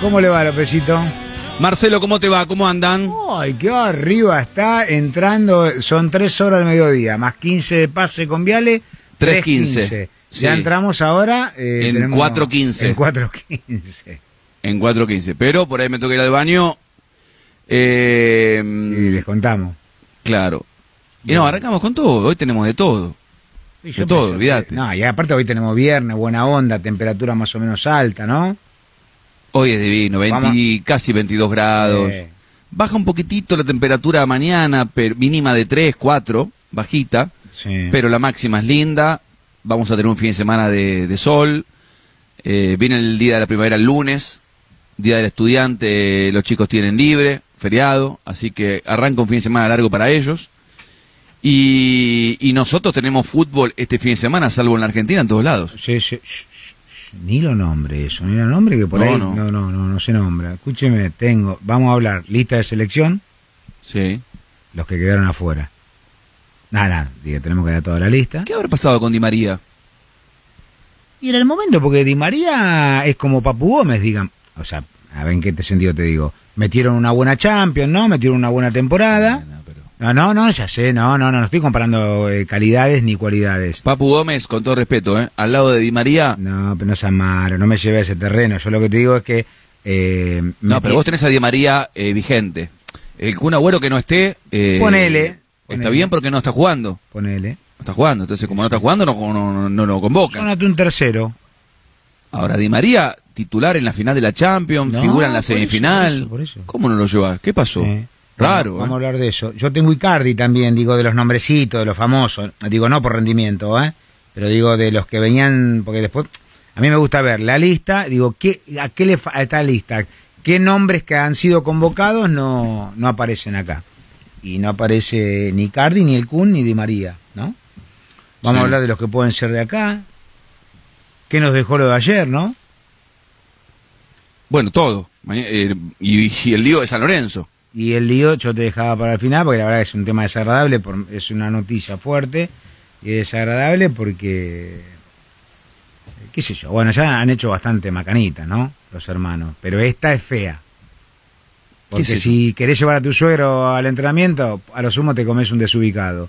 ¿Cómo le va, Lopecito? Marcelo, ¿cómo te va? ¿Cómo andan? Ay, qué arriba está entrando. Son tres horas al mediodía, más 15 de pase con Viale. 3.15. Sí. Ya entramos ahora. eh, En tenemos- 4.15. En 4.15. En 4.15. Pero por ahí me toca ir al baño. Eh, Y les contamos. claro. Y no, arrancamos con todo. Hoy tenemos de todo. De todo, olvídate. No, y aparte hoy tenemos viernes, buena onda, temperatura más o menos alta, ¿no? Hoy es divino, 20 Vamos. casi 22 grados. Eh, Baja un poquitito la temperatura mañana, pero mínima de 3, 4, bajita. sí. Pero la máxima es linda. Vamos a tener un fin de semana de, de sol. Eh, viene el día de la primavera el lunes. Día del estudiante, los chicos tienen libre, feriado. Así que arranca un fin de semana largo para ellos. Y, y nosotros tenemos fútbol este fin de semana, salvo en la Argentina, en todos lados. Sí, sí, ni lo nombre eso, ni lo nombre que por No, ahí no. no. no, no, no, se nombra. Escúcheme, tengo, vamos a hablar, lista de selección, Sí. los que quedaron afuera. Nada, nada, diga, tenemos que dar toda la lista. ¿Qué habrá pasado con Di María? Y en el momento, porque Di María es como Papu Gómez, digan, o sea, a ver en qué sentido te digo, metieron una buena Champions, ¿no? Metieron una buena temporada. No, No, no, no, ya sé, no, no, no, no estoy comparando eh, calidades ni cualidades. Papu Gómez, con todo respeto, ¿eh? al lado de Di María. No, pero no seas malo, no me lleve a ese terreno. Yo lo que te digo es que... eh, No, pero vos tenés a Di María eh, vigente. El Kun Agüero que no esté. eh, Ponele, Está ponele. bien porque no está jugando. Ponele. No está jugando. Entonces, como no está jugando, no, no, no, no lo convocan. Pónate un tercero. Ahora, Di María, titular en la final de la Champions, figura en la semifinal. eso, eso. ¿Cómo no lo llevas? ¿Qué pasó? Raro, Vamos, vamos a ¿eh? hablar de eso. Yo tengo Icardi también, digo, de los nombrecitos, de los famosos. Digo, no por rendimiento, ¿eh? Pero digo, de los que venían, porque después... A mí me gusta ver la lista, digo, ¿qué, ¿a qué le falta esta lista? ¿Qué nombres que han sido convocados no, no aparecen acá? Y no aparece ni Icardi, ni el Kun, ni Di María, ¿no? Vamos Sí. a hablar de los que pueden ser de acá. ¿Qué nos dejó lo de ayer, no? Bueno, todo. Eh, y, y el lío de San Lorenzo. Y el lío yo te dejaba para el final porque la verdad es un tema desagradable, por- es una noticia fuerte y desagradable porque, qué sé yo, bueno, ya han hecho bastante macanita, ¿no? Los hermanos, pero esta es fea. Porque si querés llevar a tu suegro al entrenamiento, a lo sumo te comes un desubicado.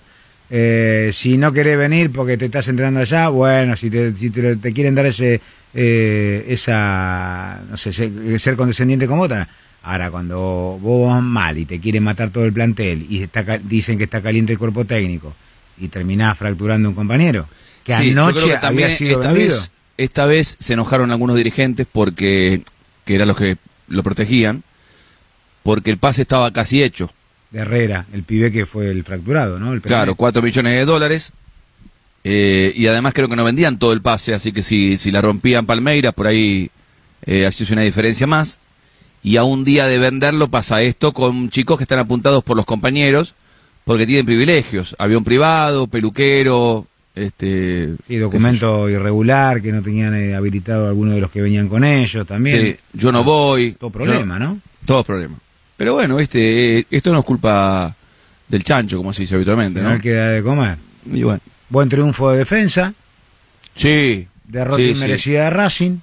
Eh, si no querés venir porque te estás entrenando allá, bueno, si te, si te, te quieren dar ese eh, esa no sé ser, ser condescendiente con vos, también. Ahora cuando vos vas mal y te quieren matar todo el plantel y está, dicen que está caliente el cuerpo técnico y terminás fracturando un compañero que Sí, anoche que también había sido esta vendido. vez, esta vez se enojaron algunos dirigentes porque que eran los que lo protegían porque el pase estaba casi hecho. de Herrera, el pibe que fue el fracturado, ¿no? El Claro, penal. 4 millones de dólares. eh, y además creo que no vendían todo el pase, así que si, si la rompían Palmeiras, por ahí eh, hacía una diferencia más. Y a un día de venderlo pasa esto con chicos que están apuntados por los compañeros porque tienen privilegios. Avión privado, peluquero, este... Sí, documento irregular que no tenían eh, habilitado algunos de los que venían con ellos también. yo. Sí, yo no voy. Todo problema, ¿no? Todo problema. Pero bueno, viste, eh, esto no es culpa del chancho, como se dice habitualmente, No ¿no? hay que dar de comer. Y bueno. Buen triunfo de defensa, Sí. derrota sí, sí. inmerecida de Racing,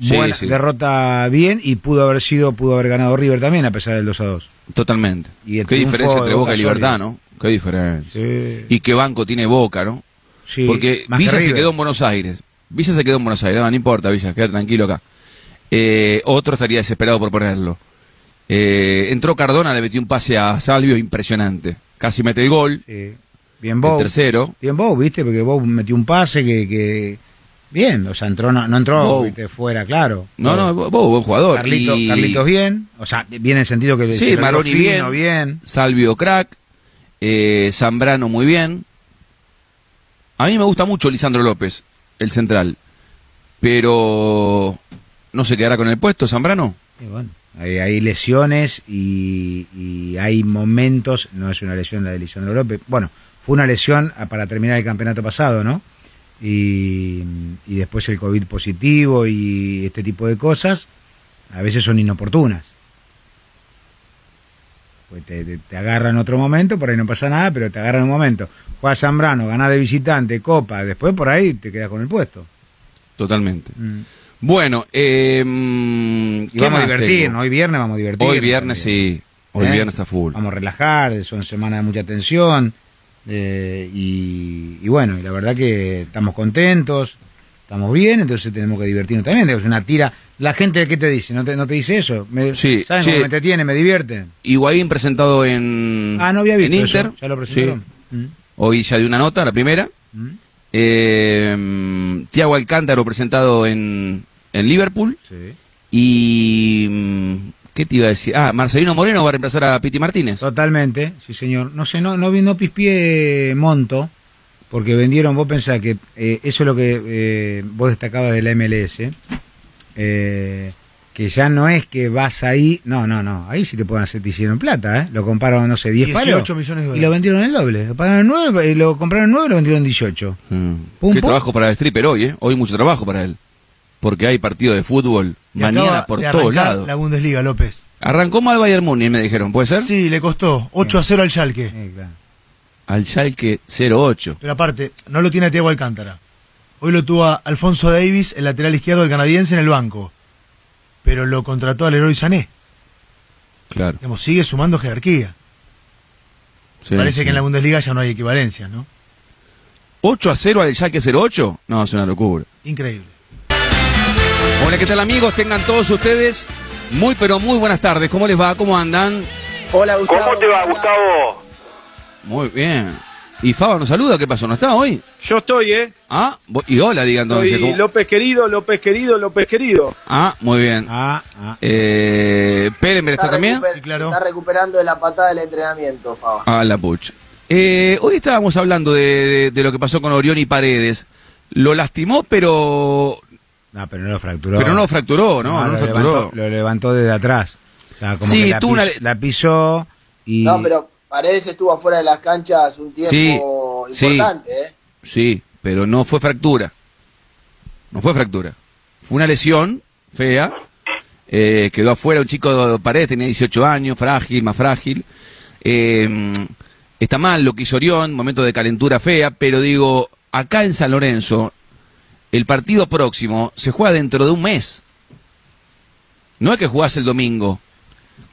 Sí, buena- sí. derrota bien y pudo haber sido, pudo haber ganado River también a pesar del 2 a 2. Totalmente. Y el Qué diferencia entre Boca y Libertad. ¿no? Qué diferencia. Sí. Y qué banco tiene Boca, ¿no? Sí, Porque que Villa se quedó en Buenos Aires. Villa se quedó en Buenos Aires. No, no importa, Villa, queda tranquilo acá. Eh, otro estaría desesperado por ponerlo. Eh, entró Cardona, le metió un pase a Salvio impresionante. Casi mete el gol, Sí. Bien el Bow. tercero. Bien Bow, ¿viste? Porque Bow metió un pase que, que... Bien, o sea, entró, no, no entró, fuera, claro. No, no, vos, buen jugador. Carlitos, Y Carlitos bien, o sea, bien en el sentido que Sí, Maroni bien. bien. Salvio crack. Eh, Zambrano muy bien. A mí me gusta mucho Lisandro López, el central. Pero no se quedará con el puesto, Zambrano. Y bueno, hay, hay lesiones y, y hay momentos, no es una lesión la de Lisandro López, bueno, fue una lesión para terminar el campeonato pasado, ¿no? Y, y después el COVID positivo y este tipo de cosas, a veces son inoportunas. Pues te, te, te agarra en otro momento, por ahí no pasa nada, pero te agarra en un momento. Juega Zambrano, ganás de visitante, Copa, después por ahí te quedas con el puesto. Totalmente. Mm. Bueno, eh, Y ¿qué vamos a más divertir, tengo? Hoy viernes vamos a divertir. Hoy viernes sí, hoy ¿Eh? viernes a full. Vamos a relajar, son semanas de mucha tensión. Eh, y, y bueno, y la verdad que estamos contentos, estamos bien, entonces tenemos que divertirnos también. Es una tira. La gente, ¿qué te dice? ¿No te, no te dice eso? Me, Sí, ¿Saben sí. cómo me entretiene? ¿Me divierten? Higuaín presentado en, Ah, no había visto en eso. Inter. ¿Ya lo Sí. presentaron? Mm, Hoy ya dio una nota, la primera. mm, Eh, Tiago Alcántaro presentado en, en Liverpool. sí. Y. ¿Qué te iba a decir? Ah, Marcelino Moreno va a reemplazar a Piti Martínez. Totalmente, sí señor. No sé, no, no, vi- no pispié monto, porque vendieron, vos pensás que eh, eso es lo que eh, vos destacabas de la MLS, eh, que ya no es que vas ahí, no, no, no, ahí sí te pueden hacer, te hicieron plata, ¿eh? Lo compraron, no sé, 10 18 palos millones de y dólares. lo vendieron el doble. Lo pagaron 9, y lo compraron 9 y lo vendieron 18. Mm. Pum, Qué pum. trabajo para el stripper hoy, ¿eh? Hoy mucho trabajo para él. Porque hay partido de fútbol Y mañana acaba por de todos lados. La Bundesliga, López. Arrancó mal Bayern Múnich, me dijeron, ¿puede ser? Sí, le costó 8 a 0 al Schalke. Claro. Al Schalke 08. Pero aparte, no lo tiene a Thiago Alcántara. Hoy lo tuvo a Alfonso Davis, el lateral izquierdo del canadiense, en el banco. Pero lo contrató al Leroy Sané. Claro. Digamos, sigue sumando jerarquía. Sí, Parece sí. que en la Bundesliga ya no hay equivalencia, ¿no? 8 a 0 al Schalke 08. No, es una locura. Increíble. Hola, ¿qué tal amigos? Tengan todos ustedes muy pero muy buenas tardes. ¿Cómo les va? ¿Cómo andan? Hola, Gustavo. ¿Cómo te va, Gustavo? Muy bien. ¿Y Faba nos saluda? ¿Qué pasó? ¿No está hoy? Yo estoy, ¿eh? Ah, y hola, digan entonces. Estoy ¿cómo? López querido, López querido, López querido. Ah, muy bien. Ah, ah. Eh, ¿Perenberg está también? recuper- Sí, claro. Está recuperando de la patada del entrenamiento, Faba. Ah, la pucha. Eh, hoy estábamos hablando de, de- de lo que pasó con Orión y Paredes. Lo lastimó, pero No, pero no lo fracturó. pero no lo fracturó, ¿no? No, lo lo, fracturó. levantó, lo levantó desde atrás. O sea, como Sí, que la, una pis- la pisó y... No, pero Paredes estuvo afuera de las canchas un tiempo Sí, sí. importante, ¿eh? Sí, pero no fue fractura. No fue fractura. Fue una lesión fea. eh, quedó afuera un chico de Paredes, tenía 18 años, frágil, más frágil. Eh, está mal lo que hizo Orión, momento de calentura fea, pero digo, acá en San Lorenzo, el partido próximo se juega dentro de un mes. No es que jugás el domingo.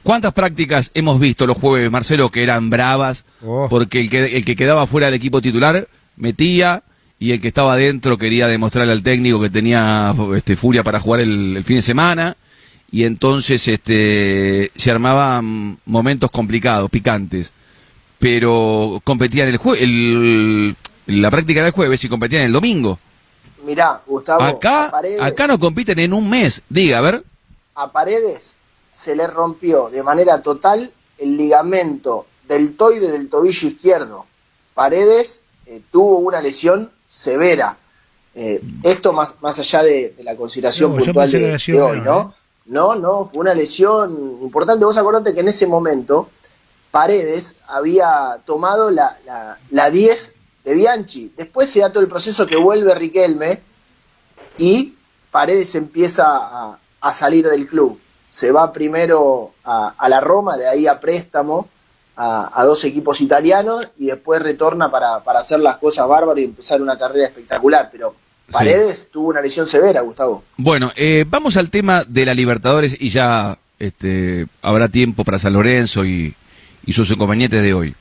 ¿Cuántas prácticas hemos visto los jueves, Marcelo, que eran bravas? Oh. Porque el que, el que quedaba fuera del equipo titular metía y el que estaba adentro quería demostrarle al técnico que tenía este, furia para jugar el, el fin de semana y entonces este, se armaban momentos complicados, picantes. Pero competían el jue el, la práctica del jueves y competían el domingo. Mirá, Gustavo, Acá, Paredes, acá no compiten en un mes. Diga, a ver. a Paredes se le rompió de manera total el ligamento deltoide del tobillo izquierdo. Paredes eh, tuvo una lesión severa. Eh, esto más, más allá de, de la consideración No, puntual de, hoy, ¿no? No, no, fue una lesión importante. Vos acordate que en ese momento Paredes había tomado la, la, la 10 de Bianchi. Después se da todo el proceso que vuelve Riquelme y Paredes empieza a, a salir del club. Se va primero a, a la Roma, de ahí a préstamo a, a dos equipos italianos y después retorna para, para hacer las cosas bárbaras y empezar una carrera espectacular. Pero Paredes tuvo una lesión severa, Gustavo. Bueno, eh, vamos al tema de la Libertadores y ya este, habrá tiempo para San Lorenzo y, y sus inconvenientes de hoy.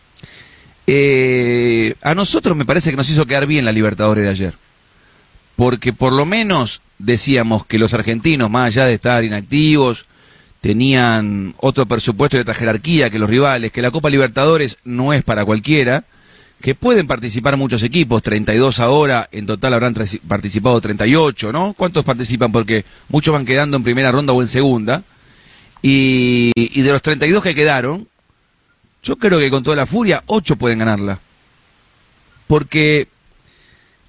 Eh, a nosotros me parece que nos hizo quedar bien la Libertadores de ayer. Porque por lo menos decíamos que los argentinos, más allá de estar inactivos, tenían otro presupuesto y otra jerarquía que los rivales, que la Copa Libertadores no es para cualquiera, que pueden participar muchos equipos, 32 ahora, en total habrán participado 38, ¿no? ¿Cuántos participan? Porque muchos van quedando en primera ronda o en segunda. Y, y de los 32 que quedaron, yo creo que con toda la furia, 8 pueden ganarla. Porque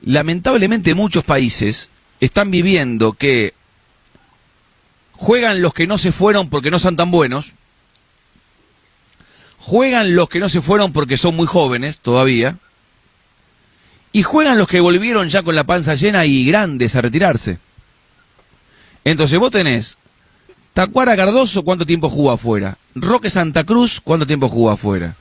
lamentablemente muchos países están viviendo que juegan los que no se fueron porque no son tan buenos, juegan los que no se fueron porque son muy jóvenes todavía, y juegan los que volvieron ya con la panza llena y grandes a retirarse. Entonces vos tenés Tacuara Cardoso, ¿cuánto tiempo jugó afuera? Roque Santa Cruz, ¿cuánto tiempo jugó afuera?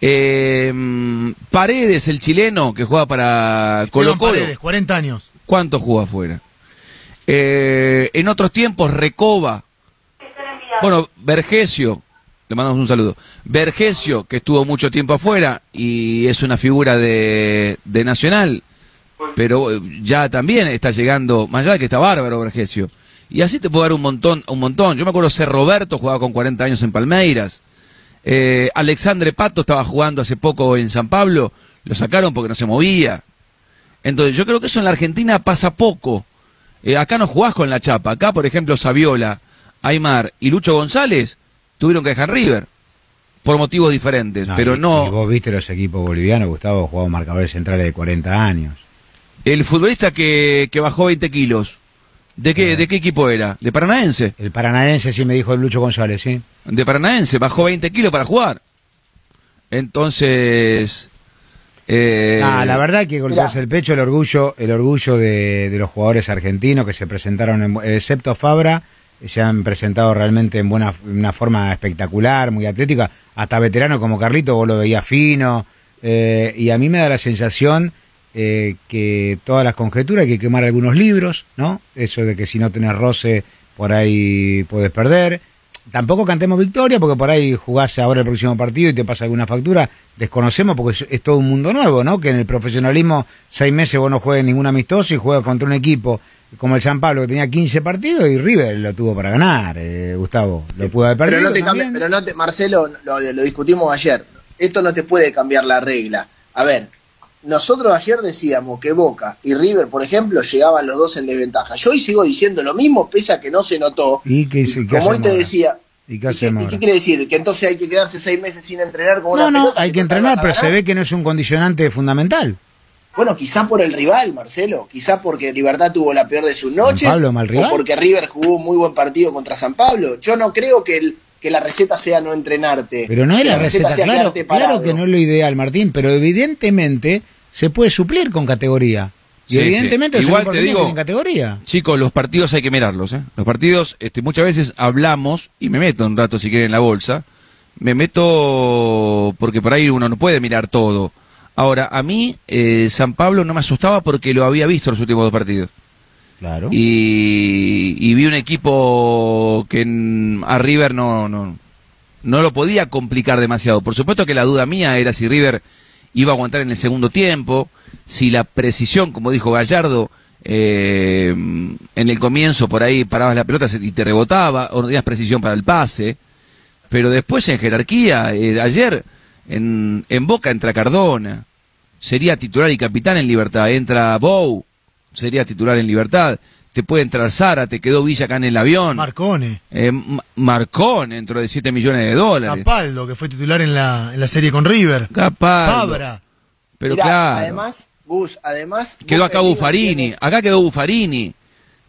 Eh, mm, Paredes, el chileno que juega para Colo Colo, Paredes, 40 años. ¿cuánto jugó afuera? Eh, en otros tiempos, Recoba. Bueno, Vergesio, le mandamos un saludo. Vergesio, que estuvo mucho tiempo afuera y es una figura de, de Nacional, pero eh, ya también está llegando, más allá de que está bárbaro Vergesio. Y así te puedo dar un montón, un montón. Yo me acuerdo ser Roberto, jugaba con 40 años en Palmeiras. Eh, Alexandre Pato estaba jugando hace poco en San Pablo, lo sacaron porque no se movía. Entonces, yo creo que eso en la Argentina pasa poco. Eh, acá no jugás con la chapa. Acá, por ejemplo, Saviola, Aymar y Lucho González tuvieron que dejar River por motivos diferentes, pero y- no y vos viste los equipos bolivianos, Gustavo, jugaban marcadores centrales de 40 años. el futbolista que, que bajó 20 kilos. ¿De qué, ¿De qué equipo era? ¿De Paranaense? El paranaense sí me dijo Lucho González, ¿sí? De Paranaense, bajó 20 kilos para jugar. Entonces... eh, Ah, la verdad que golpeas el pecho el orgullo, el orgullo de, de los jugadores argentinos que se presentaron, en, excepto Fabra, se han presentado realmente en buena una forma espectacular, muy atlética, hasta veterano como Carlito, vos lo veías fino, eh, y a mí me da la sensación eh, que todas las conjeturas hay que quemar algunos libros, ¿no? Eso de que si no tenés roce por ahí puedes perder. Tampoco cantemos victoria porque por ahí jugás ahora el próximo partido y te pasa alguna factura. Desconocemos porque es, es todo un mundo nuevo, ¿no? Que en el profesionalismo seis meses vos no juegues ningún amistoso y juegas contra un equipo como el San Pablo que tenía 15 partidos y River lo tuvo para ganar, eh, Gustavo. Lo pudo haber perdido Pero no te pero no te, Marcelo, lo, lo discutimos ayer. Esto no te puede cambiar la regla. A ver, nosotros ayer decíamos que Boca y River, por ejemplo, llegaban los dos en desventaja. Yo hoy sigo diciendo lo mismo, pese a que no se notó. ¿Y qué, qué Como hoy te decía. ¿Y qué y qué quiere decir? Que entonces hay que quedarse seis meses sin entrenar como No, una no, pelota, hay que entrenar, pero se ve que no es un condicionante fundamental. Bueno, quizá por el rival, Marcelo. Quizá porque Libertad tuvo la peor de sus noches. Pablo, mal rival. O porque River jugó un muy buen partido contra San Pablo. Yo no creo que, el, que la receta sea no entrenarte. Pero no es la receta, sea claro, claro que no es lo ideal, Martín, pero evidentemente se puede suplir con categoría. Y Sí, evidentemente sí. Igual te digo- tienen categoría. Chicos, los partidos hay que mirarlos, ¿eh? Los partidos, este, muchas veces hablamos, y me meto un rato si quieren en la bolsa, me meto porque por ahí uno no puede mirar todo. Ahora, a mí, eh, San Pablo no me asustaba porque lo había visto los últimos dos partidos. Y, vi un equipo que a River no, no, no lo podía complicar demasiado. Por supuesto que la duda mía era si River iba a aguantar en el segundo tiempo, si la precisión, como dijo Gallardo, eh, en el comienzo por ahí parabas la pelota y te rebotaba, o no tenías precisión para el pase, pero después en jerarquía, eh, ayer en, en Boca entra Cardona, sería titular y capitán en Libertad, entra Bow, sería titular en Libertad, te puede entrar Sara, te quedó Villa acá en el avión, Marcone. eh, Ma- Marcón dentro de 7 millones de dólares. Capaldo, que fue titular en la, en la serie con River. Capaz. Fabra. Pero Mirá, claro. Además, Gus, además. Quedó acá Buffarini, tienen- acá quedó Buffarini,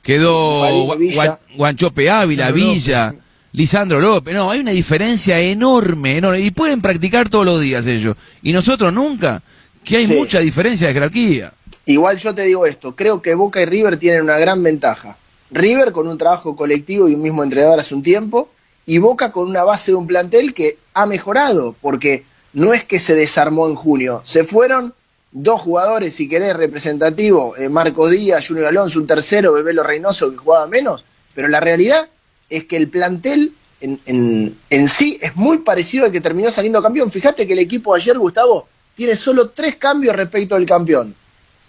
quedó Buffarini. Gua- Guanchope Ávila, Lisandro Villa, López. Lisandro López. No, hay una diferencia enorme, enorme. Y pueden practicar todos los días ellos. Y nosotros nunca. Que hay Sí. mucha diferencia de jerarquía. Igual yo te digo esto, creo que Boca y River tienen una gran ventaja. River con un trabajo colectivo y un mismo entrenador hace un tiempo, y Boca con una base de un plantel que ha mejorado, porque no es que se desarmó en junio, se fueron dos jugadores, si querés, representativos, eh, Marco Díaz, Junior Alonso, un tercero, Bebelo Reynoso, que jugaba menos, pero la realidad es que el plantel en, en- en sí es muy parecido al que terminó saliendo campeón. Fíjate que el equipo ayer, Gustavo, tiene solo tres cambios respecto al campeón.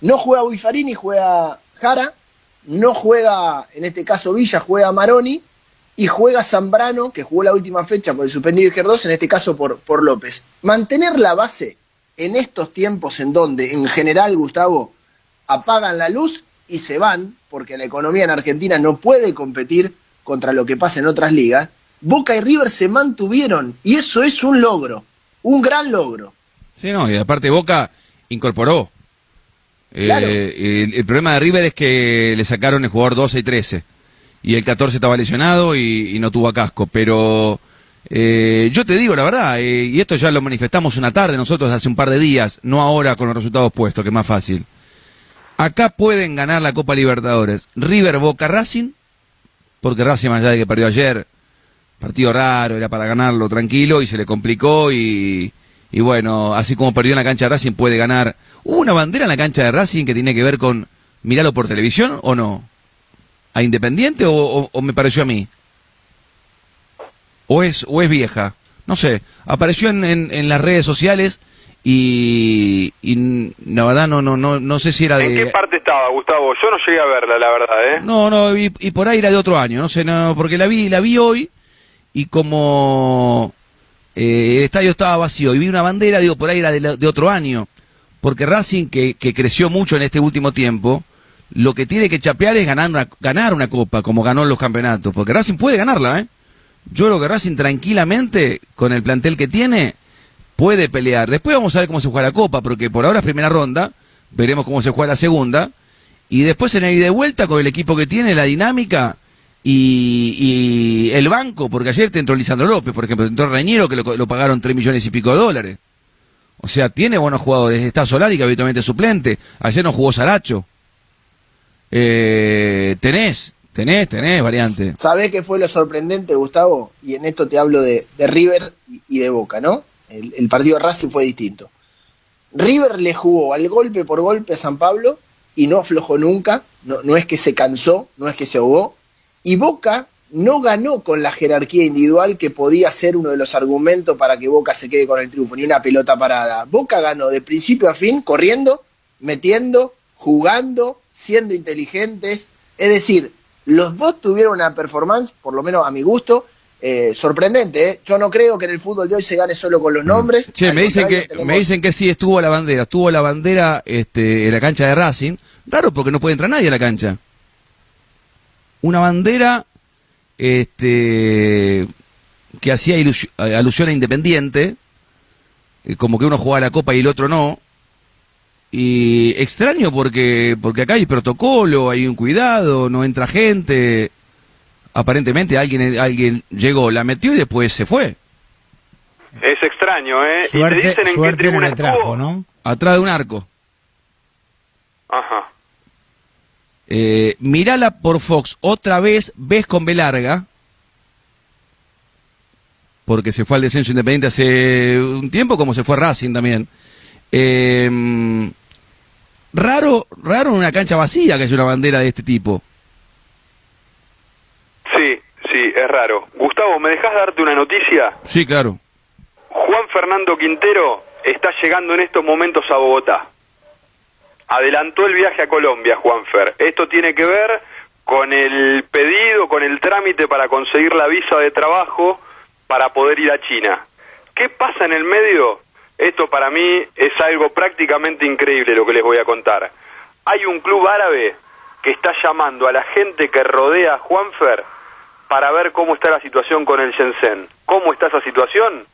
No juega Buffarini, juega Jara. No juega, en este caso Villa, juega Maroni. Y juega Zambrano, que jugó la última fecha por el suspendido izquierdos, en este caso por, por López. Mantener la base en estos tiempos en donde, en general, Gustavo, apagan la luz y se van, porque la economía en Argentina no puede competir contra lo que pasa en otras ligas, Boca y River se mantuvieron. Y eso es un logro, un gran logro. Sí, no, y aparte Boca incorporó. Eh, el, el problema de River es que le sacaron el jugador 12 y 13. Y el 14 estaba lesionado y, y no tuvo a casco. Pero eh, yo te digo la verdad, eh, y esto ya lo manifestamos una tarde nosotros hace un par de días, no ahora con los resultados puestos, que es más fácil. Acá pueden ganar la Copa Libertadores. River, Boca, Racing, porque Racing, más allá de que perdió ayer, partido raro, era para ganarlo tranquilo y se le complicó y, y bueno, así como perdió en la cancha de Racing puede ganar. ¿Hubo una bandera en la cancha de Racing que tiene que ver con mirarlo por televisión o no? a Independiente o, o- o me pareció a mí? ¿O es, o es vieja? No sé, apareció en, en, en las redes sociales y, y la verdad no, no, no, no sé si era de... ¿En qué parte estaba, Gustavo? Yo no llegué a verla, la verdad, ¿eh? No, no, y, y por ahí era de otro año, no sé, no, porque la vi, la vi hoy y como eh, el estadio estaba vacío y vi una bandera, digo, por ahí era de, la- de otro año. Porque Racing, que, que creció mucho en este último tiempo, lo que tiene que chapear es ganar una, ganar una copa, como ganó en los campeonatos. Porque Racing puede ganarla, ¿eh? Yo creo que Racing tranquilamente, con el plantel que tiene, puede pelear. Después vamos a ver cómo se juega la copa, porque por ahora es primera ronda, veremos cómo se juega la segunda. Y después en el de vuelta con el equipo que tiene, la dinámica y, y el banco, porque ayer te entró Lisandro López, por ejemplo, te entró Reñero que lo, pagaron 3 millones y pico de dólares. O sea, tiene buenos jugadores. Está Solari, que habitualmente es suplente. Ayer no jugó Saracho. Eh, tenés, tenés, tenés variante. ¿Sabés qué fue lo sorprendente, Gustavo? Y en esto te hablo de, River y, de Boca, ¿no? El, el partido de Racing fue distinto. River le jugó al golpe por golpe a San Pablo y no aflojó nunca, no, no es que se cansó, no es que se ahogó. Y Boca no ganó con la jerarquía individual que podía ser uno de los argumentos para que Boca se quede con el triunfo, ni una pelota parada. Boca ganó de principio a fin, corriendo, metiendo, jugando, siendo inteligentes. Es decir, los dos tuvieron una performance, por lo menos a mi gusto, eh, sorprendente. ¿eh? Yo no creo que en el fútbol de hoy se gane solo con los nombres. Che, me dicen que tenemos- me dicen que sí estuvo la bandera, estuvo la bandera este, en la cancha de Racing. Raro porque no puede entrar nadie a la cancha. Una bandera este que hacía alusión a Independiente, eh, como que uno jugaba la copa y el otro no. Y extraño porque porque acá hay protocolo, hay un cuidado, no entra gente. Aparentemente alguien alguien llegó, la metió y después se fue. Es extraño, ¿eh? y te dicen en qué no tribuna le trajo, estuvo. ¿no? Atrás de un arco. Ajá. Eh, mirala por Fox otra vez, ves con B larga, porque se fue al descenso independiente hace un tiempo, como se fue Racing también. Eh, raro, raro en una cancha vacía que haya una bandera de este tipo. Sí, sí, es raro. Gustavo, ¿me dejas darte una noticia? Sí, claro. Juan Fernando Quintero está llegando en estos momentos a Bogotá. Adelantó el viaje a Colombia, Juanfer. Esto tiene que ver con el pedido, con el trámite para conseguir la visa de trabajo para poder ir a China. ¿Qué pasa en el medio? Esto para mí es algo prácticamente increíble lo que les voy a contar. Hay un club árabe que está llamando a la gente que rodea a Juanfer para ver cómo está la situación con el Shenzhen. ¿Cómo está esa situación?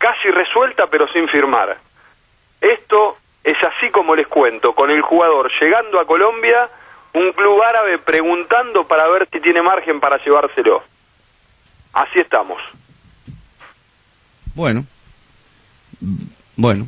casi resuelta pero sin firmar. Esto es así como les cuento, con el jugador llegando a Colombia, un club árabe preguntando para ver si tiene margen para llevárselo. Así estamos. Bueno. Bueno.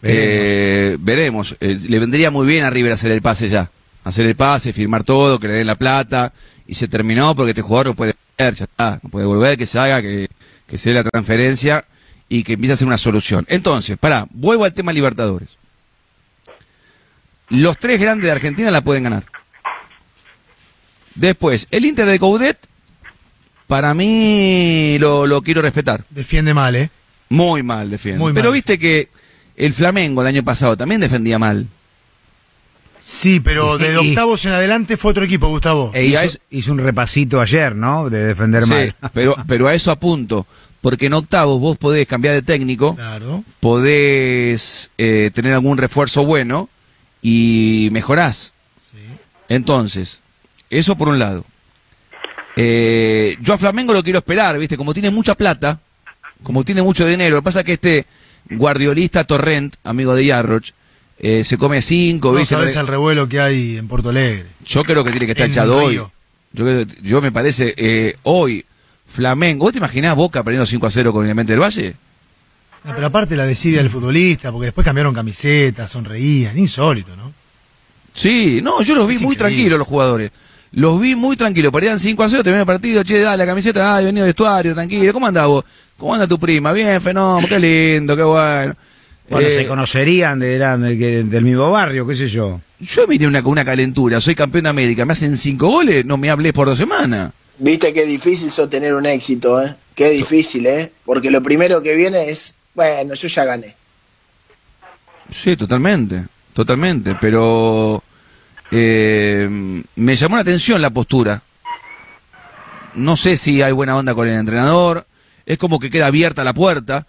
Veremos. Eh, veremos. Eh, le vendría muy bien a River hacer el pase ya. Hacer el pase, firmar todo, que le den la plata. Y se terminó porque este jugador no puede volver, ya está. No puede volver, que se haga, que, que se dé la transferencia y que empiece a ser una solución. Entonces, pará, vuelvo al tema Libertadores. Los tres grandes de Argentina la pueden ganar. Después, el Inter de Coudet, para mí lo, lo quiero respetar. Defiende mal, ¿eh? Muy mal defiende. Muy Pero mal. viste que el Flamengo el año pasado también defendía mal. Sí, pero de Y- octavos en adelante fue otro equipo, Gustavo. E hizo, un repasito ayer, ¿no? De defender Sí, mal. pero, pero a eso apunto. Porque en octavos vos podés cambiar de técnico, Claro. podés eh, tener algún refuerzo bueno y mejorás. Sí. Entonces, eso por un lado. Eh, yo a Flamengo lo quiero esperar, ¿viste? Como tiene mucha plata, como tiene mucho dinero. Lo que pasa es que este guardiolista Torrent, amigo de Yarroch, eh, se come cinco, No ¿viste? sabes el revuelo que hay en Porto Alegre. Yo creo que tiene que estar En echado hoy. Yo, me parece, eh, hoy, Flamengo. ¿Vos te imaginás Boca perdiendo 5 a 0 con Independiente del Valle? No, pero aparte la desidia del futbolista, porque después cambiaron camisetas, sonreían, insólito, ¿no? Sí, no, yo los vi Es muy increíble. tranquilos los jugadores. Los vi muy tranquilos. Perdían 5 a 0, terminó el partido, che, dale la camiseta, ay, vení al vestuario, tranquilo. ¿Cómo andás vos? ¿Cómo anda tu prima? Bien, fenómeno, qué lindo, qué bueno. Bueno, Eh, se conocerían de, eran del, mismo barrio, qué sé yo. yo vine una, con una calentura, soy campeón de América, me hacen cinco goles, no me hables por dos semanas. Viste qué difícil sostener un éxito, ¿eh? Qué difícil, ¿eh? Porque lo primero que viene es, bueno, yo ya gané. Sí, totalmente, totalmente, pero eh, me llamó la atención la postura. No sé si hay buena onda con el entrenador, es como que queda abierta la puerta,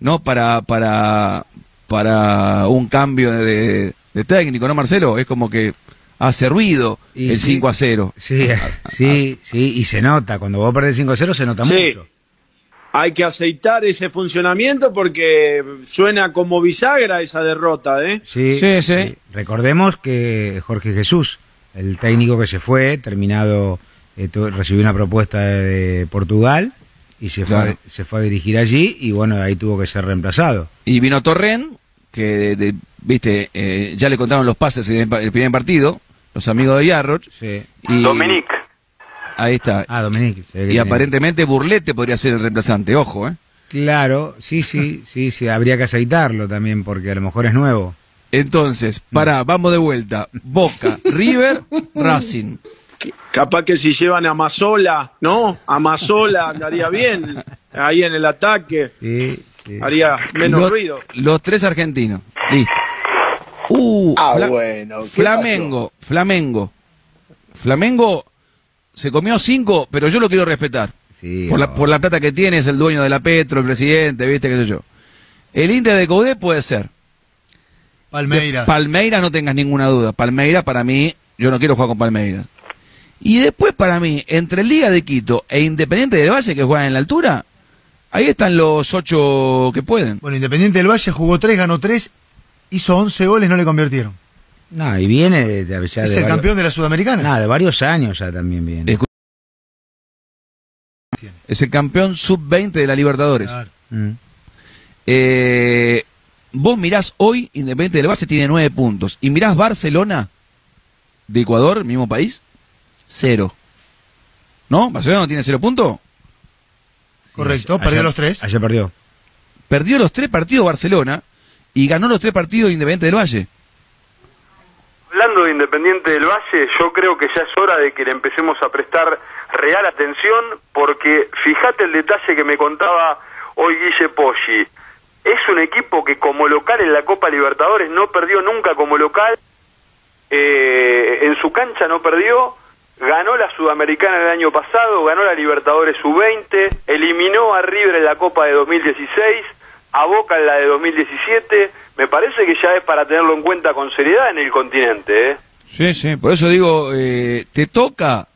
¿no? Para, para, para un cambio de, de técnico, ¿no, Marcelo? Es como que hace ruido Y el sí. 5 a 0. Sí, sí, sí, y se nota. Cuando vos perdés 5-0 se nota Sí. mucho. Hay que aceitar ese funcionamiento porque suena como bisagra esa derrota, ¿eh? Sí, Sí, sí. Recordemos que Jorge Jesús, el técnico que se fue, terminado, eh, recibió una propuesta de Portugal y se fue, Claro. a, se fue a dirigir allí y bueno, ahí tuvo que ser reemplazado. Y vino Torren, que, de- de- viste, eh, ya le contaron los pases en el, primer partido, los amigos de Yarroch. Sí. Y Dominic, Ahí está. Ah, que y aparentemente Burlete podría ser el reemplazante, ojo, ¿eh? Claro, sí, sí, sí, sí, habría que aceitarlo también porque a lo mejor es nuevo. Entonces, pará, vamos de vuelta. Boca, River, Racing. Capaz que si llevan a Mazola, ¿no? A Mazola andaría bien ahí en el ataque, Sí, sí. haría menos los, ruido. Los tres argentinos. Listo. Uh, Ah, Fla- bueno. ¿qué Flamengo, Flamengo. Flamengo se comió cinco, pero yo lo quiero respetar. Sí, por, la, o- por la plata que tiene, es el dueño de la Petro, el presidente, viste, qué sé yo. El Inter de Coudet puede ser. Palmeiras. Palmeiras no tengas ninguna duda. Palmeiras para mí, yo no quiero jugar con Palmeiras. Y después para mí, entre Liga de Quito e Independiente del Valle que juegan en la altura, ahí están los ocho que pueden. Bueno, Independiente del Valle jugó 3, ganó 3, hizo 11 goles, no le convirtieron. No, y viene de, de- ya es de el varios- campeón de la Sudamericana. No, de varios años ya también viene. Escu- Es el campeón sub-20 de la Libertadores. Claro. Mm. Eh, vos mirás hoy, Independiente del Valle tiene nueve puntos. Y mirás Barcelona de Ecuador, mismo país, cero. ¿No? ¿Barcelona no tiene cero puntos? Correcto, Ayer- perdió los tres. Ayer perdió. Perdió los tres partidos Barcelona y ganó los tres partidos Independiente del Valle. hablando de Independiente del Valle, yo creo que ya es hora de que le empecemos a prestar real atención, porque fíjate el detalle que me contaba hoy Guille Poggi. Es un equipo que como local en la Copa Libertadores no perdió nunca como local, eh, en su cancha no perdió, ganó la Sudamericana el año pasado, ganó la Libertadores U20, eliminó a River en la Copa de 2016, a Boca en la de 2017, me parece que ya es para tenerlo en cuenta con seriedad en el continente, ¿eh? Sí, sí. Por eso digo, eh, te toca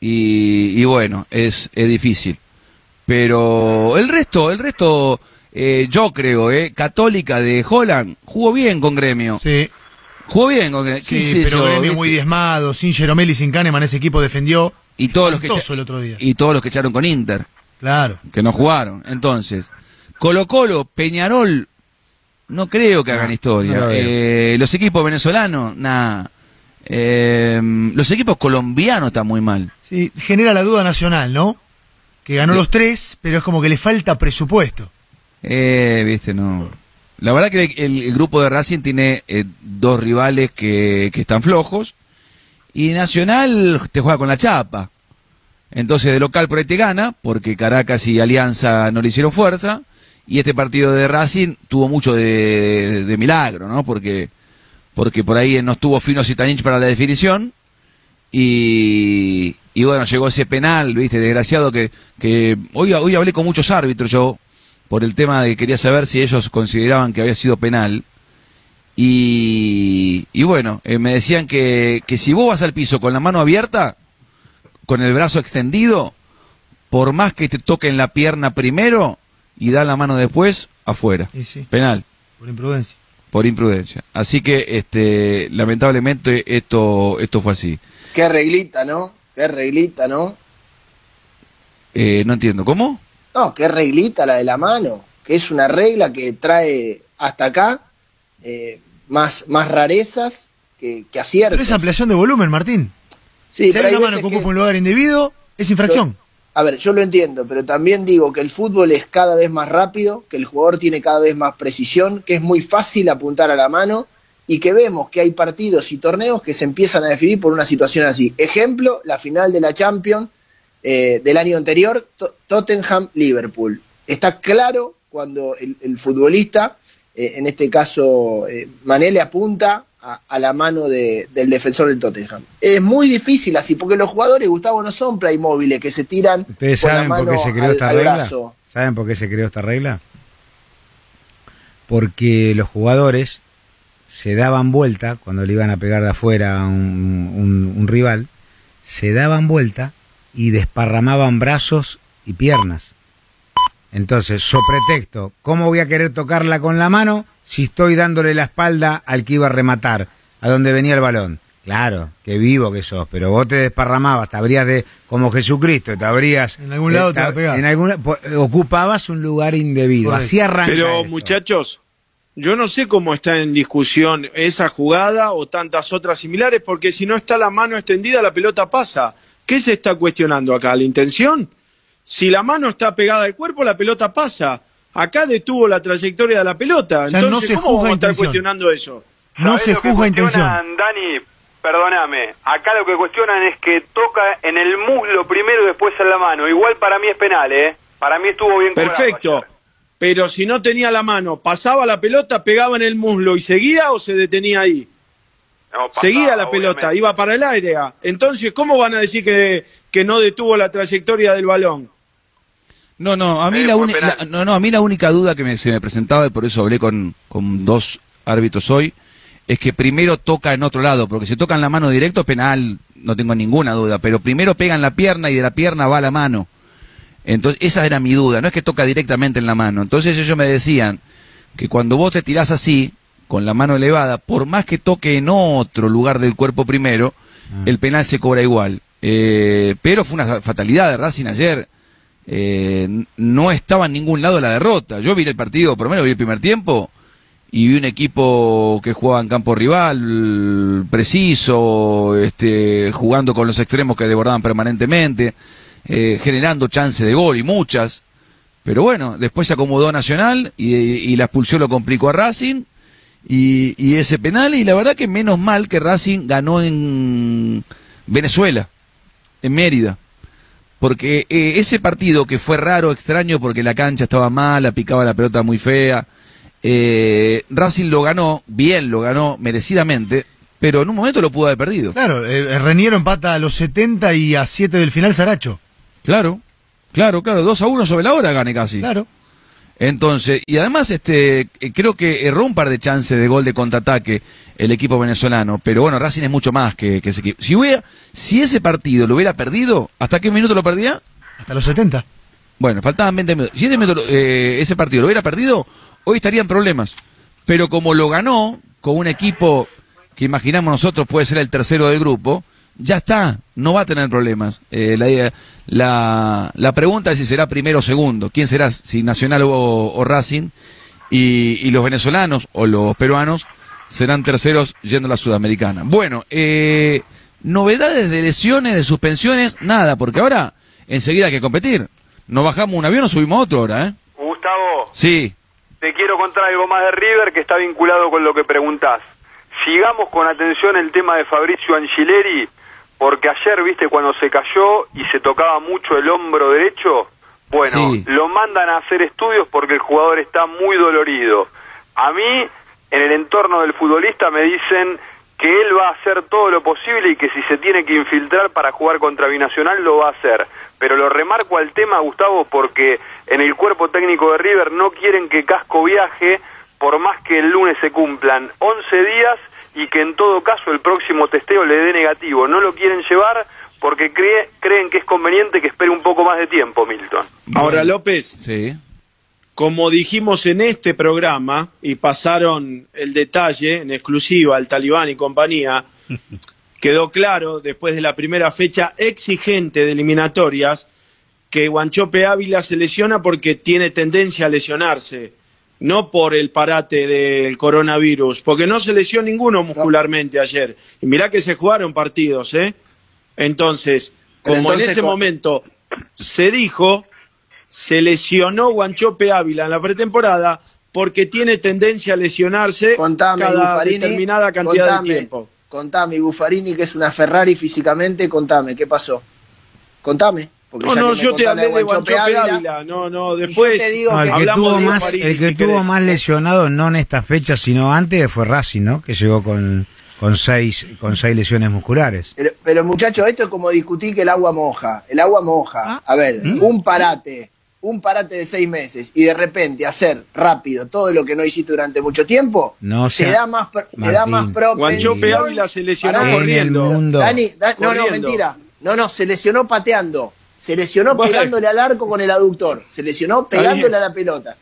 y, y bueno, es, es difícil. Pero el resto, el resto, eh, yo creo, eh, Católica de Holland jugó bien con Gremio. Sí, Jugó bien con Gremio. sí, pero yo, Gremio ¿viste? muy diezmado, sin Jeromel y sin Kahneman, ese equipo defendió y todos los que espantoso echa- el otro día. y todos los que echaron con Inter, Claro. que no jugaron. Entonces, Colo Colo, Peñarol, no creo que hagan historia. no lo veo. Eh, los equipos venezolanos, nada. Eh, los equipos colombianos están muy mal. Sí, genera la duda nacional, ¿no? Que ganó los tres, pero es como que le falta presupuesto. Eh, viste, no. La verdad que el, el grupo de Racing tiene eh, dos rivales que, que están flojos y Nacional te juega con la chapa. Entonces de local por ahí te gana, porque Caracas y Alianza no le hicieron fuerza, y este partido de Racing tuvo mucho de, milagro, ¿no? Porque, porque por ahí no estuvo Fino Zitanich para la definición, y, y bueno, llegó ese penal, viste, desgraciado que, que hoy, hoy hablé con muchos árbitros yo, por el tema de que quería saber si ellos consideraban que había sido penal. Y, y bueno, eh, me decían que, que si vos vas al piso con la mano abierta, con el brazo extendido, por más que te toquen la pierna primero y da la mano después, afuera. Y sí, Penal, por imprudencia. por imprudencia. Así que, este, lamentablemente, esto, esto fue así. Qué reglita, ¿no? Qué reglita, ¿no? Eh, no entiendo, ¿cómo? No, qué reglita la de la mano, que es una regla que trae hasta acá eh, más, más rarezas que, que aciertos. Pero es ampliación de volumen, Martín. Sí, si hay una mano que que- ocupa un lugar indebido, es infracción. A ver, yo lo entiendo, pero también digo que el fútbol es cada vez más rápido, que el jugador tiene cada vez más precisión, que es muy fácil apuntar a la mano y que vemos que hay partidos y torneos que se empiezan a definir por una situación así. Ejemplo, la final de la Champions eh, del año anterior, Tottenham-Liverpool. Está claro cuando el, futbolista, eh, en este caso eh, Mané, le apunta a, la mano del defensor del Tottenham. Es muy difícil así, porque los jugadores, Gustavo, no son playmóviles que se tiran ¿Ustedes saben por qué se creó esta regla? ¿Saben por qué se creó esta regla? Porque los jugadores se daban vuelta cuando le iban a pegar de afuera a un, rival, se daban vuelta y desparramaban brazos y piernas. Entonces, so pretexto, ¿cómo voy a querer tocarla con la mano si estoy dándole la espalda al que iba a rematar, a donde venía el balón? Claro, qué vivo que sos, pero vos te desparramabas, te abrías de como Jesucristo, te abrías en algún lado te, en alguna ocupabas un lugar indebido. Así arranca. Pero muchachos, yo no sé cómo está en discusión esa jugada o tantas otras similares, porque si no está la mano extendida, la pelota pasa. ¿Qué se está cuestionando acá? ¿La intención? Si la mano está pegada al cuerpo, la pelota pasa. Acá detuvo la trayectoria de la pelota. Entonces, no se ¿cómo vamos a estar cuestionando eso? No se juzga intención. Dani, perdóname, acá lo que cuestionan es que toca en el muslo primero y después en la mano. Igual para mí es penal, ¿eh? Para mí estuvo bien Perfecto pero si no tenía la mano, pasaba la pelota, pegaba en el muslo y seguía o se detenía ahí. seguía la pelota, iba para el aire. Entonces, ¿cómo van a decir que, que no detuvo la trayectoria del balón? No, no, a mí, la, no, no, a mí la única duda que se me presentaba, y por eso hablé con, con dos árbitros hoy, es que primero toca en otro lado, porque si toca en la mano directo, penal, no tengo ninguna duda, pero primero pega en la pierna y de la pierna va a la mano. Entonces, esa era mi duda, no es que toca directamente en la mano. Entonces ellos me decían que cuando vos te tirás así, con la mano elevada, por más que toque en otro lugar del cuerpo primero, ah. el penal se cobra igual. Eh, pero fue una fatalidad de Racing ayer. Eh, no estaba en ningún lado la derrota. Yo vi el partido, por lo menos vi el primer tiempo, y vi un equipo que jugaba en campo rival, preciso, este, jugando con los extremos que desbordaban permanentemente. Eh, generando chance de gol y muchas. Pero bueno, después se acomodó Nacional y, la expulsión lo complicó a Racing y, ese penal. Y la verdad que menos mal que Racing ganó en Venezuela, en Mérida. Porque eh, ese partido que fue raro, extraño, porque la cancha estaba mala, picaba la pelota muy fea, eh, Racing lo ganó, bien lo ganó, merecidamente, pero en un momento lo pudo haber perdido. Claro, eh, Reniero empata a los 70 y a 7 del final Saracho. Claro, claro, claro, 2 a 1 sobre la hora gane casi. Claro. Entonces, y además este eh, creo que erró un par de chances de gol de contraataque el equipo venezolano, pero bueno, Racing es mucho más que, ese equipo. Si hubiera, si ese partido lo hubiera perdido, ¿hasta qué minuto lo perdía? Hasta los 70. Bueno, faltaban 20 minutos. Si ese, eh, ese partido lo hubiera perdido, hoy estaría en problemas. Pero como lo ganó con un equipo que imaginamos nosotros puede ser el tercero del grupo, ya está, no va a tener problemas. Eh, la, la, la, pregunta es si será primero o segundo, quién será, si Nacional o, Racing, y, los venezolanos o los peruanos serán terceros yendo a la Sudamericana. Bueno, eh, novedades de lesiones, de suspensiones, nada, porque ahora enseguida hay que competir. Nos bajamos un avión o subimos otro ahora, ¿eh? Gustavo. Sí. Te quiero contar algo más de River que está vinculado con lo que preguntás. Sigamos con atención el tema de Fabricio Angileri porque ayer, viste, cuando se cayó y se tocaba mucho el hombro derecho, bueno, lo mandan a hacer estudios porque el jugador está muy dolorido. A mí, en el entorno del futbolista, me dicen que él va a hacer todo lo posible y que si se tiene que infiltrar para jugar contra Binacional lo va a hacer. Pero lo remarco al tema, Gustavo, porque en el cuerpo técnico de River no quieren que Casco viaje por más que el lunes se cumplan 11 días y que en todo caso el próximo testeo le dé negativo. No lo quieren llevar porque cree, creen que es conveniente que espere un poco más de tiempo, Milton. Ahora, López, sí. como dijimos en este programa, y pasaron el detalle en exclusiva al talibán y compañía, quedó claro después de la primera fecha exigente de eliminatorias que Guanchope Ávila se lesiona porque tiene tendencia a lesionarse no por el parate del coronavirus, porque no se lesionó ninguno muscularmente ayer. Y mirá que se jugaron partidos, ¿eh? Entonces, como en ese momento se dijo, se lesionó Guanchope Ávila en la pretemporada, porque tiene tendencia a lesionarse Contame, cada Buffarini, determinada cantidad contame, de tiempo. Contame, Buffarini, que es una Ferrari físicamente, contame, ¿qué pasó? Contame. Porque No, no, yo te hablé de Guanchope Guanchope Ávila, Ávila. No, no, después te digo No, el que tuvo de más, el que si tuvo más lesionado, no en esta fecha, sino antes, fue Racing, ¿no? Que llegó con, con seis, con seis lesiones musculares. Pero, pero muchachos, esto es como discutir que el agua moja. El agua moja. Ah. A ver, ¿Mm? un parate, un parate de seis meses y de repente hacer rápido todo lo que no hiciste durante mucho tiempo, No te sea- da más, pr- te da Martín. más. Guanchope Ávila se lesionó corriendo. mundo. Dani, da- no, no, Corriendo. mentira. No, no, se lesionó pateando. Se lesionó Bueno. pegándole al arco con el aductor. Se lesionó pegándole a la pelota.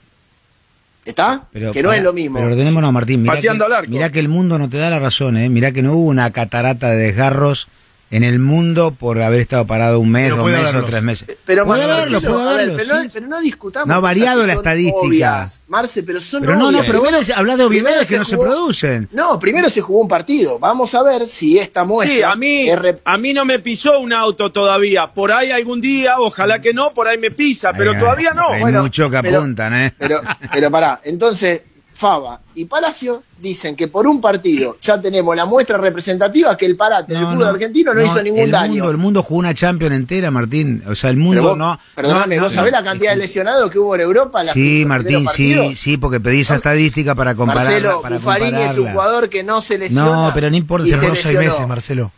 ¿Está? Pero, que no es lo mismo. Pero ordenémonos, Martín. Mirá Pateando que, al arco. mirá que el mundo no te da la razón, ¿eh? Mirá que no hubo una catarata de desgarros en el mundo por haber estado parado un mes, Pero dos meses o tres meses. Pero puede Marce, haberlo, puede a ver, haberlo, pero, no, pero discutamos. No ha variado la estadística. obvias. Marce, pero son Pero no, no, pero vos hablas de obviedades que no se producen. No, primero se jugó un partido. Vamos a ver si esta muestra. Sí, a mí, a mí no me pisó un auto todavía. Por ahí algún día, ojalá que no, por ahí me pisa, pero todavía no. Hay Bueno, mucho que pero- apuntan, ¿eh? Pero, pero pará, entonces Fava y Palacio dicen que por un partido ya tenemos la muestra representativa que el parate del No, fútbol no, argentino no, hizo ningún el daño. Mundo, el mundo jugó una Champions entera, Martín. O sea, el mundo vos- no. Perdóname, no, ¿vos no, sabés la cantidad de lesionados que hubo en Europa? en Sí, Martín, sí, sí, porque pedí esa estadística para compararla. Marcelo, para Buffarini es un jugador que no se lesiona. No, pero no importa, se Se se seis meses, Marcelo.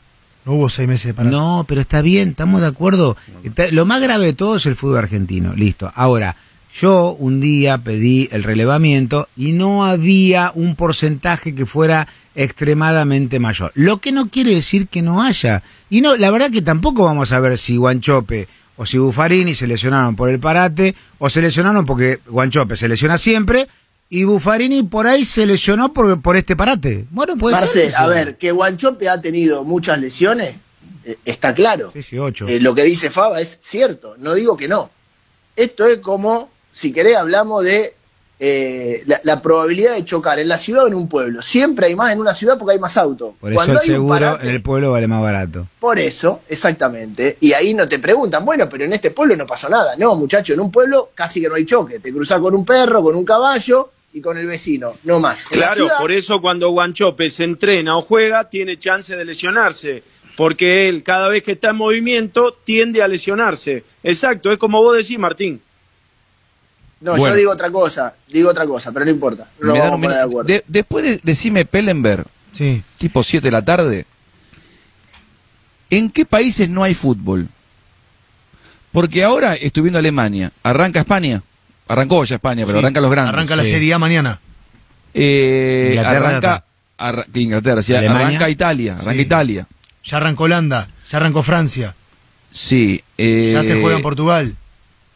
No hubo seis meses para. No, pero está bien, estamos de acuerdo. Está- Lo más grave de todo es el fútbol argentino. Listo. Ahora, yo un día pedí el relevamiento y no había un porcentaje que fuera extremadamente mayor. Lo que no quiere decir que no haya. Y no, la verdad que tampoco vamos a ver si Guanchope o si Buffarini se lesionaron por el parate o se lesionaron porque Guanchope se lesiona siempre y Buffarini por ahí se lesionó por, por este parate. Bueno, puede ser. Eso. a ver, que Guanchope ha tenido muchas lesiones, eh, está claro. Sí, sí, ocho. Eh, lo que dice Faba es cierto, no digo que no. Esto es como, si querés, hablamos de eh, la, la probabilidad de chocar en la ciudad o en un pueblo. Siempre hay más en una ciudad porque hay más autos. Por eso el hay un seguro parate- en el pueblo vale más barato. Por eso, exactamente. Y ahí no te preguntan, bueno, pero en este pueblo no pasó nada. No, muchacho, en un pueblo casi que no hay choque. Te cruzás con un perro, con un caballo y con el vecino, no más. En Claro, ciudad- por eso cuando Guanchope se entrena o juega, tiene chance de lesionarse. Porque él, cada vez que está en movimiento, tiende a lesionarse. Exacto, es como vos decís, Martín. No, Bueno. yo digo otra cosa, digo otra cosa, pero no importa. No Me vamos un a poner de acuerdo. De- después de decime Pellenberg, Sí. tipo 7 de la tarde, ¿en qué países no hay fútbol? Porque ahora estoy viendo Alemania, arranca España, arrancó ya España, pero Sí. arranca los grandes. Arranca la Sí. Serie A mañana. Eh, Inglaterra arranca arra- Inglaterra, sí, arranca Italia, arranca Sí. Italia. Ya arrancó Holanda. Ya arrancó Francia. Sí. eh, Ya se juega en Portugal.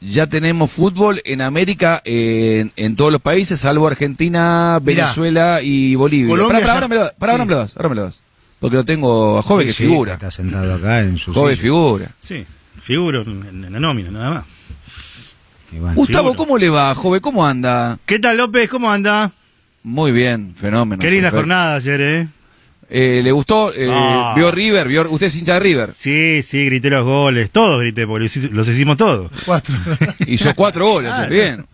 Ya tenemos fútbol en América, en, en todos los países, salvo Argentina, Mirá. Venezuela y Bolivia. Colombia Pará, pará, ya- ahora me lo ahora me lo das, ahora me lo das. Porque lo tengo a Joven, que Sí, figura. Está sentado acá en su Joven silla. figura. Sí, figuro en, en la nómina, nada más. Bueno, Gustavo, figura. ¿cómo le va, Joven? ¿Cómo anda? ¿Qué tal, López? ¿Cómo anda? Muy bien, fenómeno. Qué linda perfecto. jornada ayer, ¿eh? Eh, ¿Le gustó? Eh, Ah. ¿Vio River? ¿Vio, ¿Usted es hincha de River? Sí, sí, grité los goles. Todos grité, porque los hici- los hicimos todos. Cuatro. Hizo cuatro goles, Claro. bien.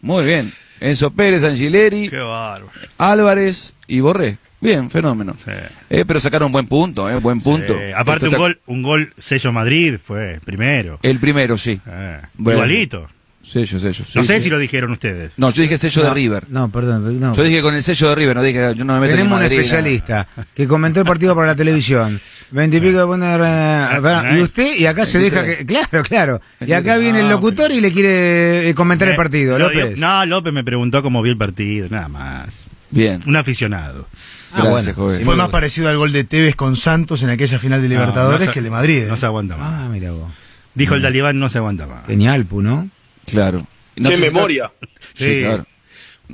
Muy bien. Enzo Pérez, Angileri, Qué bárbaro. Álvarez y Borré. Bien, fenómeno. Sí. Eh, pero sacaron buen punto, eh, buen punto. Sí, Aparte, Esto un está- gol, un gol sello Madrid fue primero. El primero, sí. Eh, Bueno. Igualito. Sello, sello. No sí, sé sí. si lo dijeron ustedes. No, yo dije sello de River. No, perdón. No. Yo dije con el sello de River, no dije, yo no me meto en Tenemos un Madrid, especialista que comentó el partido por la televisión. Veintipico de poner. y usted, y acá se deja que. Claro, claro. Y acá viene el No, locutor y le quiere eh, comentar el Eh, partido. López. no, López me preguntó cómo vi el partido, nada más. Bien. Un aficionado. Ah, Gracias, bueno. joven. Fue más parecido al gol de Tevez con Santos en aquella final de Libertadores No, no se- que el de Madrid. ¿eh? No se aguanta más. Ah, mira vos. Dijo el talibán, no se aguanta más. Genialpu, ¿no? Claro. No Qué sé si- memoria. Sí, Sí. claro.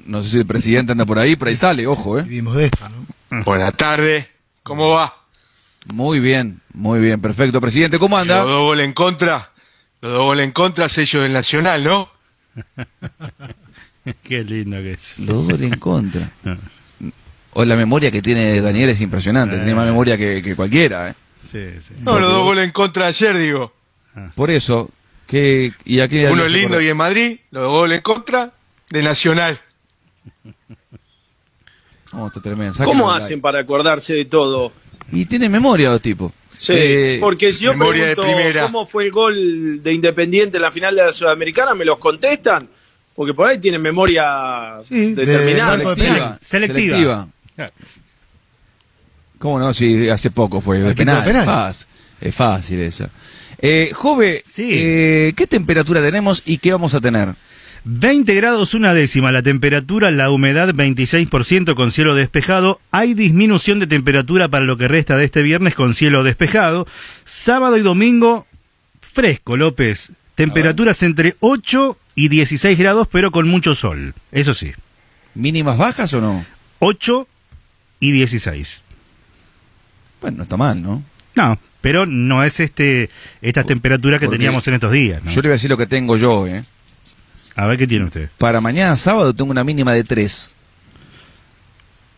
No sé si el presidente anda por ahí, por ahí sale, ojo, eh. Vivimos de esto, ¿no? Buenas tardes, ¿cómo va? Muy bien, muy bien, perfecto. Presidente, ¿cómo anda? Los dos goles en contra, los dos goles en contra, sello del Nacional, ¿no? Qué lindo que es. Los goles en contra. O la memoria que tiene Daniel es impresionante, tiene más memoria que, que cualquiera, eh. Sí, sí. No, los dos goles en contra ayer, digo. Por eso, y aquí Uno lindo y en Madrid, los goles en contra, de Nacional. Oh, está tremendo. Sáquenlo ¿Cómo hacen para acordarse de todo? Y tiene memoria los tipos. Sí, Eh, porque si yo memoria de pregunto primera. cómo fue el gol de Independiente en la final de la Sudamericana, ¿me los contestan? Porque por ahí tienen memoria Sí, determinada. de- selectiva. Selectiva. ¿Cómo no? Sí, hace poco fue. Penal. penal. Fácil. Es fácil eso. Eh, Jove, Sí. eh, ¿qué temperatura tenemos y qué vamos a tener? 20 grados una décima la temperatura, la humedad 26% con cielo despejado. Hay disminución de temperatura para lo que resta de este viernes con cielo despejado. Sábado y domingo fresco, López. Temperaturas entre 8 y 16 grados, pero con mucho sol. Eso sí, ¿Mínimas bajas o no? 8 y 16. Bueno, no está mal, ¿no? No, pero no es este estas temperaturas que teníamos en estos días. ¿no? Yo le voy a decir lo que tengo yo, ¿eh? A ver qué tiene usted. Para mañana sábado tengo una mínima de 3.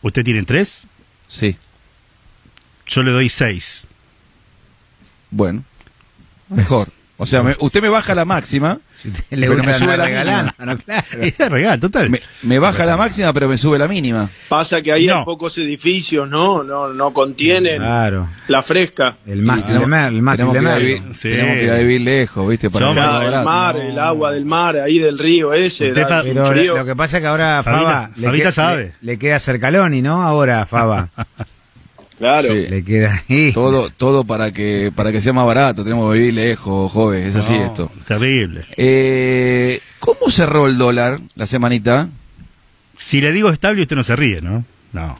¿Usted tiene 3? Sí. Yo le doy 6. Bueno. Mejor. O sea, me- usted me baja la máxima, Le Pero me sube la regalando, mínima. no, claro. Es regal, total. me, me baja la máxima, pero me sube la mínima. Pasa que ahí No. hay pocos edificios, ¿no? No, no contienen Claro. la fresca. El mar, tenemos- el mar, el mar, tenemos, el que ir a mar. vivir, Sí. tenemos que ir a vivir lejos, ¿viste? Para Claro, el mar, el agua del mar, ahí del río ese. Da Pero frío. lo que pasa es que ahora Fabita- Faba le, Fabita que- sabe. le- le queda Cercaloni, ¿no? Ahora Faba Claro. Sí. le queda ahí. Todo, todo para que, para que sea más barato, tenemos que vivir lejos, joven, es así No, esto. Terrible. Eh, ¿Cómo cerró el dólar la semanita? Si le digo estable, usted no se ríe, ¿no? No.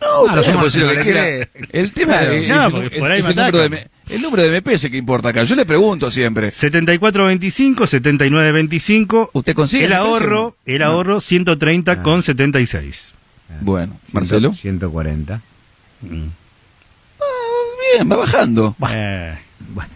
No, Ah, usted puede somos- decir lo no que le quiera. El tema Claro. es, No, es- porque es- por ahí es me el, número de, el número de MPS que importa acá. Yo le pregunto siempre. 74.25, 79.25. ¿Usted consigue El ahorro, el ahorro 130 Ah. con 76. Bueno, Marcelo. 140. Bien, va bajando. Eh, Bueno,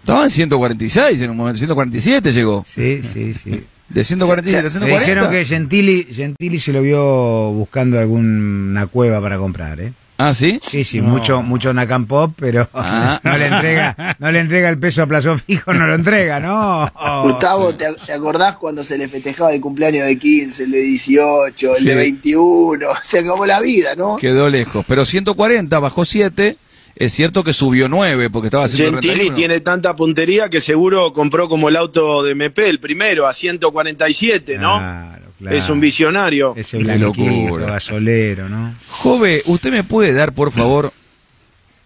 Estaba en 146 en un momento, 147 llegó. sí, sí, sí. De 147 a Le 140. dijeron que Gentili, Gentili se lo vio buscando alguna cueva para comprar, ¿eh? Ah, ¿sí? Sí, sí, No. mucho, mucho Nakam Pop, pero Ah. no le entrega, no le entrega el peso a plazo fijo, no lo entrega, no. Gustavo, ¿te, te acordás cuando se le festejaba el cumpleaños de 15, el de 18, el Sí. de 21? Se acabó la vida, ¿no? Quedó lejos. Pero 140 bajó 7. Es cierto que subió 9 porque estaba haciendo Gentili tiene tanta puntería que seguro compró como el auto de MP, el primero, a 147, ¿no? Claro, claro. Es un visionario. Ese blanquito, locura. gasolero, ¿no? Jove, ¿usted me puede dar, por favor,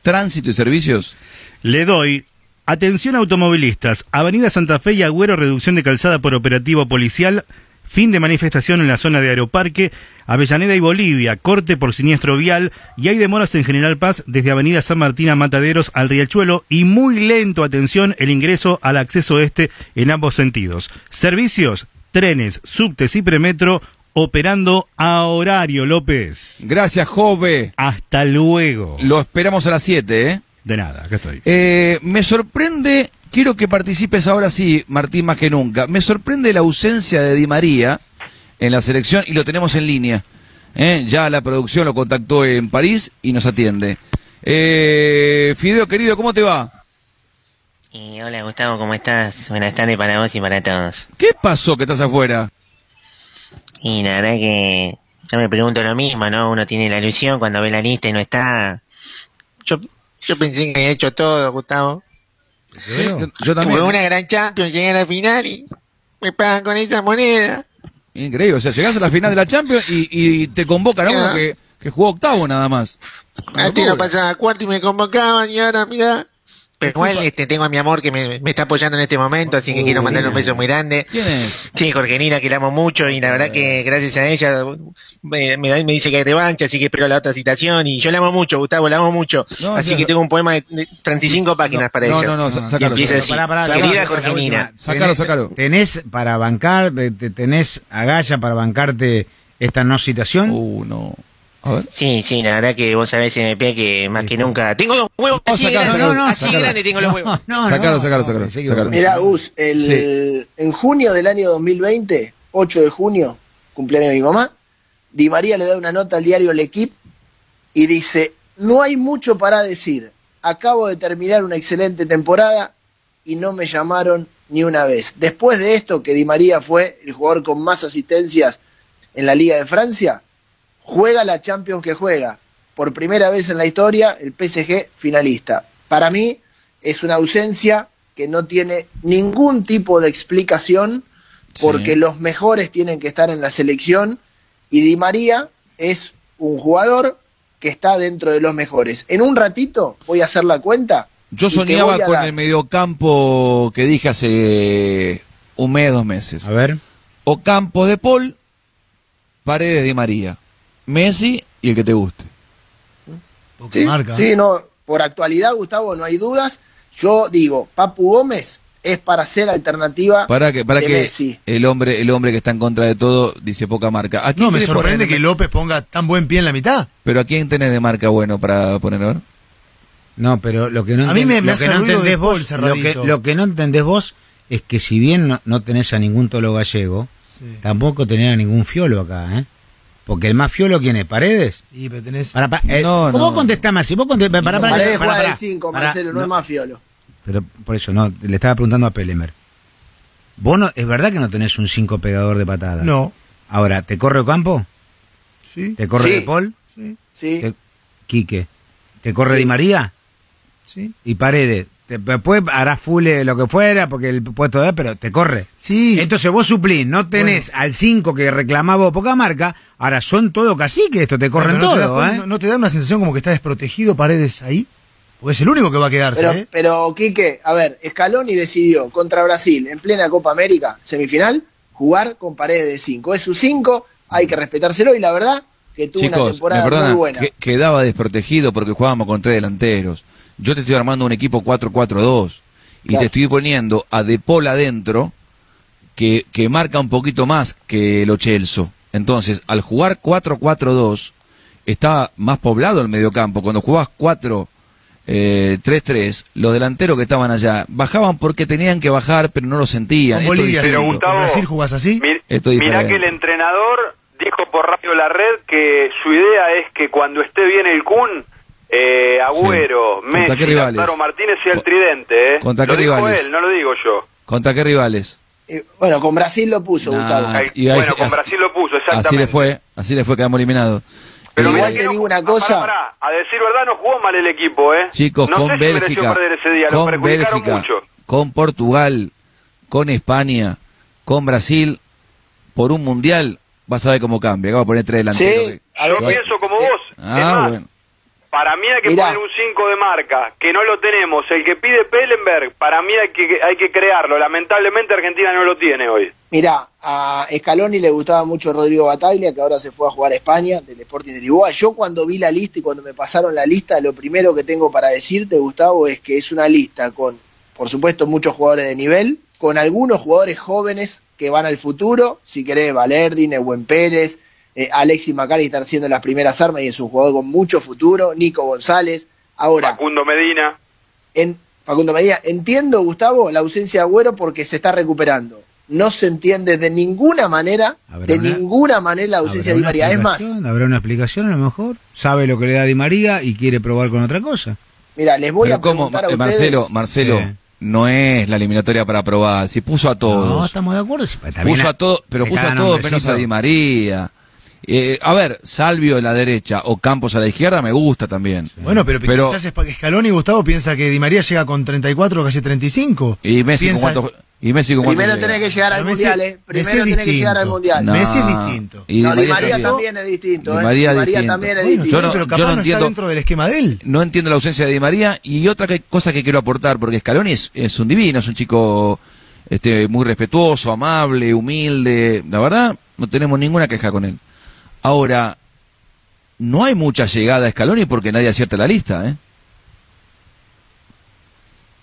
tránsito y servicios? le doy atención automovilistas. Avenida Santa Fe y Agüero, reducción de calzada por operativo policial. Fin de manifestación en la zona de Aeroparque, Avellaneda y Bolivia, corte por siniestro vial y hay demoras en General Paz desde Avenida San Martín a Mataderos al Riachuelo y muy lento, atención, el ingreso al acceso este en ambos sentidos. Servicios, trenes, subtes y premetro operando a horario, López. Gracias, Jove. Hasta luego. Lo esperamos a las 7, ¿eh? De nada, acá estoy. Eh, me sorprende, quiero que participes ahora sí, Martín, más que nunca. Me sorprende la ausencia de Di María en la selección y lo tenemos en línea. ¿eh? Ya la producción lo contactó en París y nos atiende. Eh, Fideo, querido, ¿cómo te va? Y hola Gustavo, ¿cómo estás? Buenas tardes para vos y para todos. ¿Qué pasó que estás afuera? Y la verdad que yo me pregunto lo mismo, ¿no? Uno tiene la ilusión cuando ve la lista y no está. Yo, yo pensé que había hecho todo, Gustavo. Yo, yo Fue también. una gran Champions, llegué a la final y me pagan con esa moneda. Increíble, o sea, llegás a la final de la Champions y, y te convocan a uno que, que jugó octavo nada más. Antes no pasaba cuarto y me convocaban y ahora, mira. Pero igual este, tengo a mi amor que me, me está apoyando en este momento, así que quiero mandarle un beso muy grande. ¿Quién es? Sí, Jorgenina, que la amo mucho y la verdad que gracias a ella me, me, me dice que hay revancha, así que espero la otra citación y yo la amo mucho, Gustavo, la amo mucho. No, así que tengo un poema de, de 35 páginas No, para no, ella. no, no, sa- sácalo, empieza sácalo. así. Pará, Querida Jorgenina. Sácalo, Tenés- sácalo. ¿Tenés para bancar, te- te- tenés agalla para bancarte esta no citación? Uh, no. A ver. Sí, sí, la verdad que vos sabés, MP, que más que nunca... Tengo los huevos No, así de sacalo, grandes, no, no, así de sacalo. grandes tengo los huevos. Pensé que- sácalo. Mira, Gus, el, Sí. en junio del año 2020, 8 de junio, cumpleaños de mi mamá, Di María le da una nota al diario El y dice, no hay mucho para decir, acabo de terminar una excelente temporada y no me llamaron ni una vez. Después de esto, que Di María fue el jugador con más asistencias en la Liga de Francia, juega la Champions que juega. Por primera vez en la historia, el PSG finalista. Para mí es una ausencia que no tiene ningún tipo de explicación porque Sí. los mejores tienen que estar en la selección y Di María es un jugador que está dentro de los mejores. En un ratito voy a hacer la cuenta. Yo soñaba con dar- el mediocampo que dije hace un mes, dos meses. A ver. Ocampo de Paul, Paredes de María, Messi y el que te guste. Sí, marca. sí, no, por actualidad, Gustavo, no hay dudas. Yo digo, Papu Gómez es para ser alternativa Para que, para de que Messi. el hombre, el hombre que está en contra de todo dice poca marca. ¿A quién No, me sorprende poner? que López ponga tan buen pie en la mitad. Pero ¿a quién tenés de marca bueno para poner ahora? No, pero lo que no, A mí me- enten- me lo hace que no ruido entendés de vos, lo que, cerradito. lo que no entendés vos es que si bien no, no tenés a ningún tolo gallego, tampoco tenés a ningún fiolo acá, ¿eh? Porque el más fiolo, ¿quién es? ¿Paredes? Y pero tenés. Para, para, eh, No, ¿Cómo no. contestás así? Vos contestás, para, para, Paredes para, juega para, de 5, para, Marcelo, no, es más fiolo. Pero por eso, no, le estaba preguntando a Pelemer. Vos no, es verdad que no tenés un 5 pegador de patada. No. Ahora, ¿te corre Ocampo? Sí. ¿Te corre Sí. De Paul? Sí. Sí. Te- Quique. ¿Te corre Sí. Di María? Sí. Y Paredes. Te- Después hará full eh, lo que fuera, porque el puesto de pero te corre. Sí. Entonces vos suplís, no tenés al 5 que reclamaba poca marca, ahora son todo cacique, esto te corren Pero no te todo, cuenta- ¿eh? no, no te da una sensación como que está desprotegido Paredes ahí? Porque es el único que va a quedarse, Pero, ¿eh? pero, Quique, a ver, Scaloni decidió contra Brasil en plena Copa América, semifinal, jugar con paredes de 5. Es su 5, hay que respetárselo y la verdad que tuvo una Chicos, me temporada perdonan, muy buena. que- quedaba desprotegido porque jugábamos con tres delanteros. Yo te estoy armando un equipo 4-4-2 y Claro. te estoy poniendo a De Paul adentro que, que marca un poquito más que lo Chelso. Entonces, al jugar 4-4-2 está más poblado el mediocampo. Cuando jugabas 4-3-3, los delanteros que estaban allá bajaban porque tenían que bajar, pero no lo sentían. Esto es Bolivia. Pero, Gustavo, ¿Con Brasil jugás así? Mir- Esto es mirá que el entrenador dijo por Radio La Red que su idea es que cuando esté bien el Kun, eh, Agüero, ¿Contra qué Messi, rivales? Lautaro Martínez sea el tridente. ¿eh? ¿contra lo qué dijo rivales? él, no lo digo yo. ¿Contra qué rivales? Eh, bueno, con Brasil lo puso, Nah, Gustavo. Y ahí bueno, con así- Brasil lo puso, exactamente. Así le fue, así le fue, quedamos eliminados. Pero Eh, Igual te digo no- una ah, cosa. pará, pará. A decir verdad, no jugó mal el equipo, ¿eh? Chicos, no con sé si Bélgica, perder ese día, lo con Bélgica, mucho. con Portugal, con España, con Brasil, por un mundial, vas a ver cómo cambia. Acabo de poner tres delanteros. Sí, que- a Yo pienso como vos. es Ah, más, bueno. Para mí hay que Mirá. poner un 5 de marca, que no lo tenemos. El que pide Pellenberg, para mí hay que, hay que crearlo. Lamentablemente Argentina no lo tiene hoy. Mirá, a Scaloni le gustaba mucho Rodrigo Bataglia, que ahora se fue a jugar a España, del Sporting de Lisboa. Yo cuando vi la lista y cuando me pasaron la lista, lo primero que tengo para decirte, Gustavo, es que es una lista con, por supuesto, muchos jugadores de nivel, con algunos jugadores jóvenes que van al futuro, si querés, Valerdi, Nehuen Pérez, eh, Alexis McAllister siendo las primeras armas y es un jugador con mucho futuro, Nico González. Ahora, Facundo Medina. en, Facundo Medina, entiendo, Gustavo, la ausencia de Agüero porque se está recuperando. No se entiende de ninguna manera, de una- ninguna manera la ausencia de Di ¿Habrá una María. Es más? ¿Habrá una explicación a lo mejor? ¿Sabe lo que le da Di María y quiere probar con otra cosa? mira, les voy Pero a cómo, preguntar a eh, ustedes. Marcelo, Marcelo, no es la eliminatoria para probar. Si puso a todos. No, estamos de acuerdo. puso a todos, pero puso a todos menos a Di María. Eh, a ver, Salvio a la derecha o Campos a la izquierda me gusta también. Bueno, pero, Pero- quizás es para que Scaloni Gustavo piensa que Di María llega con 34, casi 35. Y Messi Piensa- con cuántos y Messi con Primero tenés que llegar al Messi- mundial, eh. Primero tenés que llegar al mundial. No. Messi es distinto. Y no, Di María también. también es distinto, Di eh. María Di María distinto. también es Bueno, distinto. Yo no- pero yo capaz no no, entiendo- está dentro del esquema de él. no entiendo la ausencia de Di María y otra que- cosa que quiero aportar porque Scaloni es, es un divino, es un chico este muy respetuoso, amable, humilde, la verdad no tenemos ninguna queja con él. Ahora no hay mucha llegada a Scaloni porque nadie acierta la lista, ¿eh?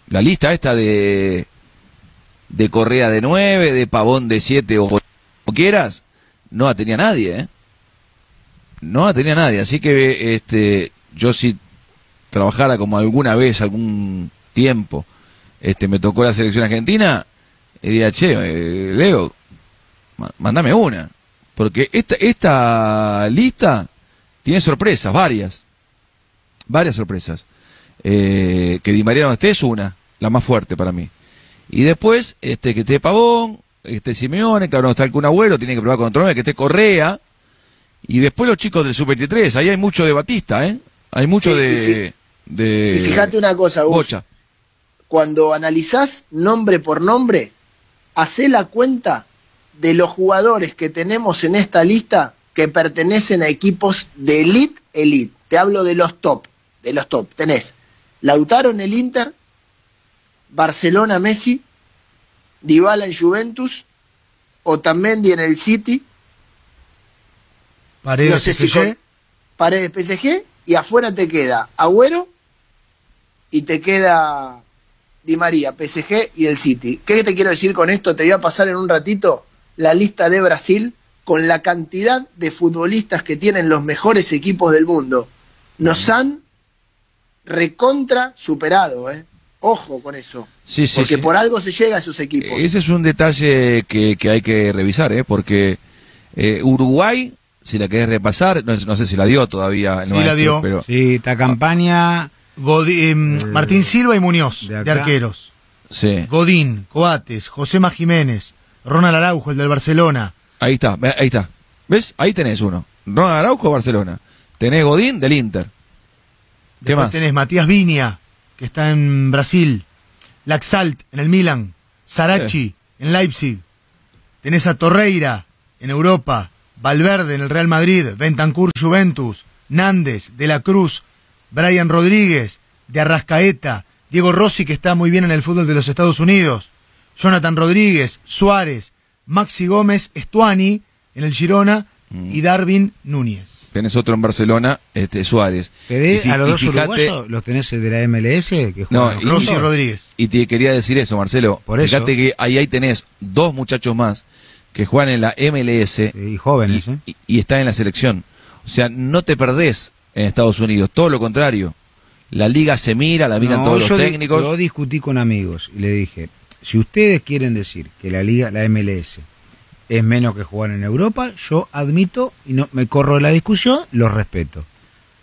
La lista esta de de Correa de 9, de Pavón de 7 o como quieras, no la tenía nadie, ¿eh? No la tenía nadie, así que este yo si trabajara como alguna vez, algún tiempo, este me tocó la selección argentina, diría, che, eh, Leo, ma- mandame una. Porque esta, esta lista tiene sorpresas, varias. Varias sorpresas. Eh, que Di María no esté es una, la más fuerte para mí. Y después, este, que esté Pavón, que esté Simeone, que ahora no está el Kun Agüero, tiene que probar con otro que esté Correa. Y después los chicos del Sub-23, ahí hay mucho de Batista, ¿eh? Hay mucho Sí, y de, de... Y fíjate una cosa, Bocha. cuando analizás nombre por nombre, hacé la cuenta de los jugadores que tenemos en esta lista que pertenecen a equipos de elite, elite. Te hablo de los top, de los top. Tenés Lautaro en el Inter, Barcelona Messi, Dybala en Juventus, Otamendi en el City, Paredes no sé si PSG, Paredes PSG y afuera te queda Agüero y te queda Di María, PSG y el City. ¿Qué te quiero decir con esto? Te voy a pasar en un ratito la lista de Brasil con la cantidad de futbolistas que tienen los mejores equipos del mundo. Nos han recontra superado, ¿eh? Ojo con eso. Sí, sí, porque sí. por algo se llega a esos equipos. Ese es un detalle que, que hay que revisar, ¿eh? Porque eh, Uruguay, si la querés repasar, no, no sé si la dio todavía. Sí, la dio. Pero, Sí, esta campaña. Godi- em, Martín Silva y Muñoz, de arqueros. sí. Godín, Coates, Josema Jiménez, Ronald Araujo, el del Barcelona. Ahí está, ahí está. ¿Ves? Ahí tenés uno. Ronald Araujo, Barcelona. Tenés Godín del Inter. ¿Qué Después más? tenés Matías Viña, que está en Brasil. Laxalt, en el Milan. Sarachi, en Leipzig. Tenés a Torreira, en Europa. Valverde, en el Real Madrid. Bentancur, Juventus. Nández, De la Cruz. Brian Rodríguez, de Arrascaeta. Diego Rossi, que está muy bien en el fútbol de los Estados Unidos. Jonathan Rodríguez, Suárez. Maxi Gómez, Estuani, en el Girona. Mm. Y Darwin Núñez. Tenés otro en Barcelona, este Suárez. ¿Te ves Y fi- a los dos fíjate- uruguayos? ¿Los tenés de la MLS? Que No, y- Rossi? Rodríguez. Y te quería decir eso, Marcelo. Por eso. Fíjate que ahí, ahí tenés dos muchachos más que juegan en la MLS Y jóvenes, y, ¿eh? y- y están en la selección. O sea, no te perdés en Estados Unidos, todo lo contrario. La liga se mira, la miran No, todos los yo técnicos. Yo discutí con amigos y le dije, si ustedes quieren decir que la liga, la MLS, es menos que jugar en Europa, yo admito y no me corro de la discusión, los respeto.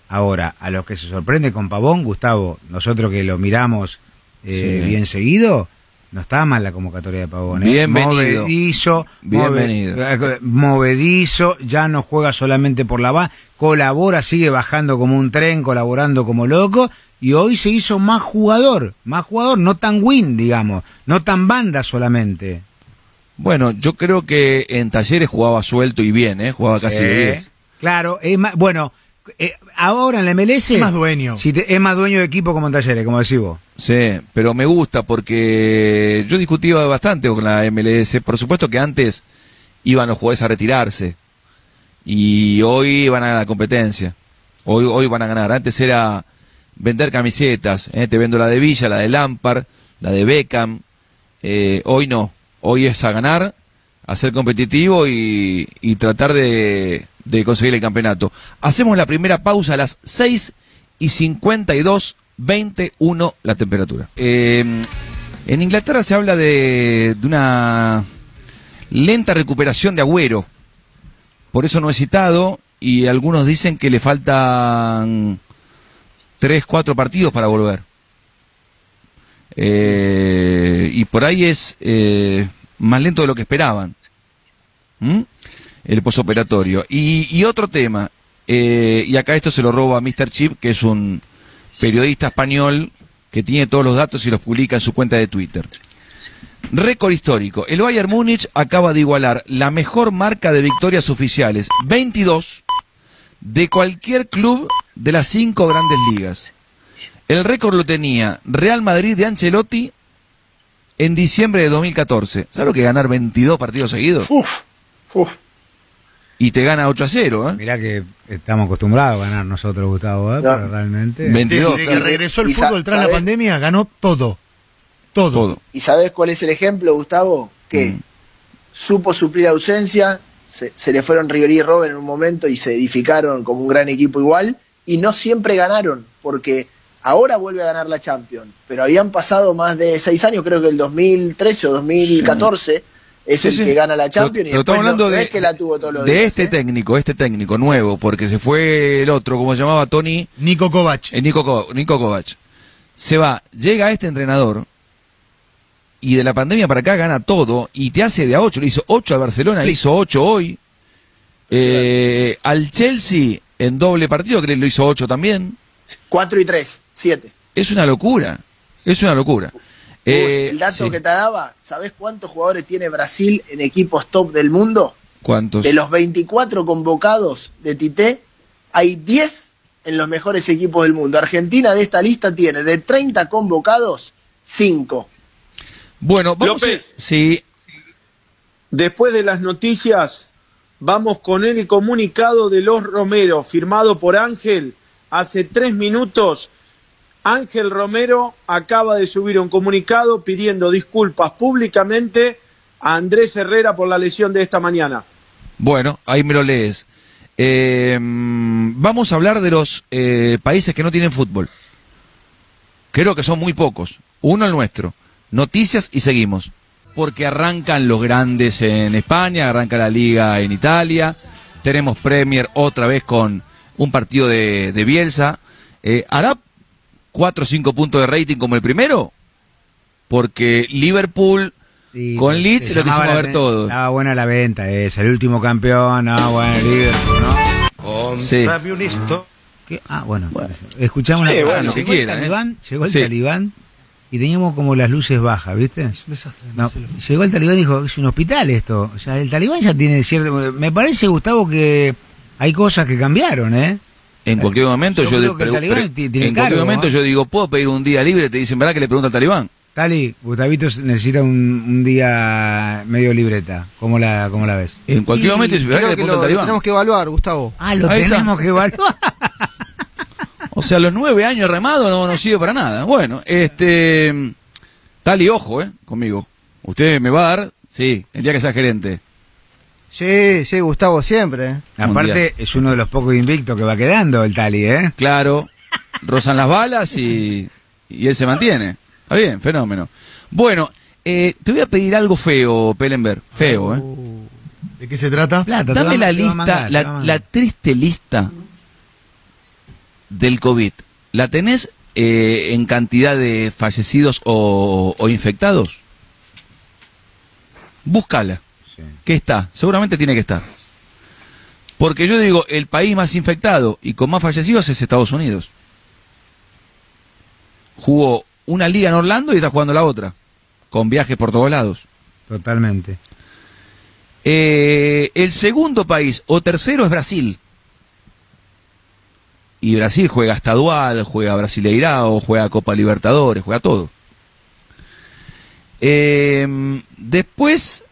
Ahora, a los que se sorprende con Pavón, Gustavo, nosotros que lo miramos eh, Sí. bien seguido, no está mal la convocatoria de Pavón. ¿eh? Bienvenido. Movedizo, Bienvenido. eh, movedizo, ya no juega solamente por la banda, colabora, sigue bajando como un tren, colaborando como loco, y hoy se hizo más jugador, más jugador, no tan win, digamos, no tan banda solamente. Bueno, yo creo que en talleres jugaba suelto y bien, ¿eh? Jugaba casi de Eh, 10. Claro, es más, bueno, eh, ahora en la MLS Es más dueño. si te- es más dueño de equipo como en talleres, como decís vos. Sí, pero me gusta porque yo discutía bastante con la MLS. Por supuesto que antes iban los jugadores a retirarse y hoy van a la competencia. Hoy, hoy van a ganar. Antes era vender camisetas. ¿eh? Te vendo la de Villa, la de Lampard, la de Beckham. Eh, hoy no. Hoy es a ganar, a ser competitivo y, y tratar de, de conseguir el campeonato. Hacemos la primera pausa a las 6 y 52, 21 la temperatura. Eh, en Inglaterra se habla de, de una lenta recuperación de Agüero. Por eso no he citado y algunos dicen que le faltan 3, 4 partidos para volver. Eh, y por ahí es eh, más lento de lo que esperaban. ¿Mm? El posoperatorio. Y, y otro tema, eh, y acá esto se lo roba a Mr. Chip, que es un periodista español que tiene todos los datos y los publica en su cuenta de Twitter. Récord histórico. El Bayern Múnich acaba de igualar la mejor marca de victorias oficiales, 22, de cualquier club de las cinco grandes ligas. El récord lo tenía Real Madrid de Ancelotti en diciembre de 2014. ¿Sabes lo que ganar 22 partidos seguidos? Uf, uf. Y te gana 8 a 0, ¿eh? Mirá que estamos acostumbrados a ganar nosotros, Gustavo, ¿eh? No. Pero realmente... 22. Desde que regresó el fútbol tras la pandemia, ganó todo. Todo. Todo. ¿Y sabes cuál es el ejemplo, Gustavo? Que Mm. supo suplir ausencia, se, se le fueron Ribery y Robben en un momento y se edificaron como un gran equipo igual, y no siempre ganaron, porque ahora vuelve a ganar la Champions, pero habían pasado más de seis años, creo que el 2013 o 2014 es Sí, el sí. que gana la Pero- Champions, y pero estamos después no- hablando no de, es que la tuvo todos los de días, este ¿eh? técnico, este técnico nuevo, porque se fue el otro, como se llamaba Tony, Nico Kovac. eh, Nico, Nico Kovac. Se va, llega este entrenador y de la pandemia para acá gana todo y te hace de a 8. Le hizo 8 a Barcelona, le hizo 8 hoy. Eh, al Chelsea en doble partido, que lo hizo 8 también. 4 y 3, 7. Es una locura. Es una locura. Eh, el dato sí. que te daba, ¿sabés cuántos jugadores tiene Brasil en equipos top del mundo? ¿Cuántos? De los 24 convocados de Tite, hay 10 en los mejores equipos del mundo. Argentina de esta lista tiene de 30 convocados, 5. Bueno, vamos López. a- Sí, Después de las noticias, vamos con el comunicado de los Romero, firmado por Ángel hace tres minutos. Ángel Romero acaba de subir un comunicado pidiendo disculpas públicamente a Andrés Herrera por la lesión de esta mañana. Bueno, ahí me lo lees. Eh, vamos a hablar de los eh, países que no tienen fútbol. Creo que son muy pocos. Uno el nuestro. Noticias y seguimos. Porque arrancan los grandes en España, arranca la liga en Italia. Tenemos Premier otra vez con un partido de, de Bielsa. Eh, ¿Hará 4 o 5 puntos de rating como el primero? Porque Liverpool Sí, con Leeds lo quisimos la ver todo. Estaba buena la venta esa, el último campeón, ah, bueno, el Liverpool, ¿no? Sí. ¿Qué? Ah, bueno. Escuchamos Sí, la bueno, llegó el ¿eh? talibán, llegó el Sí. talibán y teníamos como las luces bajas, ¿viste? Es un desastre. No, llegó el talibán y dijo, es un hospital esto. O sea, el talibán ya tiene cierto... Me parece, Gustavo, que hay cosas que cambiaron, ¿eh? En cualquier momento Yo tiene en cualquier momento ¿no? yo digo, ¿puedo pedir un día libre? Te dicen, ¿verdad que le pregunta al talibán? Tali, Gustavito necesita un, un día medio libreta. ¿Cómo la, cómo la ves? En cualquier Y momento, ¿verdad que le que pregunta lo, al lo talibán? tenemos que evaluar, Gustavo. Ah, lo Ahí está. tenemos que evaluar. O sea, los nueve años remado no, no sirve para nada. Bueno, este... Tali, ojo, ¿eh? Conmigo. ¿Usted me va a dar? Sí, el día que sea gerente. Sí, sí, Gustavo, siempre. ¿eh? Aparte, es uno de los pocos invictos que va quedando el Tali, ¿eh? Claro, rozan las balas y, y él se mantiene. Está bien, fenómeno. Bueno, eh, te voy a pedir algo feo, Pelenberg. Feo, ¿eh? ¿De qué se trata? Plata, Dame la lista, mandar, la, la triste lista del COVID. ¿La tenés eh, en cantidad de fallecidos o, o infectados? Búscala. ¿Qué está? Seguramente tiene que estar. Porque yo digo, el país más infectado y con más fallecidos es Estados Unidos. Jugó una liga en Orlando y está jugando la otra, con viajes por todos lados. Totalmente. Eh, el segundo país o tercero es Brasil. Y Brasil juega estadual, juega Brasileirao, juega Copa Libertadores, juega todo. Eh, después,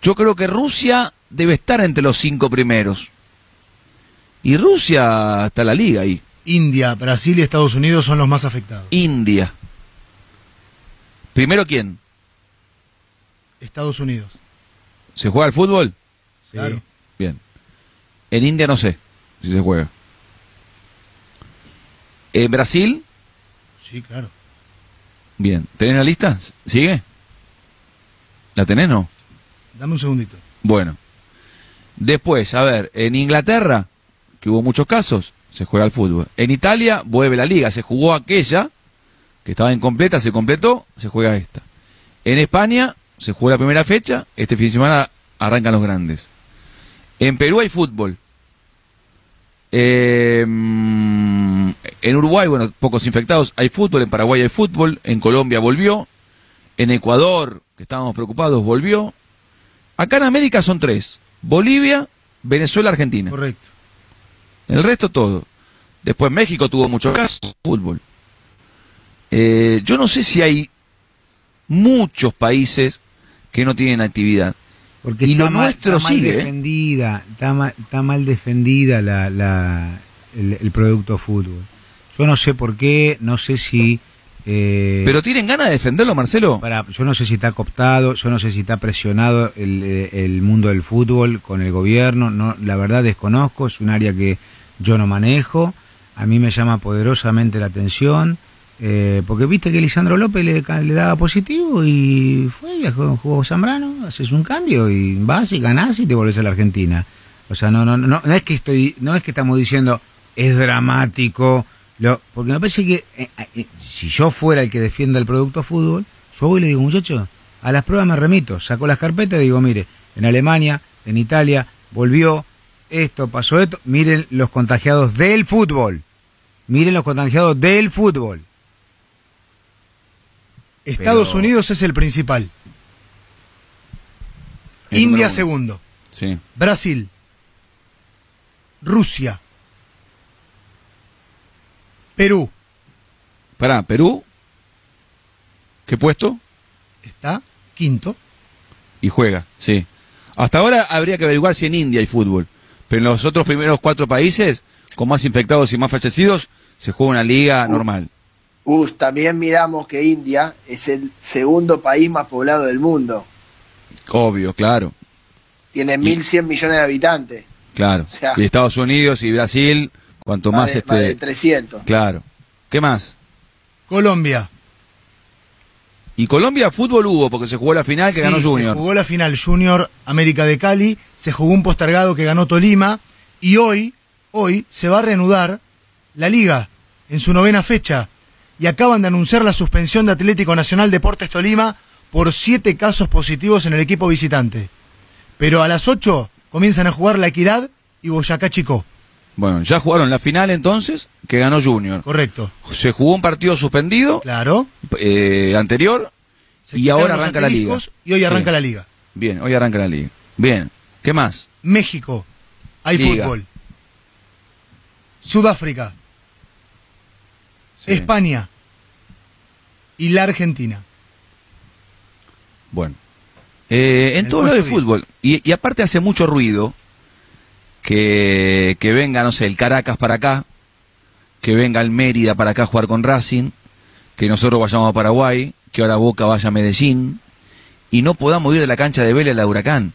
yo creo que Rusia debe estar entre los cinco primeros. Y Rusia está en la liga ahí. India, Brasil y Estados Unidos son los más afectados. India. Primero, ¿quién? Estados Unidos. ¿Se juega al fútbol? Sí. Claro. Bien. En India no sé si se juega. En Brasil, Sí, claro. bien. ¿Tenés la lista? ¿Sigue? ¿La tenés no? Dame un segundito. Bueno. Después, a ver, en Inglaterra, que hubo muchos casos, se juega al fútbol. En Italia, vuelve la liga. Se jugó aquella, que estaba incompleta, se completó, se juega esta. En España, se jugó la primera fecha, este fin de semana arrancan los grandes. En Perú hay fútbol. Mm, en Uruguay, bueno, pocos infectados, hay fútbol. En Paraguay hay fútbol. En Colombia volvió. En Ecuador, que estábamos preocupados, volvió. Acá en América son tres. Bolivia, Venezuela, Argentina. Correcto. El resto todo. Después México tuvo muchos casos, fútbol. Eh, yo no sé si hay muchos países que no tienen actividad. Porque Y lo está mal- nuestro está mal sigue, ¿eh? defendida, está mal, está mal defendida la, la- el, el producto fútbol. Yo no sé por qué, no sé si... eh, Pero tienen ganas de defenderlo, Marcelo. para, yo no sé si está cooptado, yo no sé si está presionado el, eh, el mundo del fútbol con el gobierno, no, la verdad desconozco, es un área que yo no manejo, a mí me llama poderosamente la atención, eh, porque viste que Lisandro López le, le daba positivo y fue, viajó, jugó Zambrano, haces un cambio y vas y ganás y te volvés a la Argentina. O sea, no, no, no, no es que estoy, no es que estamos diciendo es dramático, lo, porque me parece que eh, eh, si yo fuera el que defienda el producto fútbol, Yo voy y le digo, muchachos, a las pruebas me remito. Saco las carpetas y digo, mire, en Alemania, en Italia, volvió esto, pasó esto. Miren los contagiados del fútbol. Miren los contagiados del fútbol. Estados Pero- Unidos es el principal. El India segundo. Sí. Brasil. Rusia. Perú. Pará, Perú. ¿Qué puesto? Está quinto. Y juega, sí. Hasta ahora habría que averiguar si en India hay fútbol. Pero en los otros primeros cuatro países, con más infectados y más fallecidos, se juega una liga normal. Gus, también miramos que India es el segundo país más poblado del mundo. Obvio, claro, Tiene 1.100 millones de habitantes. claro. O sea, y Estados Unidos y Brasil, cuanto más más de, este... más de 300. Claro. ¿Qué más? Colombia. Y Colombia fútbol hubo, porque se jugó la final que Sí, ganó Se Junior. jugó la final Junior América de Cali, se jugó un postergado que ganó Tolima y hoy, hoy se va a reanudar la liga en su novena fecha y acaban de anunciar la suspensión de Atlético Nacional Deportes Tolima por siete casos positivos en el equipo visitante. Pero a las 8 comienzan a jugar La Equidad y Boyacá Chico. Bueno, ya jugaron la final entonces, que ganó Junior. Correcto. Se jugó un partido suspendido Claro. eh, anterior Se y ahora arranca la liga. Y hoy arranca Sí. la liga. Bien, hoy arranca la liga. Bien, ¿qué más? México. Hay Liga. fútbol. Sudáfrica. Sí. España. Y la Argentina. Bueno. Eh, en todo lo de fútbol. Y, y aparte hace mucho ruido que, que venga, no sé, el Caracas para acá, que venga el Mérida para acá a jugar con Racing, que nosotros vayamos a Paraguay, que ahora Boca vaya a Medellín, y no podamos ir de la cancha de Vélez a la Huracán.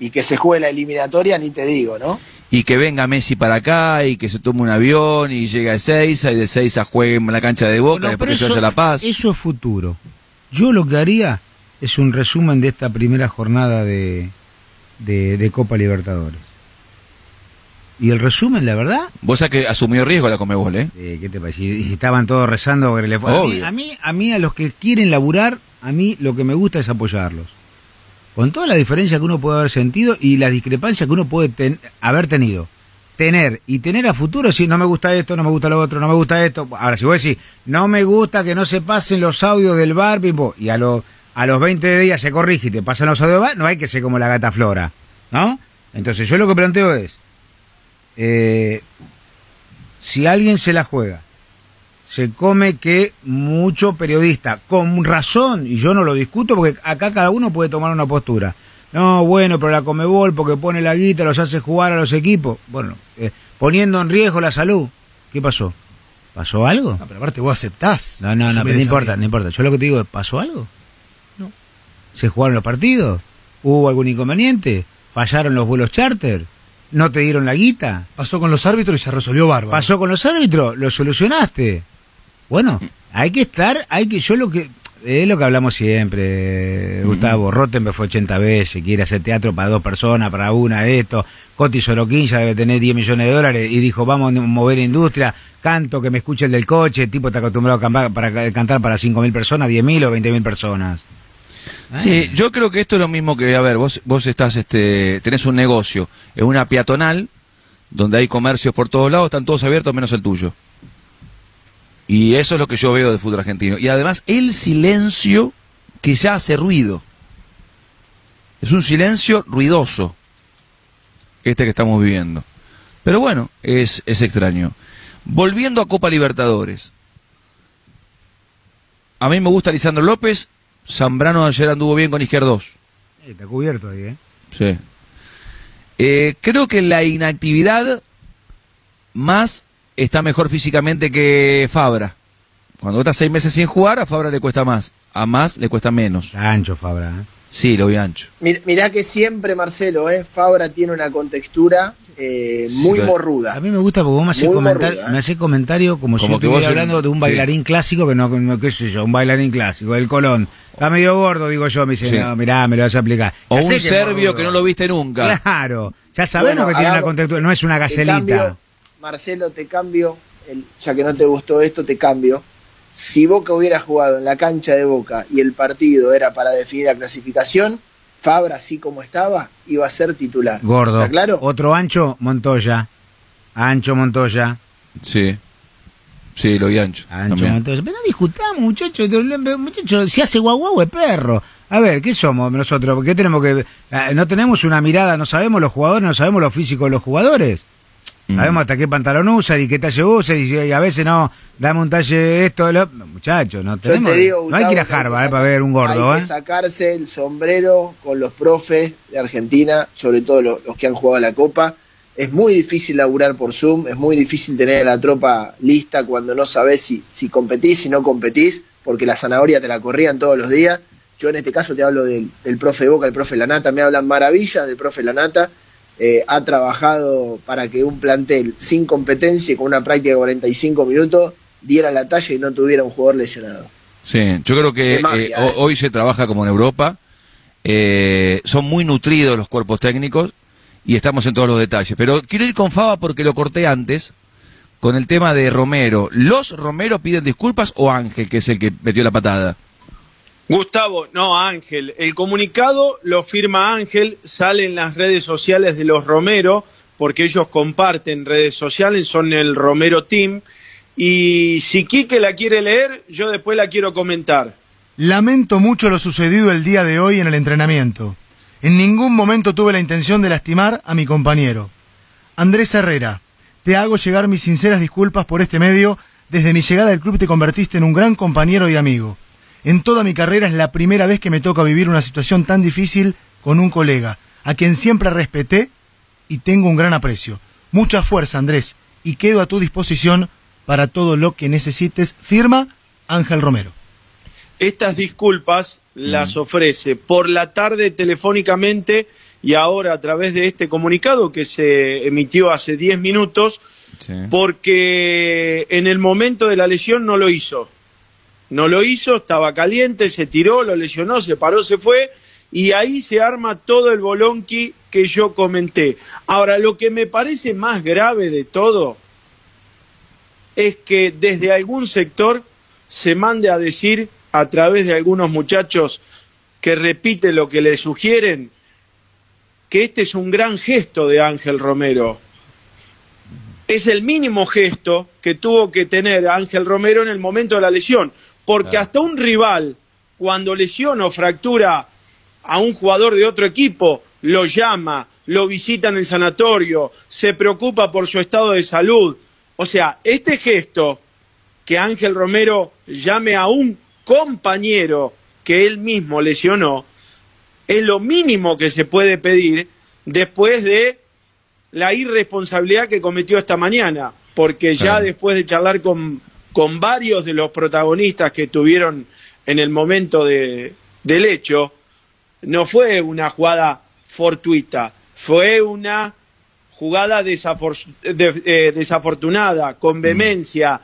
Y que se juegue la eliminatoria, ni te digo, ¿no? Y que venga Messi para acá y que se tome un avión y llegue a Ezeiza y de Ezeiza juegue en la cancha de Boca, Bueno, después que se vaya a La Paz. Eso es futuro. Yo lo que haría es un resumen de esta primera jornada de, de, de Copa Libertadores. Y el resumen, la verdad, Vos sabés que asumió riesgo la Comebol, ¿eh? eh, ¿qué te parece? Y si estaban todos rezando porque le fue. A mí, Obvio. a mí, a mí, a los que quieren laburar, a mí lo que me gusta es apoyarlos. Con toda la diferencia que uno puede haber sentido y la discrepancia que uno puede ten- haber tenido. Tener y tener a futuro, si no me gusta esto, no me gusta lo otro, no me gusta esto. Ahora, si vos decís, no me gusta que no se pasen los audios del bar, y a, los a los 20 días se corrige y te pasan los audios del bar, no hay que ser como la gata flora, ¿no? Entonces, yo lo que planteo es, eh, si alguien se la juega, se come que mucho periodista, con razón, y yo no lo discuto porque acá cada uno puede tomar una postura. No, bueno, pero la Comebol porque pone la guita, los hace jugar a los equipos. Bueno, eh, poniendo en riesgo la salud. ¿Qué pasó? ¿Pasó algo? No, pero aparte vos aceptás. No, no, no, pero no importa, no importa. Yo lo que te digo es, ¿pasó algo? No. ¿Se jugaron los partidos? ¿Hubo algún inconveniente? ¿Fallaron los vuelos charter? ¿No te dieron la guita? Pasó con los árbitros y se resolvió bárbaro. pasó con los árbitros, lo solucionaste. Bueno, hay que estar, hay que, yo lo que, es lo que hablamos siempre, Gustavo, Rottenberg fue 80 veces, quiere hacer teatro para dos personas, para una, esto, Coti Sorokin ya debe tener 10 millones de dólares y dijo, vamos a mover industria, canto, que me escuche el del coche, el tipo está acostumbrado a cantar para, cantar para 5.000 personas, 10.000 o 20.000 personas. Sí, yo creo que esto es lo mismo que, a ver, vos, vos estás, este, tenés un negocio, es una peatonal, donde hay comercios por todos lados, están todos abiertos menos el tuyo. Y eso es lo que yo veo del fútbol argentino. Y además, el silencio que ya hace ruido. Es un silencio ruidoso, este que estamos viviendo. Pero bueno, es, es extraño. Volviendo a Copa Libertadores. A mí me gusta Lisandro López. Zambrano ayer anduvo bien con Izquierdos. Eh, Está cubierto ahí, ¿eh? Sí. Eh, creo que la inactividad más está mejor físicamente que Fabra. Cuando estás seis meses sin jugar, a Fabra le cuesta más. A más le cuesta menos. Está ancho Fabra, ¿eh? Sí, lo vi ancho. Mir- Mirá que siempre, Marcelo, ¿eh? Fabra tiene una contextura eh, muy Sí, morruda. A mí me gusta porque vos me haces Muy comentario, ¿eh? me haces comentario como, si yo estuviera en- hablando de un sí. bailarín clásico que no, no, qué sé yo, un bailarín clásico, el Colón. Está medio gordo, digo yo, me dice, Sí. no, mirá, me lo vas a aplicar. O Ya un serbio que no lo viste nunca. Claro, ya sabemos Bueno, que tiene una contextura, no es una gacelita. cambio, Marcelo, te cambio, el- ya que no te gustó esto, te cambio. si Boca hubiera jugado en la cancha de Boca y el partido era para definir la clasificación, Fabra, así como estaba, iba a ser titular. Gordo. ¿Está claro? Otro ancho, Montoya. Ancho, Montoya. Sí. Sí, lo vi ancho. Ancho, también. Montoya. Pero no discutamos, muchachos. Muchachos, si hace guau guau es perro. A ver, ¿qué somos nosotros? ¿Por qué tenemos que.? ah, No tenemos una mirada, no sabemos los jugadores, no sabemos lo físico de los jugadores. Mm. Sabemos hasta qué pantalón usan y qué talle usan y, y a veces no, dame un talle esto, lo... muchachos, no tenemos. te digo, no hay que ir a Harvard eh, para ver un gordo, hay ¿eh? que sacarse el sombrero con los profes de Argentina, sobre todo lo- los, que han jugado la Copa. Es muy difícil laburar por Zoom, es muy difícil tener a la tropa lista cuando no sabes si, si competís, si no competís, porque la zanahoria te la corrían todos los días. Yo en este caso te hablo del, del profe Boca, el profe Lanata, me hablan maravillas del profe Lanata. Eh, ha trabajado para que un plantel sin competencia y con una práctica de 45 minutos diera la talla y no tuviera un jugador lesionado. Sí, yo creo que magia, eh, ¿eh? ho- hoy se trabaja como en Europa. Eh, son muy nutridos los cuerpos técnicos y estamos en todos los detalles. Pero quiero ir con Faba porque lo corté antes con el tema de Romero. ¿Los Romero piden disculpas o Ángel, que es el que metió la patada? Gustavo, no, Ángel. El comunicado lo firma Ángel, sale en las redes sociales de los Romero, porque ellos comparten redes sociales, son el Romero Team. Y si Quique la quiere leer, yo después la quiero comentar. Lamento mucho lo sucedido el día de hoy en el entrenamiento. En ningún momento tuve la intención de lastimar a mi compañero. Andrés Herrera, te hago llegar mis sinceras disculpas por este medio. Desde mi llegada al club te convertiste en un gran compañero y amigo. En toda mi carrera es la primera vez que me toca vivir una situación tan difícil con un colega, a quien siempre respeté y tengo un gran aprecio. Mucha fuerza, Andrés, y quedo a tu disposición para todo lo que necesites. Firma Ángel Romero. Estas disculpas las ofrece por la tarde telefónicamente y ahora a través de este comunicado que se emitió hace 10 minutos, porque en el momento de la lesión no lo hizo. No lo hizo, estaba caliente, se tiró, lo lesionó, se paró, se fue y ahí se arma todo el bolonqui que yo comenté. Ahora, lo que me parece más grave de todo es que desde algún sector se mande a decir a través de algunos muchachos que repiten lo que le sugieren, que este es un gran gesto de Ángel Romero. Es el mínimo gesto que tuvo que tener Ángel Romero en el momento de la lesión, porque hasta un rival, cuando lesiona o fractura a un jugador de otro equipo, lo llama, lo visita en el sanatorio, se preocupa por su estado de salud. O sea, este gesto que Ángel Romero llame a un compañero que él mismo lesionó, es lo mínimo que se puede pedir después de la irresponsabilidad que cometió esta mañana, porque ya Claro. después de charlar con, con varios de los protagonistas que estuvieron en el momento de, del hecho, no fue una jugada fortuita, fue una jugada desafor- de- eh, desafortunada, con vehemencia,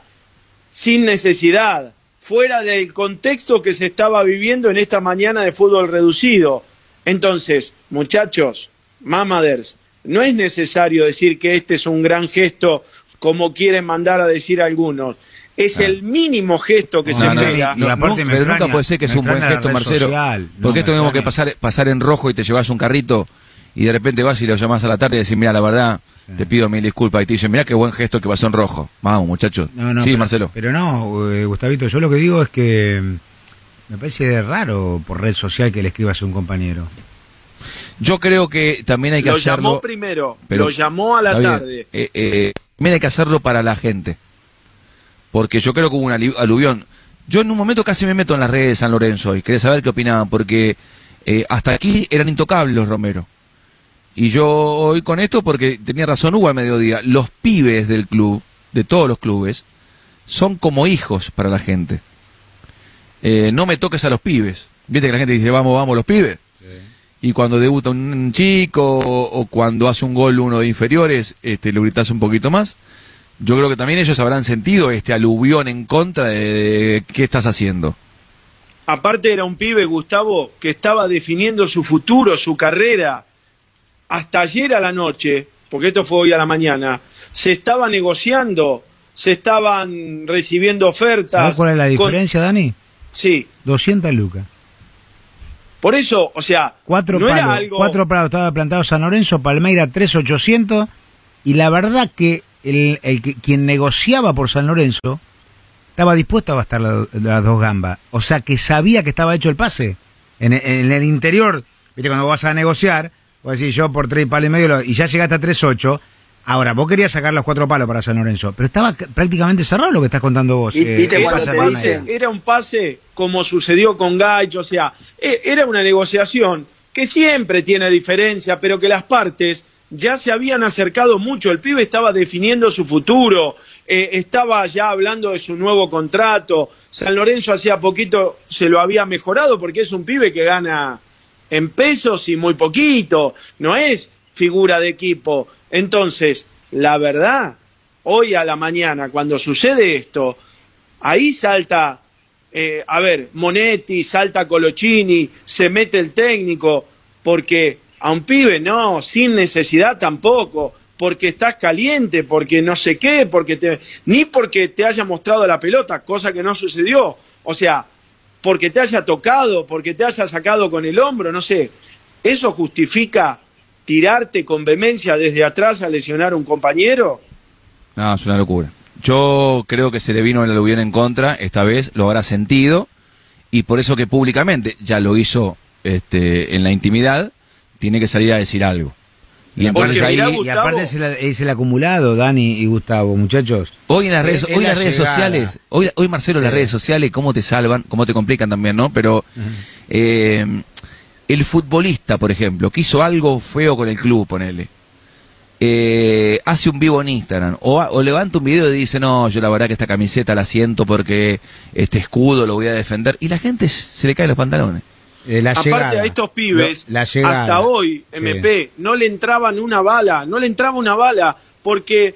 sin necesidad, fuera del contexto que se estaba viviendo en esta mañana de fútbol reducido. Entonces, muchachos, mamaders, no es necesario decir que este es un gran gesto como quieren mandar a decir algunos. Es el mínimo gesto que se No, pero extraña- nunca puede ser que es un buen gesto, Marcelo. social. Porque esto tenemos que pasar, pasar en rojo y te llevas un carrito y de repente vas y lo llamas a la tarde y decís, mira, la verdad, te pido mil disculpas. Y te dicen, mira qué buen gesto que pasó en rojo. Vamos, muchachos. No, no, sí, pero- Marcelo. Pero no, eh, Gustavito, yo lo que digo es que mm, me parece raro por red social que le escribas a un compañero. Yo creo que también hay que Lo hacerlo. llamó primero, pero- lo llamó a la tarde. Eh, eh, también hay que hacerlo para la gente. Porque yo creo que hubo un aluvión. Yo en un momento casi me meto en las redes de San Lorenzo y quería saber qué opinaban, porque eh, hasta aquí eran intocables los Romero. Y yo hoy con esto, porque tenía razón Hugo al mediodía, los pibes del club, de todos los clubes, son como hijos para la gente. Eh, no me toques a los pibes. Viste que la gente dice, vamos, vamos los pibes. Y cuando debuta un chico o, o cuando hace un gol uno de inferiores, este, lo gritas un poquito más. Yo creo que también ellos habrán sentido este aluvión en contra de, de qué estás haciendo. Aparte era un pibe, Gustavo, que estaba definiendo su futuro, su carrera. Hasta ayer a la noche, porque esto fue hoy a la mañana, se estaba negociando se estaban recibiendo ¿Sabes ofertas. cuál es la con- diferencia, Dani? Sí, 200 lucas. por eso, o sea, Cuatro no era algo... cuatro palos estaba plantado San Lorenzo, Palmeira 3800 y la verdad que el, el que quien negociaba por San Lorenzo estaba dispuesto a gastar la- las dos gambas, o sea que sabía que estaba hecho el pase. En, en el interior, viste cuando vas a negociar, vos decís yo por tres palos y medio y ya llegaste a 38 Ahora, vos querías sacar los cuatro palos para San Lorenzo, pero estaba prácticamente cerrado lo que estás contando vos. Y- eh, viste ¿qué era, cuando pasa un te en el dicen- era un pase como sucedió con Gaich, o sea, e- era una negociación que siempre tiene diferencia, pero que las partes ya se habían acercado mucho. El pibe estaba definiendo su futuro, eh, estaba ya hablando de su nuevo contrato. San Lorenzo hacía poquito se lo había mejorado porque es un pibe que gana en pesos y muy poquito, no es figura de equipo. Entonces, la verdad, hoy a la mañana, cuando sucede esto, ahí salta, eh, a ver, Monetti, salta Colochini, se mete el técnico, porque a un pibe no, sin necesidad tampoco, porque estás caliente, porque no sé qué, porque te, ni porque te haya mostrado la pelota, cosa que no sucedió. O sea, porque te haya tocado, porque te haya sacado con el hombro, no sé. ¿Eso justifica tirarte con vehemencia desde atrás a lesionar a un compañero? No, es una locura. Yo creo que se le vino el aluvión en contra, esta vez lo habrá sentido, y por eso que públicamente ya lo hizo este, en la intimidad, tiene que salir a decir algo. Y entonces ahí, mirá, Y Gustavo. aparte es el, es el acumulado, Dani y Gustavo, muchachos. hoy en las redes, es- hoy la las redes llegada. sociales, hoy, hoy Marcelo, las redes sociales, cómo te salvan, cómo te complican también, ¿no? Pero eh, el futbolista, por ejemplo, que hizo algo feo con el club, ponele. eh, hace un vivo en Instagram o, o levanta un video y dice no yo la verdad que esta camiseta la siento porque este escudo lo voy a defender y la gente se le cae los pantalones Eh, la Aparte llegada. a estos pibes, la hasta hoy, Sí. MP, no le entraban una bala, no le entraba una bala, porque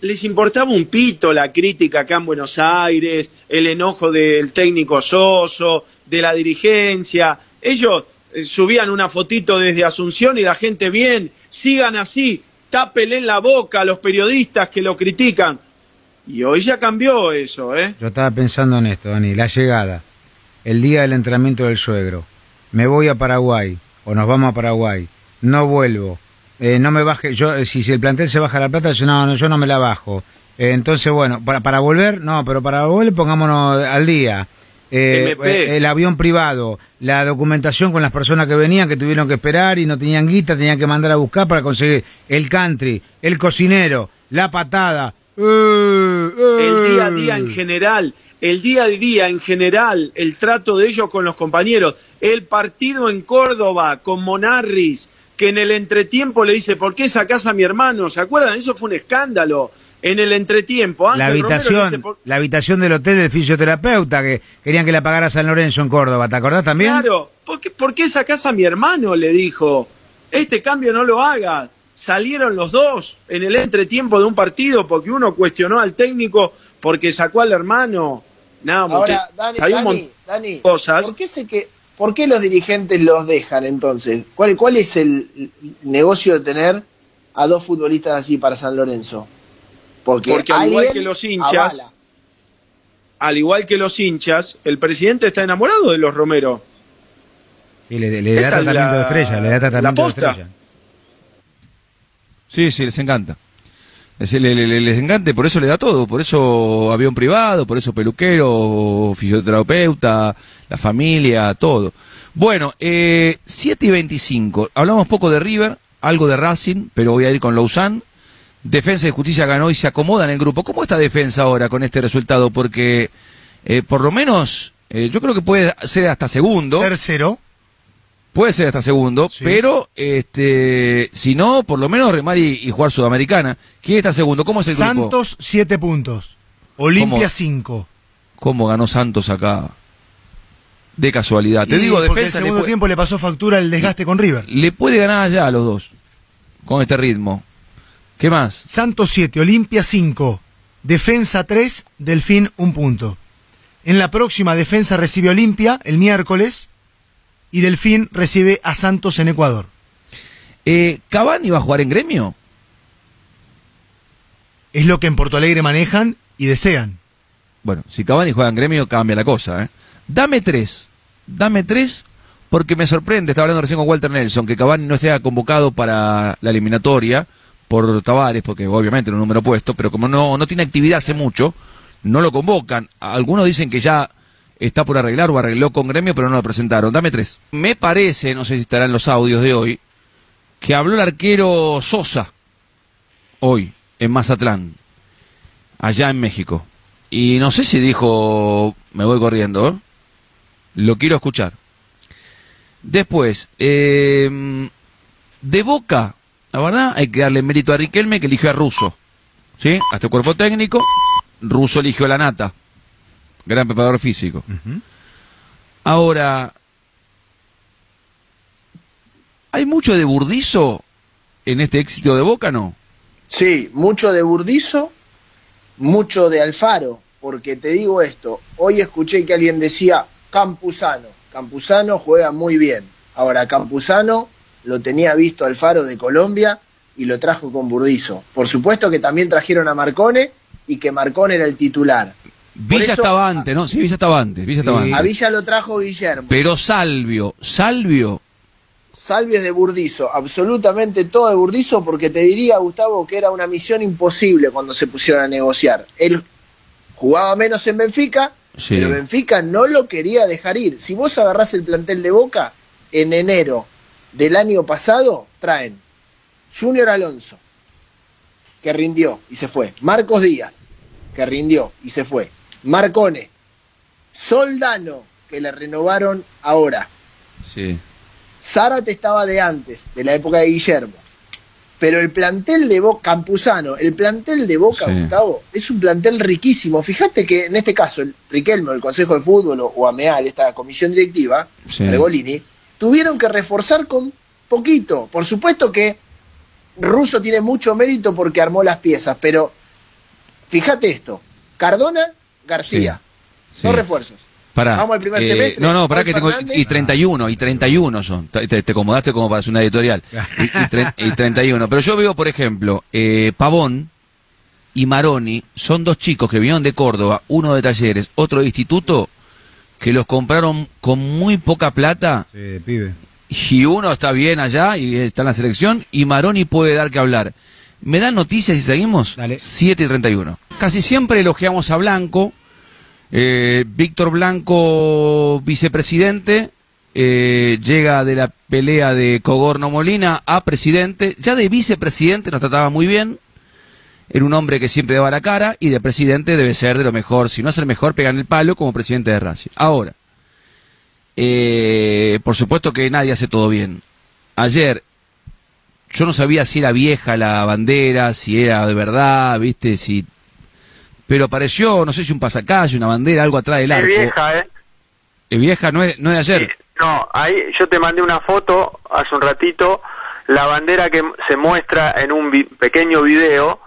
les importaba un pito la crítica acá en Buenos Aires, el enojo del técnico Soso, de la dirigencia. Ellos eh, subían una fotito desde Asunción y la gente bien, sigan así, tápele en la boca a los periodistas que lo critican. Y hoy ya cambió eso, ¿eh? Yo estaba pensando en esto, Dani, la llegada, el día del entrenamiento del suegro. Me voy a Paraguay, o nos vamos a Paraguay, no vuelvo, eh, no me baje, yo eh, si, si el plantel se baja la plata, yo no, no, yo no me la bajo. Eh, entonces, bueno, para, para volver, no, pero para volver pongámonos al día. Eh, eh, el avión privado, la documentación con las personas que venían, que tuvieron que esperar y no tenían guita, tenían que mandar a buscar para conseguir el country, el cocinero, la patada. Eh, el día a eh. día en general, el día a día en general, el trato de ellos con los compañeros, el partido en Córdoba con Monarris, que en el entretiempo le dice, ¿por qué sacás a mi hermano? ¿Se acuerdan? Eso fue un escándalo. En el entretiempo, la Ángel le habitación, dice, "¿Por- la habitación del hotel del fisioterapeuta que querían que la pagara San Lorenzo en Córdoba, ¿te acordás también? Claro, ¿por qué, por qué sacás a mi hermano? Le dijo. Este cambio no lo haga. Salieron los dos en el entretiempo de un partido porque uno cuestionó al técnico porque sacó al hermano. No, Ahora, Dani, hay un Dani, Dani, cosas. ¿por qué, se que, ¿por qué los dirigentes los dejan entonces? ¿Cuál, cuál es el negocio de tener a dos futbolistas así para San Lorenzo? Porque, Porque al igual que los hinchas, avala. al igual que los hinchas, el presidente está enamorado de los Romero. Y le, le da tratamiento la- de estrella, le da tratamiento la de estrella. Sí, sí, les encanta. Es- le- le- le- les encanta, y por eso le da todo. Por eso avión privado, por eso peluquero, fisioterapeuta, la familia, todo. Bueno, eh, 7 y 25. Hablamos poco de River, algo de Racing, pero voy a ir con Lausanne. Defensa y Justicia ganó y se acomoda en el grupo. ¿Cómo está Defensa ahora con este resultado? Porque eh, por lo menos eh, yo creo que puede ser hasta segundo. Tercero. Puede ser hasta segundo, Sí. pero este, si no, por lo menos remar y, y jugar Sudamericana. ¿Quién está segundo? ¿Cómo es el grupo? Santos, 7 puntos. Olimpia, ¿Cómo? 5. ¿Cómo ganó Santos acá? De casualidad. Te Y digo, porque defensa el segundo tiempo le pasó factura el desgaste con River. le puede ganar allá a los dos. Con este ritmo. ¿Qué más? Santos 7, Olimpia 5. Defensa 3, Delfín 1 punto. En la próxima Defensa recibe Olimpia el miércoles y Delfín recibe a Santos en Ecuador. Eh, ¿Cavani va a jugar en gremio? Es lo que en Porto Alegre manejan y desean. Bueno, si Cavani juega en gremio, cambia la cosa, ¿eh? Dame tres. Dame tres porque me sorprende, estaba hablando recién con Walter Nelson, que Cavani no esté convocado para la eliminatoria por Tavares, porque obviamente era un número puesto, pero como no, no tiene actividad hace mucho, no lo convocan. Algunos dicen que ya está por arreglar o arregló con gremio, pero no lo presentaron. Dame tres. Me parece, no sé si estarán los audios de hoy, que habló el arquero Sosa hoy en Mazatlán, allá en México. Y no sé si dijo, me voy corriendo, ¿eh? lo quiero escuchar. Después, eh, de Boca, la verdad, hay que darle mérito a Riquelme que eligió a Russo. ¿Sí? Hasta el cuerpo técnico, Russo eligió a la Nata. Gran preparador físico. Ahora, ¿hay mucho de Burdizo en este éxito de Boca, no? Sí, mucho de Burdizo, mucho de Alfaro, porque te digo esto, hoy escuché que alguien decía Campuzano, Campuzano juega muy bien. Ahora, Campuzano lo tenía visto Alfaro de Colombia y lo trajo con Burdizo. Por supuesto que también trajeron a Marcone y que Marcone era el titular. Villa eso- estaba antes, ¿no? Sí, Villa estaba antes. Villa estaba A antes. Villa lo trajo Guillermo. Pero Salvio, Salvio, Salvies de Burdizo, absolutamente todo de Burdizo, porque te diría, Gustavo, que era una misión imposible cuando se pusieron a negociar. Él jugaba menos en Benfica, Sí. pero Benfica no lo quería dejar ir. Si vos agarrás el plantel de Boca, en enero del año pasado traen Junior Alonso, que rindió y se fue. Marcos Díaz, que rindió y se fue. Marcone, Soldano, que le renovaron ahora. sí. Zárate estaba de antes, de la época de Guillermo. Pero el plantel de Boca, Campuzano, el plantel de Boca, Sí. Gustavo, es un plantel riquísimo. Fíjate que en este caso, el Riquelme, el Consejo de Fútbol o, AMEAL, esta comisión directiva, Sí. Regolini, tuvieron que reforzar con poquito. Por supuesto que Russo tiene mucho mérito porque armó las piezas, pero fíjate esto: Cardona, García, Sí. dos refuerzos. Pará. Vamos al primer Eh, semestre. No, no, pará que tengo. Y 31, y 31 son. Te, te- te acomodaste como para hacer una editorial. Y, y tre- y 31. Pero yo veo, por ejemplo, eh, Pavón y Maroni son dos chicos que vinieron de Córdoba, uno de talleres, otro de instituto, que los compraron con muy poca plata. Sí, pibe. Y uno está bien allá y está en la selección, y Maroni puede dar que hablar. ¿Me dan noticias y seguimos? Dale. 7 y 31. Casi siempre elogiamos a Blanco. Eh, Víctor Blanco, vicepresidente, eh, llega de la pelea de Cogorno Molina a presidente. Ya de vicepresidente nos trataba muy bien. Era un hombre que siempre daba la cara y de presidente debe ser de lo mejor. Si no es el mejor, pegan el palo como presidente de Racing. Ahora, eh, por supuesto que nadie hace todo bien. Ayer, yo no sabía si era vieja la bandera, si era de verdad, viste, si... Pero apareció, no sé si un pasacalle, una bandera, algo atrás del Es arco. vieja, ¿eh? ¿Es vieja? ¿No es, no es de ayer? Sí, No, ahí yo te mandé una foto hace un ratito. La bandera que se muestra en un vi- pequeño video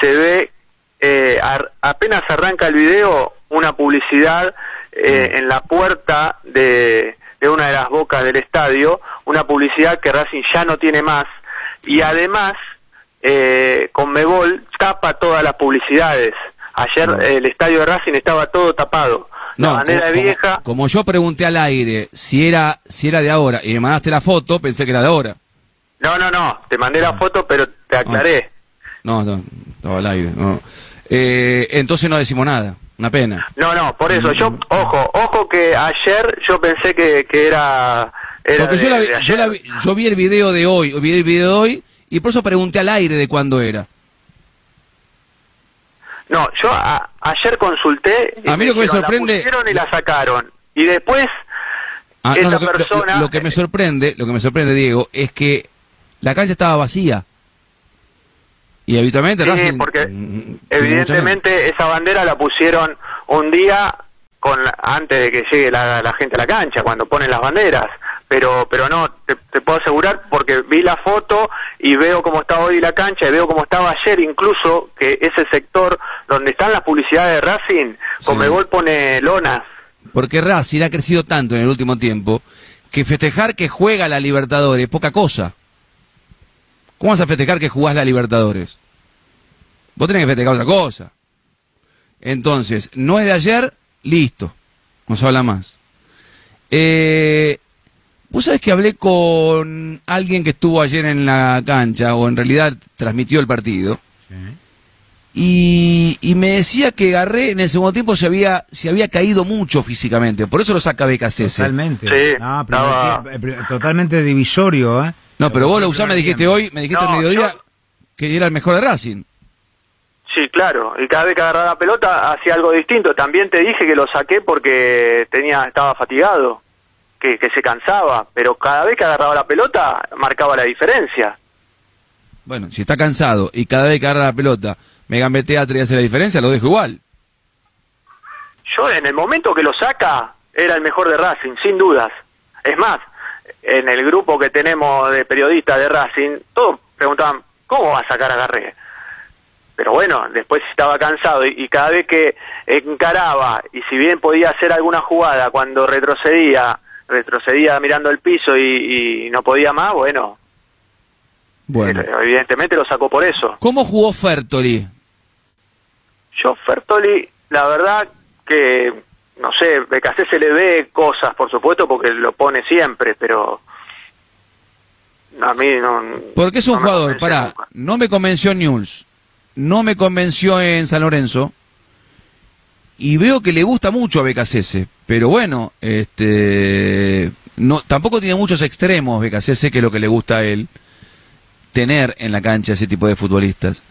se ve, eh, ar- apenas arranca el video, una publicidad eh, en la puerta de, de una de las bocas del estadio, una publicidad que Racing ya no tiene más. Y además, eh, Conmebol tapa todas las publicidades. Ayer No. el estadio de Racing estaba todo tapado. La bandera como, es vieja. Como, como yo pregunté al aire si era, si era de ahora y me mandaste la foto, pensé que era de ahora. No, no, no, te mandé la foto, pero te aclaré. No, no, estaba al aire. no. Eh, entonces no decimos nada. Una pena. No, no, por eso, yo, ojo, ojo que ayer yo pensé que, que era... era Porque yo, la vi, yo, la vi- yo vi el video de hoy, vi el video de hoy y por eso pregunté al aire de cuándo era. No, yo a- ayer consulté... y A mí lo que me sorprende- La pusieron y la sacaron. Y después, Ah, esta no, lo, que, lo- persona... lo- que me sorprende, lo que me sorprende, Diego, es que la cancha estaba vacía. Y habitualmente Sí, Racing, porque mm, mucha Evidentemente esa bandera la pusieron un día con antes de que llegue la, la gente a la cancha, cuando ponen las banderas. Pero pero no, te, te puedo asegurar porque vi la foto y veo cómo está hoy la cancha y veo cómo estaba ayer incluso, que ese sector donde están las publicidades de Racing, Sí. Comebol pone lonas. Porque Racing ha crecido tanto en el último tiempo que festejar que juega la Libertadores es poca cosa. ¿Cómo vas a festejar que jugás la Libertadores? Vos tenés que festejar otra cosa. Entonces, no es de ayer, listo. No se habla más. Eh, Vos sabés que hablé con alguien que estuvo ayer en la cancha, o en realidad transmitió el partido. Y, y me decía que Garré en el segundo tiempo se había, se había caído mucho físicamente, por eso lo saca BKC. Totalmente. Sí, No, estaba- tiempo, eh, totalmente divisorio, ¿eh? No, pero vos lo usás, me dijiste hoy, me dijiste No, al mediodía yo- que era el mejor de Racing. Sí, claro. Y cada vez que agarraba la pelota hacía algo distinto. También te dije que lo saqué porque tenía estaba fatigado, que, que se cansaba. Pero cada vez que agarraba la pelota marcaba la diferencia. Bueno, si está cansado y cada vez que agarra la pelota me gambetea y hace la diferencia, lo dejo igual. Yo en el momento que lo saca era el mejor de Racing, sin dudas. Es más, en el grupo que tenemos de periodistas de Racing, todos preguntaban, ¿cómo va a sacar a Garré? Pero bueno, después estaba cansado y, y cada vez que encaraba, y si bien podía hacer alguna jugada cuando retrocedía, retrocedía mirando el piso y, y no podía más, bueno, Bueno. eh, evidentemente lo sacó por eso. ¿Cómo jugó Fertoli? Yo, Fertoli, la verdad que, no sé, BKC se le ve cosas, por supuesto, porque lo pone siempre, pero a mí no... Porque es un no jugador, pará, nunca. no me convenció en Newell's, no me convenció en San Lorenzo, y veo que le gusta mucho a BKCS, pero bueno, este, no, tampoco tiene muchos extremos BKCS, que es lo que le gusta a él, tener en la cancha ese tipo de futbolistas.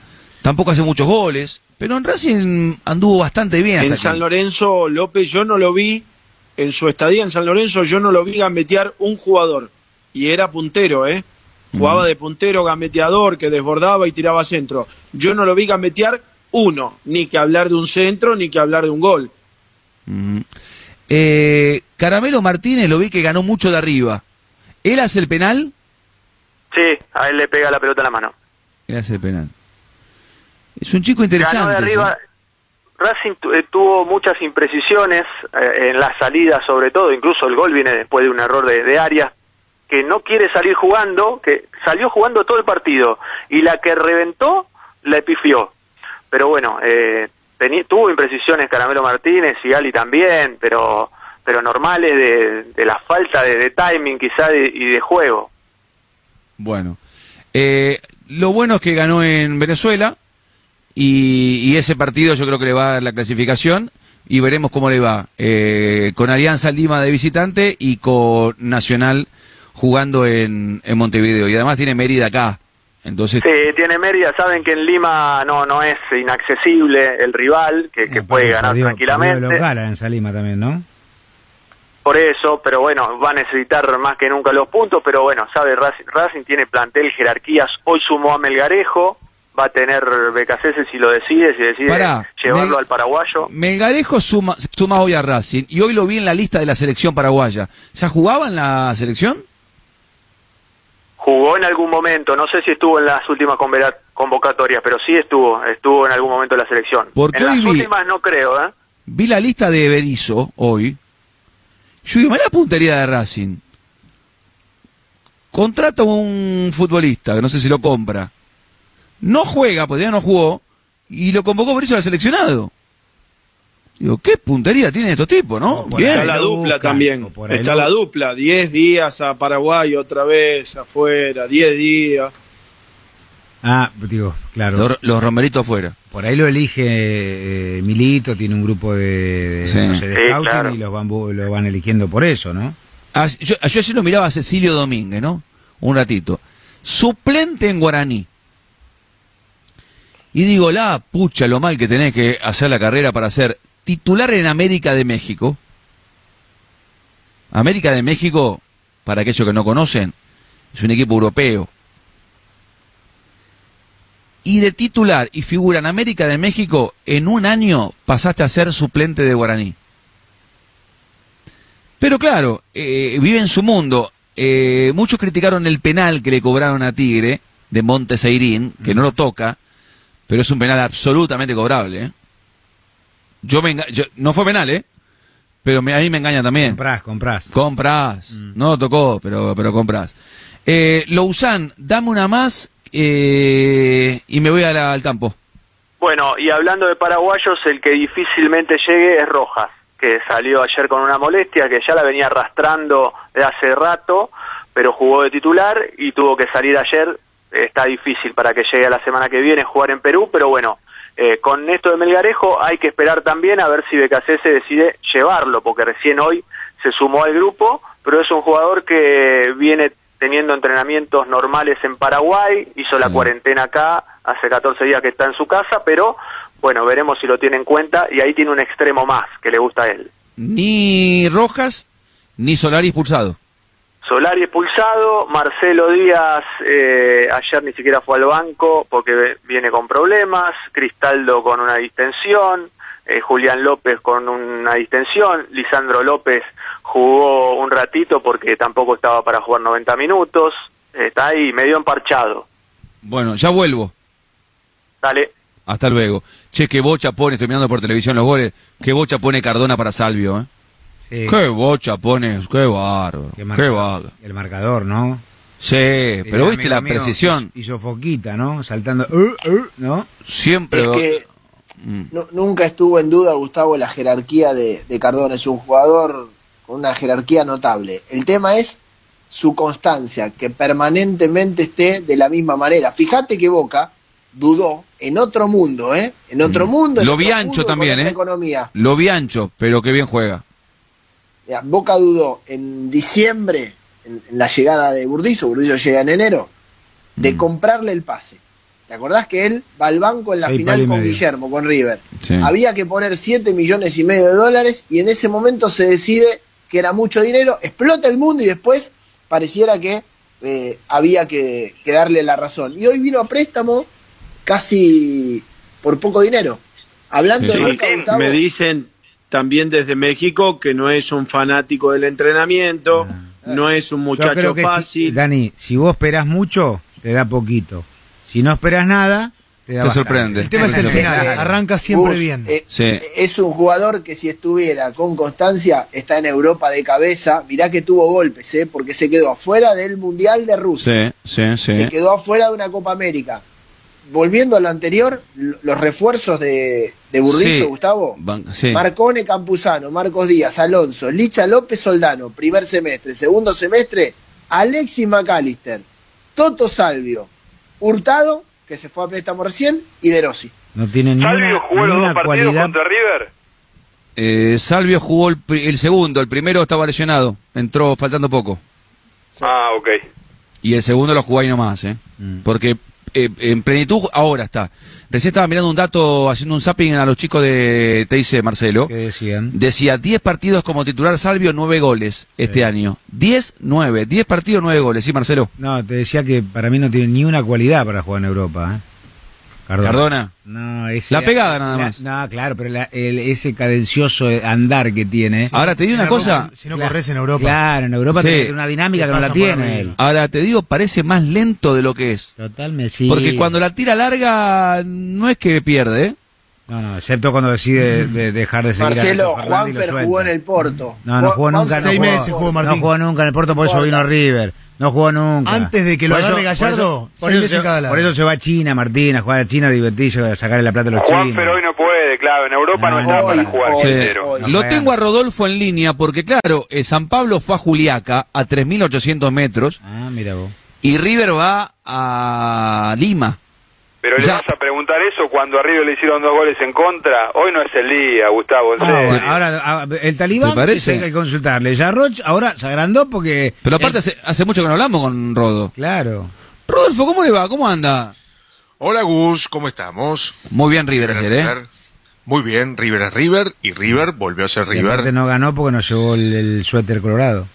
Tampoco hace muchos goles, pero en Racing anduvo bastante bien. En San aquí. Lorenzo, López, yo no lo vi, en su estadía en San Lorenzo, yo no lo vi gambetear un jugador. Y era puntero, ¿eh? Jugaba de puntero, gambeteador, que desbordaba y tiraba centro. Yo no lo vi gambetear uno, ni que hablar de un centro, ni que hablar de un gol. Ujú. Eh, Caramelo Martínez lo vi que ganó mucho de arriba. ¿Él hace el penal? Sí, a él le pega la pelota en la mano. Él hace el penal. Es un chico interesante. Ganó de ese. arriba. Racing tu- eh, tuvo muchas imprecisiones eh, en la salida, sobre todo. Incluso el gol viene después de un error de, de Arias, que no quiere salir jugando, que salió jugando todo el partido. Y la que reventó, la epifió. Pero bueno, eh, tuvo imprecisiones Caramelo Martínez y Ali también, pero pero normales de, la falta de, timing quizá y de juego. Bueno. Eh, lo bueno es que ganó en Venezuela y, y ese partido yo creo que le va a dar la clasificación y veremos cómo le va. Eh, con Alianza Lima de visitante y con Nacional jugando en Montevideo. Y además tiene Mérida acá. Entonces, Sí, tiene Mérida, saben que en Lima no no es inaccesible el rival, que, que puede ganar Perdió- tranquilamente. de local en Salima también, ¿no? Por eso, pero bueno, va a necesitar más que nunca los puntos, pero bueno, sabe, Racing, Racing tiene plantel, jerarquías, hoy sumó a Melgarejo, va a tener BKC si lo decide, si decide Pará, llevarlo Mel- al paraguayo. Melgarejo suma, suma hoy a Racing y hoy lo vi en la lista de la selección paraguaya. ¿Ya jugaba en la selección? Jugó en algún momento, no sé si estuvo en las últimas convocatorias, pero sí estuvo, estuvo en algún momento en la selección. Porque en las hoy vi- últimas no creo, ¿eh? Vi la lista de Berizzo hoy. Yo digo, la puntería de Racing. Contrata a un futbolista, que no sé si lo compra. No juega, porque ya no jugó, y lo convocó Berizzo al seleccionado. Digo, ¿qué puntería tienen estos tipos, no? por Bien. Está la dupla también. o por ahí Está la dupla. 10 días a Paraguay, otra vez afuera. 10 días. Ah, digo, claro. Los, los romeritos afuera. Por ahí lo elige eh, Milito, tiene un grupo de, de, Sí. no sé, de Sí, scouting claro. y los van, lo van eligiendo por eso, ¿no? Ah, yo, yo ayer lo miraba a Cecilio Domínguez, ¿no? Un ratito. Suplente en Guaraní. Y digo, la pucha, lo mal que tenés que hacer la carrera para ser titular en América de México. América de México, para aquellos que no conocen, es un equipo europeo. Y de titular y figura en América de México, en un año pasaste a ser suplente de Guaraní. Pero claro, eh, vive en su mundo. Eh, muchos criticaron el penal que le cobraron a Tigre de Monteseirín, que no lo toca, pero es un penal absolutamente cobrable. ¿eh? Yo me yo- no fue penal, ¿eh? Pero me- a mí me engaña también. Comprás, comprás. Compras. No lo tocó, pero, pero compras. Eh, Lousan, dame una más eh, y me voy a la- al campo. Bueno, y hablando de paraguayos, el que difícilmente llegue es Rojas, que salió ayer con una molestia que ya la venía arrastrando de hace rato, pero jugó de titular y tuvo que salir ayer. Está difícil para que llegue a la semana que viene jugar en Perú, pero bueno, eh, con esto de Melgarejo hay que esperar también a ver si BKC decide llevarlo, porque recién hoy se sumó al grupo, pero es un jugador que viene teniendo entrenamientos normales en Paraguay, hizo la cuarentena acá, hace 14 días que está en su casa, pero bueno, veremos si lo tiene en cuenta y ahí tiene un extremo más que le gusta a él. Ni Rojas, ni Solari expulsado. Solari expulsado, Marcelo Díaz eh, ayer ni siquiera fue al banco porque viene con problemas, Cristaldo con una distensión, eh, Julián López con una distensión, Lisandro López jugó un ratito porque tampoco estaba para jugar 90 minutos, está ahí medio emparchado. Bueno, ya vuelvo. Dale. Hasta luego. Che, qué bocha pone, estoy mirando por televisión los goles, qué bocha pone Cardona para Salvio, ¿eh? Sí. Qué bocha pone, qué bárbaro, Qué qué, marcador. bárbaro. El marcador, ¿no? Sí, pero viste la precisión. Hizo foquita, ¿no? Saltando, uh, uh, ¿no? Siempre. Es que Mm. nu- nunca estuvo en duda, Gustavo, la jerarquía de, de Cardona. Es un jugador con una jerarquía notable. El tema es su constancia, que permanentemente esté de la misma manera. Fíjate que Boca dudó en otro mundo, ¿eh? En otro mundo. en Lo otro vi ancho fútbol, con también, ¿eh? economía. Lo vi ancho, pero qué bien juega. Mirá, Boca dudó en diciembre, en, en la llegada de Burdizo, Burdizo llega en enero, de Mm. comprarle el pase. ¿Te acordás que él va al banco en la Seis final con medio. Guillermo, con River? Sí. Había que poner 7 millones y medio de dólares y en ese momento se decide que era mucho dinero, explota el mundo y después pareciera que eh, había que, que darle la razón. Y hoy vino a préstamo casi por poco dinero. Hablando Sí, de Boca, Gustavo, me dicen también desde México que no es un fanático del entrenamiento, no es un muchacho si- fácil. Dani, si vos esperás mucho, te da poquito. Si no esperas nada, te da Te sorprende. El tema es el final, arranca siempre bien. eh, Sí. Es un jugador que si estuviera con constancia está en Europa de cabeza. Mirá que tuvo golpes, ¿eh? porque se quedó afuera del Mundial de Rusia. Sí, sí, sí. Se quedó afuera de una Copa América. Volviendo a lo anterior, los refuerzos de, de Burdizo, Sí. Gustavo. Van- sí. Marcone Campuzano, Marcos Díaz, Alonso, Licha López Soldano, primer semestre, segundo semestre, Alexis McAllister, Toto Salvio, Hurtado, que se fue a préstamo recién, y De Rossi. No tiene ni Salvio una, jugó ni los una dos partidos contra River. Eh, Salvio jugó el, el segundo, el primero estaba lesionado, entró faltando poco. Ah, ok. Y el segundo lo jugó ahí nomás, ¿eh? Mm. Porque eh, en plenitud ahora está. Recién estaba mirando un dato, haciendo un zapping a los chicos de, te dice Marcelo. ¿Qué decían? Decía 10 partidos como titular Salvio, 9 goles este año. 10, 9. 10 partidos, 9 goles, ¿sí, Marcelo? No, te decía que para mí no tiene ni una cualidad para jugar en Europa. ¿eh? Cardona. No, ese, La pegada nada la- más. No, claro, pero la- el- ese cadencioso andar que tiene. Ahora te digo una Si cosa. Si no corres en Europa. Claro, en Europa Sí. tiene una dinámica que no la tiene él. Ahora te digo, parece más lento de lo que es. Totalmente, sí. Porque cuando la tira larga, no es que pierde, ¿eh? No, no, excepto cuando decide de- dejar de seguir a Marcelo, Juanfer jugó en el Porto. No, no jugó nunca. No Seis jugó, meses jugó Martín. No jugó nunca en el Porto, por eso vino River. No jugó nunca. Antes de que lo agarre por Gallardo, por eso se-. Por eso va a China, Martín, a jugar a China, a divertirse, a sacarle la plata a los Juanfer chinos. hoy no puede, claro. En Europa no, No, está hoy, para jugar hoy. No Lo juega. tengo a Rodolfo en línea porque, claro, eh, San Pablo fue a Juliaca a 3.800 metros Ah, mira vos. y River va a Lima. Pero le Ya. vas a preguntar eso cuando a River le hicieron dos goles en contra. Hoy no es el día, Gustavo. Ah, bueno, ahora ah, el talibán ¿Te parece? hay que consultarle. Ya Roch ahora se agrandó porque. Pero aparte hace, hace mucho que no hablamos con Rodo. Claro. Rodolfo, ¿cómo le va? ¿Cómo anda? Hola Gus, ¿cómo estamos? Muy bien River ayer, ¿eh? River. Muy bien, River es River y River volvió a ser River. no ganó porque nos llevó el, el suéter colorado.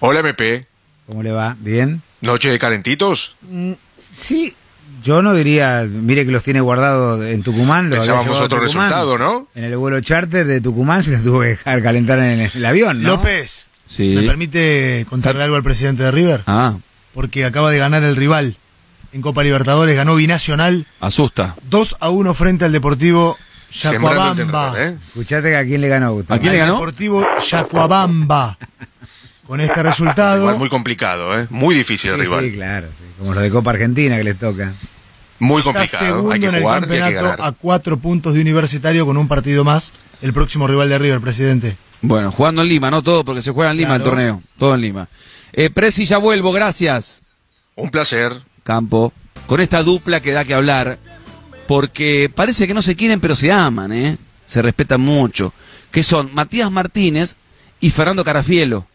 Hola MP, ¿Cómo le va? ¿Bien? noche de calentitos. Mm, Sí. Yo no diría, mire que los tiene guardados en Tucumán. Los Pensábamos otro Tucumán. resultado, ¿no? En el vuelo charter de Tucumán se los tuvo que dejar calentar en el, el avión, ¿no? López, Sí. ¿me permite contarle algo al presidente de River? Ah, Porque acaba de ganar el rival en Copa Libertadores, ganó Binacional asusta. 2 a 1 frente al Deportivo Sembrando el Yacuabamba. ¿eh? Escuchate a quién le ganó, Gustavo. ¿A quién le Al ganó? Deportivo Yacuabamba. Con este resultado, Igual muy complicado, ¿eh? Muy difícil el Sí, rival. sí, claro. sí. Como los de Copa Argentina que les toca. Muy Está complicado. segundo hay que en el hay que campeonato ganar. a cuatro puntos de Universitario con un partido más. El próximo rival de River, presidente. Bueno, jugando en Lima, no todo, porque se juega en Lima el torneo. Todo en Lima. Eh, Presi, ya vuelvo, gracias. Un placer. Campo. Con esta dupla que da que hablar, porque parece que no se quieren, pero se aman, ¿eh? Se respetan mucho. Que son Matías Martínez y Fernando Carafielo.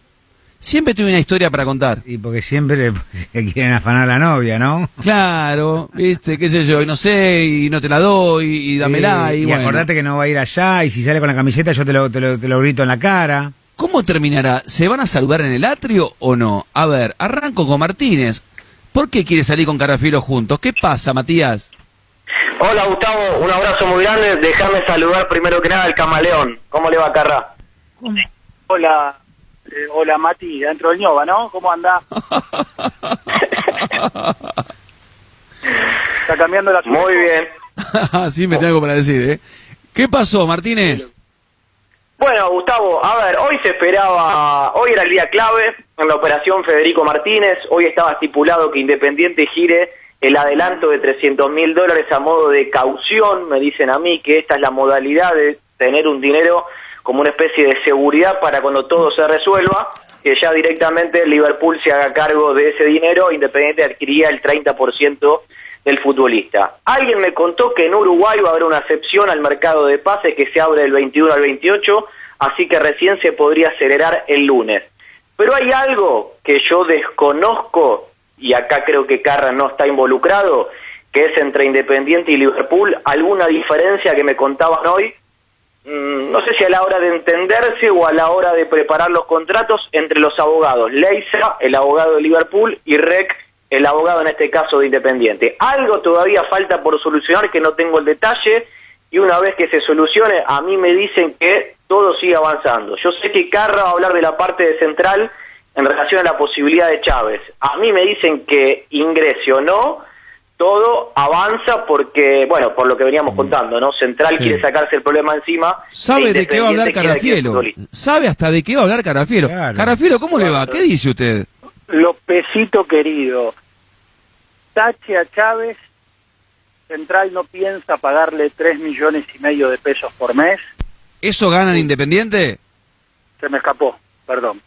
Siempre tuve una historia para contar. Y porque siempre le quieren afanar a la novia, ¿no? Claro, viste, qué sé yo, y no sé, y no te la doy, y dámela, y, y bueno. acordate que no va a ir allá, y si sale con la camiseta yo te lo, te lo, te lo grito en la cara. ¿Cómo terminará? ¿Se van a saludar en el atrio o no? A ver, arranco con Martínez. ¿Por qué quiere salir con Carafielo juntos? ¿Qué pasa, Matías? Hola Gustavo, un abrazo muy grande. Déjame saludar primero que nada al camaleón. ¿Cómo le va, Carra? Hola, eh, hola Mati, dentro del ñoba, ¿no? ¿Cómo anda? Está cambiando la Muy bien. sí, me tengo algo para decir, ¿eh? ¿Qué pasó, Martínez? Bueno, Gustavo, a ver, hoy se esperaba, hoy era el día clave en la operación Federico Martínez, hoy estaba estipulado que Independiente gire el adelanto de 300 mil dólares a modo de caución, me dicen a mí que esta es la modalidad de tener un dinero como una especie de seguridad para cuando todo se resuelva, que ya directamente Liverpool se haga cargo de ese dinero, Independiente adquiría el 30% del futbolista. Alguien me contó que en Uruguay va a haber una excepción al mercado de pases que se abre del 21 al 28, así que recién se podría acelerar el lunes. Pero hay algo que yo desconozco, y acá creo que Carra no está involucrado, que es entre Independiente y Liverpool, alguna diferencia que me contaban hoy, no sé si a la hora de entenderse o a la hora de preparar los contratos entre los abogados, Leisa, el abogado de Liverpool, y Rec, el abogado en este caso de Independiente. Algo todavía falta por solucionar que no tengo el detalle y una vez que se solucione a mí me dicen que todo sigue avanzando. Yo sé que Carra va a hablar de la parte de central en relación a la posibilidad de Chávez. A mí me dicen que ingrese o no, todo avanza porque, bueno, por lo que veníamos contando, ¿no? Central Sí. quiere sacarse el problema encima. ¿Sabe de qué va a hablar Carafielo? ¿Sabe hasta de qué va a hablar Carafielo? Carafielo, ¿cómo le va? ¿Qué dice usted? Lopecito querido, tache a Chávez, Central no piensa pagarle 3 millones y medio de pesos por mes, ¿Eso gana en Independiente? se me escapó, perdón.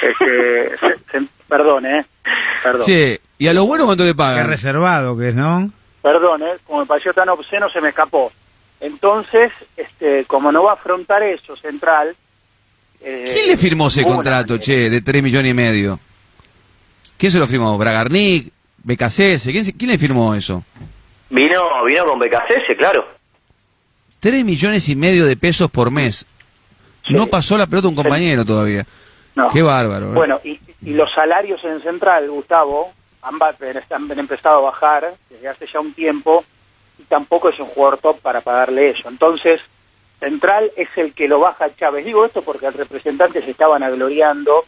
Este, se- se- perdón, ¿eh? Perdón. Sí, ¿y a lo bueno cuánto le Qué pagan? reservado que es, ¿no? Perdón, ¿eh? Como me pareció tan obsceno, se me escapó. Entonces, este, como no va a afrontar eso, Central... eh, ¿Quién le firmó ese contrato, manera. che, de 3 millones y medio? ¿Quién se lo firmó? ¿Bragarnik? ¿BKCS? ¿Quién, se- ¿Quién le firmó eso? Vino, vino con BKCS, claro. 3 millones y medio de pesos por mes. No pasó la pelota un compañero todavía. No. Qué bárbaro. ¿eh? Bueno, y, y los salarios en Central, Gustavo, han, empezado a bajar desde hace ya un tiempo y tampoco es un jugador top para pagarle eso. Entonces, Central es el que lo baja a Chávez. Digo esto porque el representante se estaban agloriando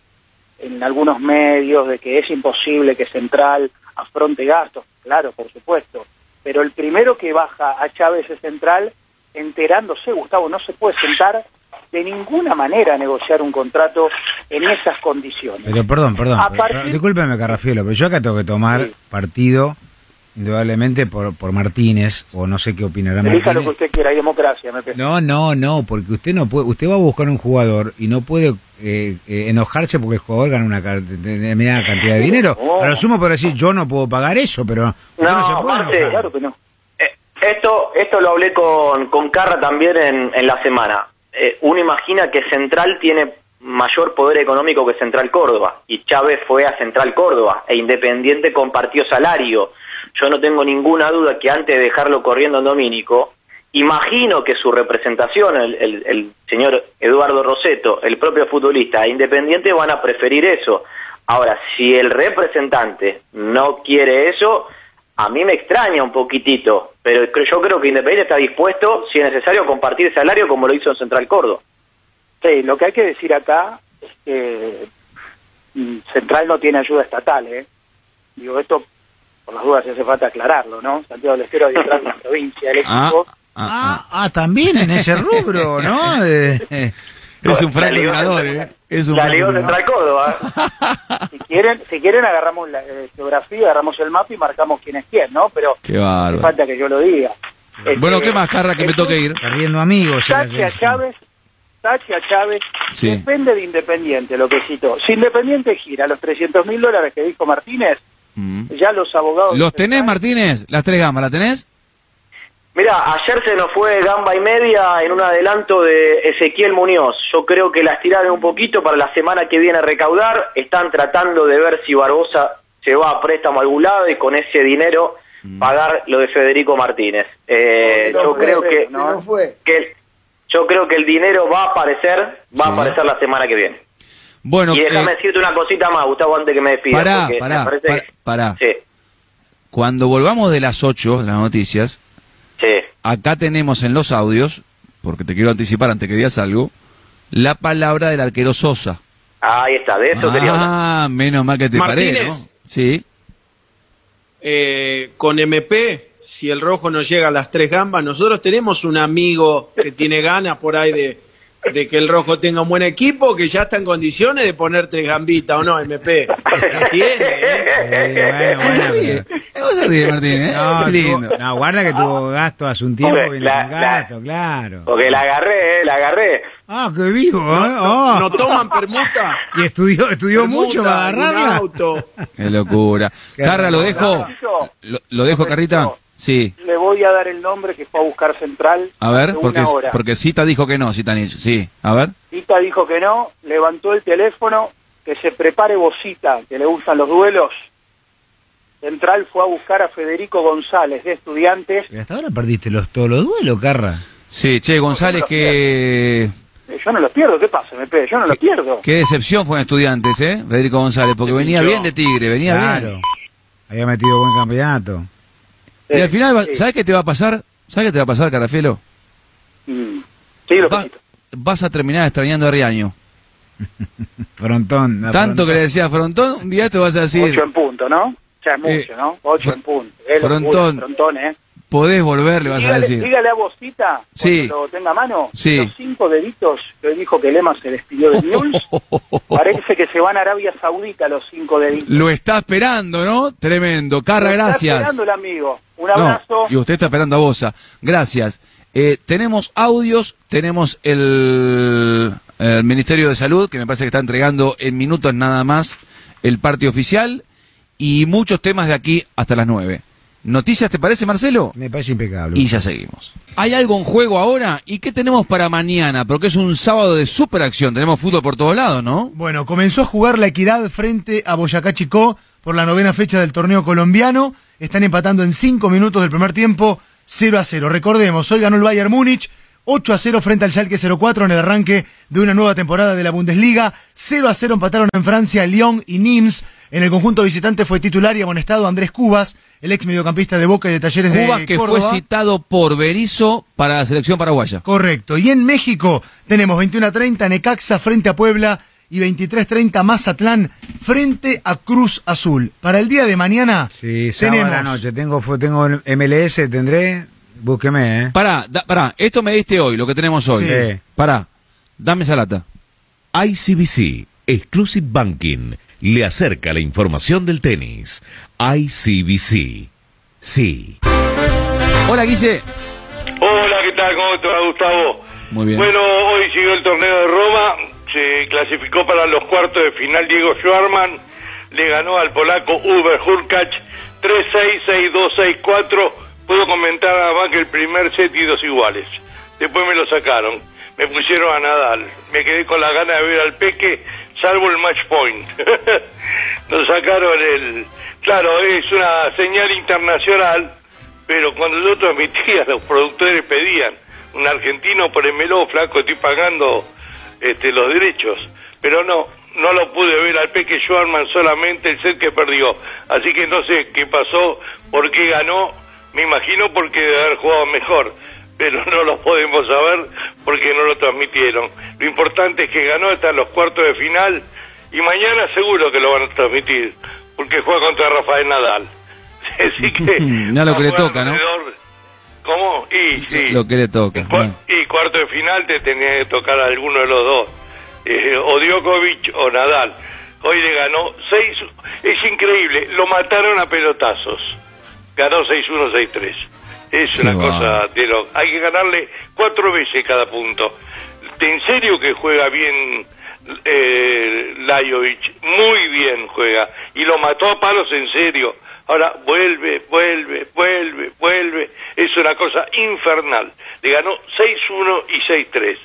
en algunos medios de que es imposible que Central afronte gastos. Claro, por supuesto. Pero el primero que baja a Chávez es Central, enterándose, Gustavo, no se puede sentar de ninguna manera negociar un contrato en esas condiciones. Pero perdón, perdón. Partir- pero discúlpeme, Carrafielo, pero yo acá tengo que tomar partido, indudablemente, por, por Martínez, o no sé qué opinará Elija lo Martínez. que usted quiera, hay democracia, me parece. No, no, no, porque usted no puede, usted va a buscar un jugador y no puede eh, eh, enojarse porque el jugador gana una determinada cantidad de dinero. A lo sumo puedo decir, yo no puedo pagar eso, pero no, se No, puede. Claro que no. Eh, esto, esto lo hablé con, con Carra también en, en la semana. Eh, uno imagina que Central tiene mayor poder económico que Central Córdoba y Chávez fue a Central Córdoba e Independiente compartió salario. Yo no tengo ninguna duda que antes de dejarlo corriendo en Domínico, imagino que su representación, el, el- el señor Eduardo Roseto, el propio futbolista e Independiente van a preferir eso. Ahora, si el representante no quiere eso, a mí me extraña un poquitito, pero yo creo que Independiente está dispuesto, si es necesario, a compartir salario como lo hizo en Central Córdoba. Sí, lo que hay que decir acá es que mm, Central no tiene ayuda estatal, ¿eh? Digo, esto, por las dudas, hace falta aclararlo, ¿no? Santiago del Estero de la provincia, el Ah, equipo... ah, ah, también en ese rubro, ¿no? Es un franco tirador, ¿eh? Es un La tirador. Central Córdoba. Si quieren, si quieren agarramos la eh, geografía, agarramos el mapa y marcamos quién es quién, ¿no? Pero Qué no falta que yo lo diga. Bueno, Este, ¿qué más, Carra, que me toque ir? Perdiendo amigos. a selección. Chávez, Tachi a Chávez, Sí. depende de Independiente, lo que citó. Si Independiente gira los 300 mil dólares que dijo Martínez, Mm. ya los abogados... ¿Los tenés, Martínez? Las tres gamas, ¿la tenés? Mira, ayer se nos fue gamba y media en un adelanto de Ezequiel Muñoz. Yo creo que la estiraron un poquito para la semana que viene a recaudar. Están tratando de ver si Barbosa se va a préstamo a algún lado y con ese dinero pagar lo de Federico Martínez. Eh, yo fue, creo que, se nos fue. que el- yo creo que el dinero va a aparecer, va Sí. a aparecer la semana que viene. Bueno, y déjame eh, decirte una cosita más, Gustavo, antes que me despida. pará, pará, pará. Sí, Cuando volvamos de las 8, de las noticias. Acá tenemos en los audios, porque te quiero anticipar antes que digas algo, la palabra del arquero Sosa. Ahí está, de eso quería hablar. Ah, menos mal que te paré, Martínez. ¿no? Sí. Eh, con MP, si el rojo no llega a las tres gambas, nosotros tenemos un amigo que tiene ganas por ahí de, de que el rojo tenga un buen equipo, que ya está en condiciones de poner tres gambitas, ¿o no, MP? La tiene, ¿eh? Eh, bueno, bueno, ríe. pero- ¿Cómo se ríe, Martínez? No, lindo. tuvo- no, guarda que tuvo gasto hace un tiempo. Viene la- con gasto, claro. Porque la agarré, eh, la agarré. Ah, qué vivo, ¿eh? Oh. ¿No toman permuta? Y estudió, estudió mucho para agarrarla. auto. Qué locura. Carra, ¿lo dejo? ¿Lo, lo dejo, Carrita? Sí. le voy a dar el nombre que fue a buscar Central. A ver, porque, hora. porque Cita dijo que no, Citanich. Sí, a ver. Tita dijo que no, levantó el teléfono, que se prepare Bocita, que le gustan los duelos. Central fue a buscar a Federico González, de Estudiantes. Y hasta ahora perdiste los, todos los duelos, Carra. Sí, che, González, que... Yo no los pierdo, ¿qué pasa, MP? Yo no los pierdo. Qué decepción fue en Estudiantes, ¿eh? Federico González, porque Se venía pinchó. bien de Tigre, venía Claro. bien. Había metido buen campeonato. Y al final, va- Sí. ¿sabes qué te va a pasar? ¿Sabes qué te va a pasar, Carafielo? Mm. Sí, lo Va- vas a terminar extrañando a Riaño. Frontón. Tanto que Frontón. le decía Frontón, un día te vas a decir, Ocho en punto, ¿no? Ya es mucho, Eh, ¿no? Ocho Fr- en punto. Es locura, Frontón. Frontón, ¿eh? Podés volver, le vas a dígale, decir. dígale a Bocita, Sí. cuando lo tenga a mano, Sí. los cinco deditos que hoy dijo que Lema se despidió de News, parece que se van a Arabia Saudita los cinco deditos. Lo está esperando, ¿no? Tremendo. Carra, Lo está gracias. esperando el amigo. Un No, abrazo. y usted está esperando a Bosa. Gracias. Eh, tenemos audios, tenemos el, el Ministerio de Salud, que me parece que está entregando en minutos nada más el parte oficial, y muchos temas de aquí hasta las 9. ¿Noticias te parece, Marcelo? Me parece impecable. Y ya seguimos. ¿Hay algo en juego ahora? ¿Y qué tenemos para mañana? Porque es un sábado de superacción. Tenemos fútbol por todos lados, ¿no? Bueno, comenzó a jugar la equidad frente a Boyacá Chicó por la novena fecha del torneo colombiano. Están empatando en cinco minutos del primer tiempo, 0 a 0. Recordemos, hoy ganó el Bayern Múnich, 8 a 0 frente al Schalke 04 en el arranque de una nueva temporada de la Bundesliga. 0 a 0 empataron en Francia Lyon y Nimes. En el conjunto visitante fue titular y amonestado Andrés Cubas, el ex mediocampista de Boca y de Talleres Cubas de que Córdoba. fue citado por Berizzo para la selección paraguaya. Correcto. Y en México tenemos 21 a 30 Necaxa frente a Puebla y 23 a 30 Mazatlán frente a Cruz Azul. Para el día de mañana Sí, tenemos a la noche. Tengo, tengo MLS, tendré. Búsqueme, ¿eh? Pará, da- pará, esto me diste hoy, lo que tenemos hoy. Sí. Pará, dame esa lata. ICBC, Exclusive Banking, le acerca la información del tenis. ICBC. Sí. Hola, Guille. Hola, ¿qué tal? ¿Cómo te va, Gustavo? Muy bien. Bueno, hoy siguió el torneo de Roma, se clasificó para los cuartos de final Diego Schwarman, le ganó al polaco Uber Hurkacz 3-6, 6-2, 6-4, puedo comentar nada más que el primer set y dos iguales. Después me lo sacaron, me pusieron a Nadal, me quedé con la gana de ver al Peque, salvo el match point. Nos sacaron el... Claro, es una señal internacional, pero cuando yo transmitía, los productores pedían un argentino por el meló, flaco, estoy pagando este, los derechos. Pero no, no lo pude ver al Peque Schwarman solamente el set que perdió. Así que no sé qué pasó, por qué ganó. Me imagino porque debe haber jugado mejor. Pero no lo podemos saber porque no lo transmitieron. Lo importante es que ganó, en los cuartos de final. Y mañana seguro que lo van a transmitir. Porque juega contra Rafael Nadal. Así que. Ya lo que le toca, ¿no? ¿Cómo? Y sí. Lo que le toca. Y cuarto de final te tenía que tocar a alguno de los dos. Eh, o Djokovic o Nadal. Hoy le ganó 6. Es increíble. Lo mataron a pelotazos. Ganó 6-1, 6-3. Es una cosa de lo... Hay que ganarle cuatro veces cada punto. ¿En serio que juega bien eh, Lajovic? Muy bien juega. Y lo mató a palos en serio. Ahora vuelve, vuelve, vuelve, vuelve. Es una cosa infernal. Le ganó 6-1 y 6-3.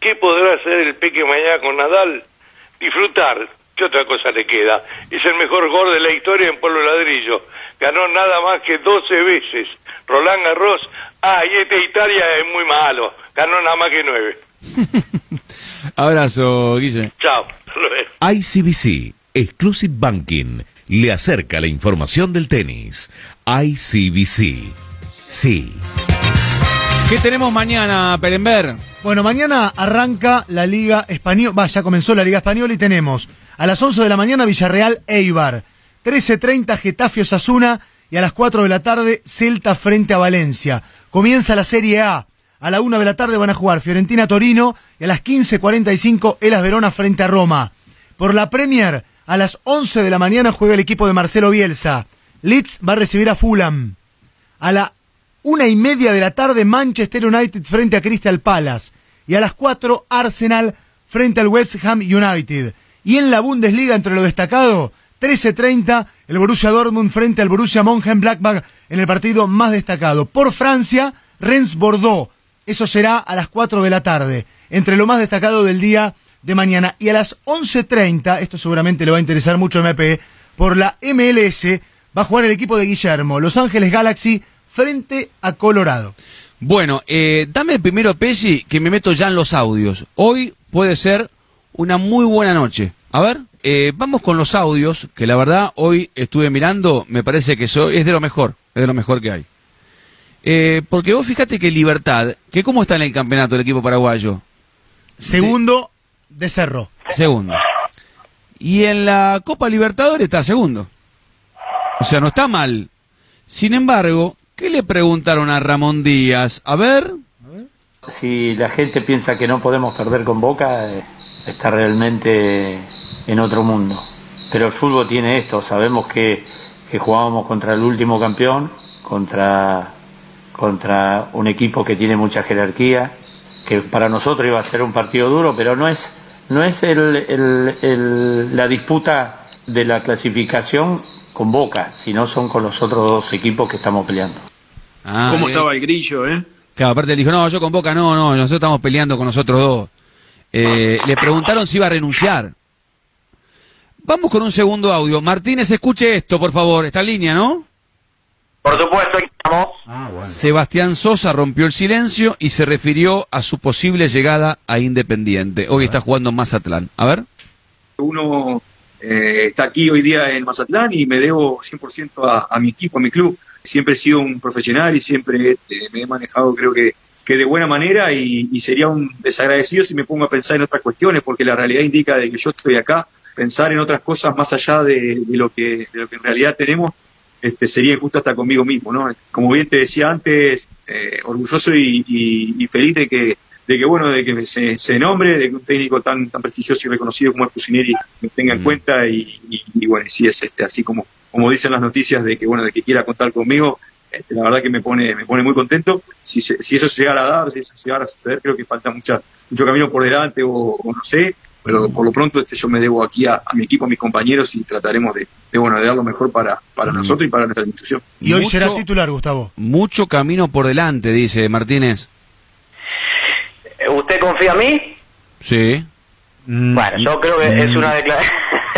¿Qué podrá hacer el Peque mañana con Nadal? Disfrutar. ¿Qué otra cosa le queda? Es el mejor gol de la historia en Pueblo Ladrillo. Ganó nada más que 12 veces. Roland Garros. Ah, y este Italia es muy malo. Ganó nada más que 9. Abrazo, Guille. Chao. Hasta luego. ICBC, Exclusive Banking, le acerca la información del tenis. ICBC, sí. ¿Qué tenemos mañana, Perenber? Bueno, mañana arranca la Liga Española, va, ya comenzó la Liga Española y tenemos a las 11 de la mañana Villarreal Eibar, 13.30 Getafe Osasuna y a las 4 de la tarde Celta frente a Valencia. Comienza la Serie A. A la 1 de la tarde van a jugar Fiorentina Torino y a las 15.45 Elas Verona frente a Roma. Por la Premier, a las 11 de la mañana juega el equipo de Marcelo Bielsa. Leeds va a recibir a Fulham. A la una y media de la tarde Manchester United frente a Crystal Palace. Y a las 4 Arsenal frente al West Ham United. Y en la Bundesliga, entre lo destacado, 13.30 el Borussia Dortmund frente al Borussia Mönchengladbach en el partido más destacado. Por Francia, Rennes Bordeaux. Eso será a las 4 de la tarde. Entre lo más destacado del día de mañana. Y a las 11.30, esto seguramente le va a interesar mucho a MP, por la MLS va a jugar el equipo de Guillermo, Los Ángeles Galaxy frente a Colorado. Bueno, eh, dame primero, Pesci, que me meto ya en los audios. Hoy puede ser una muy buena noche. A ver, eh, vamos con los audios, que la verdad hoy estuve mirando, me parece que eso es de lo mejor, es de lo mejor que hay. Eh, porque vos fíjate que Libertad, que cómo está en el campeonato el equipo paraguayo. Segundo de Cerro. Segundo. Y en la Copa Libertadores está segundo. O sea, no está mal. Sin embargo, ¿qué le preguntaron a Ramón Díaz? A ver. Si la gente piensa que no podemos perder con Boca, eh, está realmente en otro mundo. Pero el fútbol tiene esto, sabemos que, que jugábamos contra el último campeón, contra, contra un equipo que tiene mucha jerarquía, que para nosotros iba a ser un partido duro, pero no es, no es el, el- el- la disputa de la clasificación con Boca, sino son con los otros dos equipos que estamos peleando. Ah, ¿Cómo eh. estaba el grillo, eh? Claro, aparte le dijo, no, yo con Boca no, no, nosotros estamos peleando con nosotros dos. Eh, le preguntaron si iba a renunciar. Vamos con un segundo audio. Martínez, escuche esto, por favor. Está en línea, ¿no? Por supuesto, aquí estamos. Sebastián Sosa rompió el silencio y se refirió a su posible llegada a Independiente. Hoy está jugando en Mazatlán. A ver. uno eh, está aquí hoy día en Mazatlán y me debo 100% a, a mi equipo, a mi club. Siempre he sido un profesional y siempre eh, me he manejado creo que, que de buena manera y, y sería un desagradecido si me pongo a pensar en otras cuestiones porque la realidad indica de que yo estoy acá, pensar en otras cosas más allá de, de lo, que, de lo que en realidad tenemos este, sería injusto hasta conmigo mismo. ¿no? Como bien te decía antes, eh, orgulloso y, y- y feliz de que, de que bueno, de que se, se nombre, de que un técnico tan, tan prestigioso y reconocido como el Cusineri me tenga en cuenta y, y, y bueno, sí es este, así como, como dicen las noticias de que bueno, de que quiera contar conmigo, este, la verdad que me pone, me pone muy contento. Si, se- si eso se llegara a dar, si eso llegara a suceder, creo que falta mucha, mucho camino por delante o, o no sé, pero por lo pronto este, yo me debo aquí a, a mi equipo, a mis compañeros y trataremos de, de, bueno, de dar lo mejor para, para nosotros y para nuestra institución. Y hoy Mucho- será titular, Gustavo. Mucho camino por delante, dice Martínez. ¿Usted confía en mí? Sí. Bueno, yo creo que es una declaración...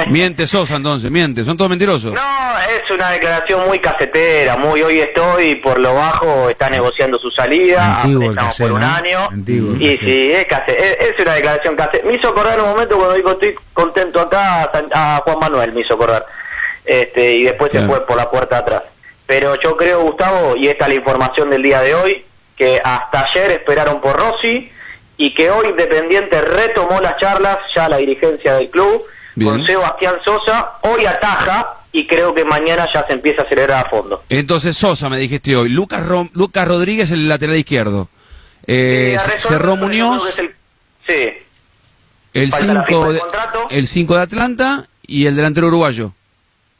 Miente Sosa entonces, miente. Son todos mentirosos. No, es una declaración muy casetera, muy hoy estoy por lo bajo, está negociando su salida, Antiguo estamos por un ¿no? año. Antiguo Y sí, es, case- es, es una declaración casetera. Me hizo acordar en un momento cuando digo estoy contento acá, a, Juan Manuel me hizo acordar. Este, y después se Claro. fue por la puerta atrás. Pero yo creo, Gustavo, y esta es la información del día de hoy, que hasta ayer esperaron por Rossi y que hoy Independiente retomó las charlas, ya la dirigencia del club, Bien. con Sebastián Sosa, hoy ataja y creo que mañana ya se empieza a acelerar a fondo. Entonces Sosa me dijiste hoy, Lucas, Rom- Lucas Rodríguez el lateral izquierdo, eh, resto, Cerró Muñoz, el- Sí, el falta la firma 5 del de, el 5 de Atlanta y el delantero uruguayo.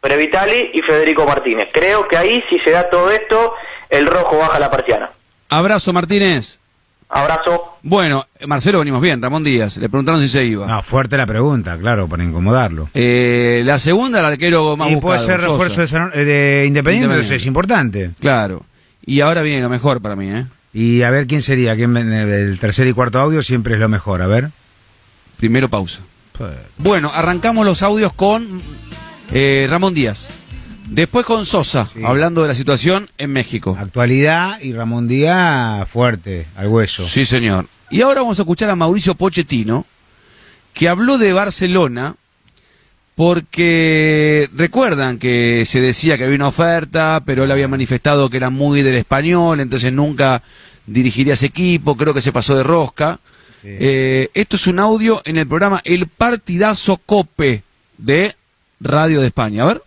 Previtali y Federico Martínez. Creo que ahí, si se da todo esto, el rojo baja la persiana. Abrazo Martínez. Abrazo. Bueno, Marcelo venimos bien, Ramón Díaz, le preguntaron si se iba. No, fuerte la pregunta, claro, para incomodarlo. Eh, la segunda, el arquero más y puede ser refuerzo de. San- eh, de Independiente, Independiente. eso es importante. Claro. Y ahora viene lo mejor para mí, ¿eh? Y a ver quién sería, quién el tercer y cuarto audio siempre es lo mejor, a ver. Primero pausa. Bueno, arrancamos los audios con eh, Ramón Díaz. Después con Sosa, hablando de la situación en México. Actualidad y Ramón Díaz fuerte, al hueso. Sí, señor. Y ahora vamos a escuchar a Mauricio Pochettino, que habló de Barcelona, porque recuerdan que se decía que había una oferta, pero él había manifestado que era muy del español, entonces nunca dirigiría ese equipo, creo que se pasó de rosca. Eh, esto es un audio en el programa El Partidazo Cope de Radio de España. A ver.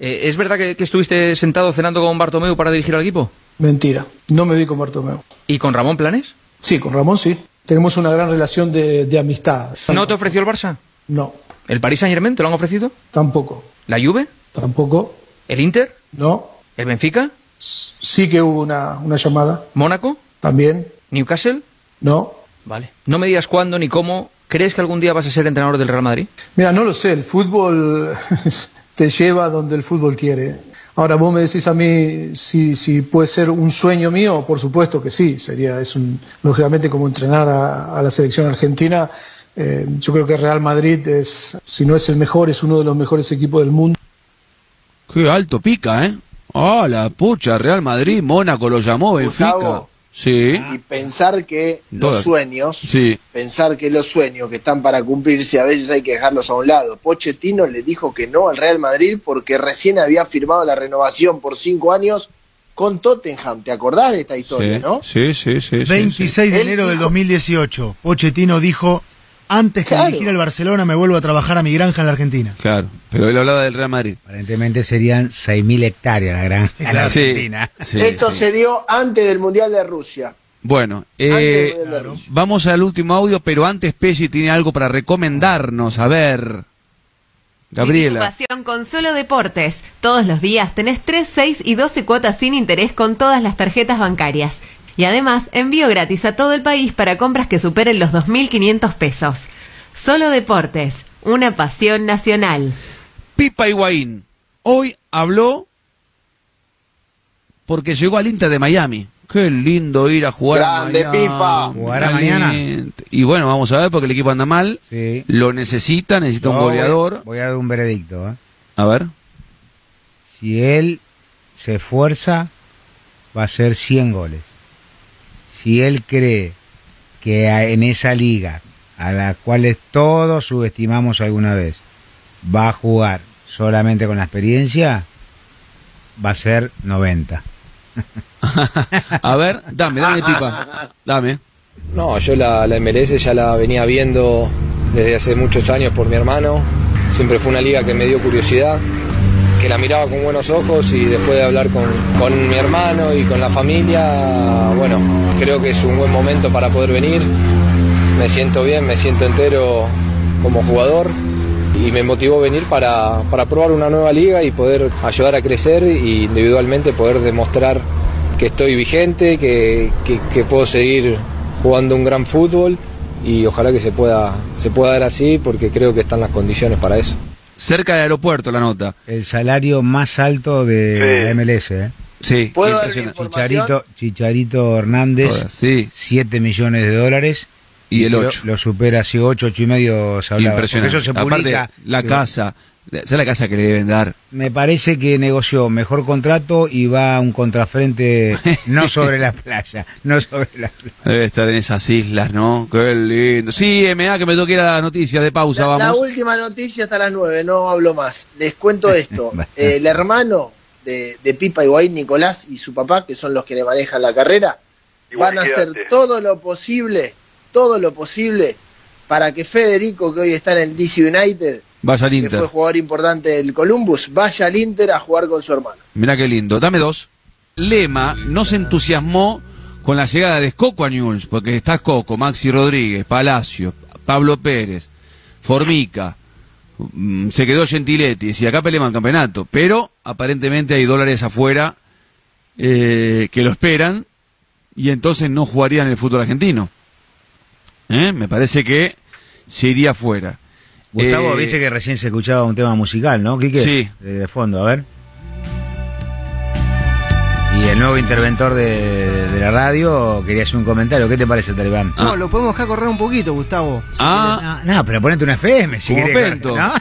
Eh, ¿Es verdad que, que estuviste sentado cenando con Bartomeu para dirigir al equipo? Mentira, no me vi con Bartomeu. ¿Y con Ramón Planes? Sí, con Ramón sí. Tenemos una gran relación de, de amistad. ¿No te ofreció el Barça? No, ¿El Paris Saint Germain te lo han ofrecido? tampoco. ¿La Juve? Tampoco. ¿El Inter? No. ¿El Benfica? Sí que hubo una, una llamada. ¿Mónaco? También. ¿Newcastle? No. Vale. No me digas cuándo ni cómo. ¿Crees que algún día vas a ser entrenador del Real Madrid? Mira, no lo sé, el fútbol te lleva donde el fútbol quiere. Ahora vos me decís a mí si, si puede ser un sueño mío, por supuesto que sí. Sería, es un, lógicamente como entrenar a, a la selección argentina. eh, yo creo que Real Madrid es, si no es el mejor, es uno de los mejores equipos del mundo. Qué alto pica, ¿eh? Ah, la pucha, Real Madrid, Mónaco lo llamó, Benfica. Gustavo. Sí. Y pensar que Todas. los sueños, Sí. pensar que los sueños que están para cumplirse a veces hay que dejarlos a un lado. Pochettino le dijo que no al Real Madrid porque recién había firmado la renovación por cinco años con Tottenham. ¿Te acordás de esta historia, sí. no? Sí, sí, sí. sí, 26 de enero del dijo- 2018, Pochettino dijo, antes que Claro. dirigir al Barcelona me vuelvo a trabajar a mi granja en la Argentina. Claro, pero él hablaba del Real Madrid. Aparentemente serían 6.000 hectáreas la granja en la Sí, Argentina. sí, Esto sí. se dio antes del Mundial de Rusia. Bueno, Antes eh, del Mundial de Rusia. vamos al último audio, pero antes Pesci tiene algo para recomendarnos. A ver. Gabriela. pasión con solo deportes. Todos los días tenés 3, 6 y 12 cuotas sin interés con todas las tarjetas bancarias. Y además, envío gratis a todo el país para compras que superen los 2.500 pesos. Solo deportes, una pasión nacional. Pipa Higuaín. Hoy habló porque llegó al Inter de Miami. Qué lindo ir a jugar Grande, a Miami. Pipa. ¿Jugará mañana? Caliente. Y bueno, vamos a ver porque el equipo anda mal. Sí. Lo necesita, necesita un Yo voy- goleador. Voy, a dar un veredicto. ¿eh? A ver. Si él se esfuerza, va a ser 100 goles. Si él cree que en esa liga, a la cual todos subestimamos alguna vez, va a jugar solamente con la experiencia, va a ser 90. A ver, dame, dame pipa. Dame. No, yo la, la MLS ya la venía viendo desde hace muchos años por mi hermano. Siempre fue una liga que me dio curiosidad, que la miraba con buenos ojos y después de hablar con, con mi hermano y con la familia, bueno, creo que es un buen momento para poder venir. Me siento bien, me siento entero como jugador y me motivó venir para, para probar una nueva liga y poder ayudar a crecer y individualmente poder demostrar que estoy vigente, que, que- puedo seguir jugando un gran fútbol y ojalá que se pueda, se pueda dar así porque creo que están las condiciones para eso. Cerca del aeropuerto la nota. El salario más alto de Sí. la MLS. ¿eh? Sí, ¿Puedo dar? Chicharito, Chicharito Hernández, Todas, sí. 7 millones de dólares. Y el lo- ocho. Lo, supera hace 8, 8 y medio se hablaba. Impresionante. Eso se Aparte, publica. la Pero casa. ¿Sabes la casa que le deben dar? Me parece que negoció mejor contrato y va a un contrafrente no sobre la playa, no sobre la playa. Debe estar en esas islas, ¿no? Qué lindo. Sí, MA, que me toque la noticia de pausa, La, la vamos. última noticia hasta las 9, no hablo más. Les cuento esto. Eh, el hermano de, de Pipa Higuaín, Nicolás, y su papá, que son los que le manejan la carrera, Igual van a hacer quédate. todo lo posible, todo lo posible, para que Federico, que hoy está en el DC United, Vaya al que Inter. fue jugador importante del Columbus, vaya al Inter a jugar con su hermano. Mirá qué lindo. Dame dos. Lema no se entusiasmó con la llegada de Escoco a Newell's, porque está Escoco, Maxi Rodríguez, Palacio, Pablo Pérez, Formica, mm, se quedó Gentiletti, y acá peleamos el campeonato, pero aparentemente hay dólares afuera eh, que lo esperan y entonces no jugarían el fútbol argentino. ¿Eh? Me parece que se iría afuera. Gustavo, Eh, viste que recién se escuchaba un tema musical, ¿no, Quique? Sí. De, de fondo, a ver. Y el nuevo interventor de, de la radio quería hacer un comentario. ¿Qué te parece, Talibán? No, lo podemos dejar correr un poquito, Gustavo. Si Ah, No, no, pero ponete una FM si Como querés. Pento. ¿no?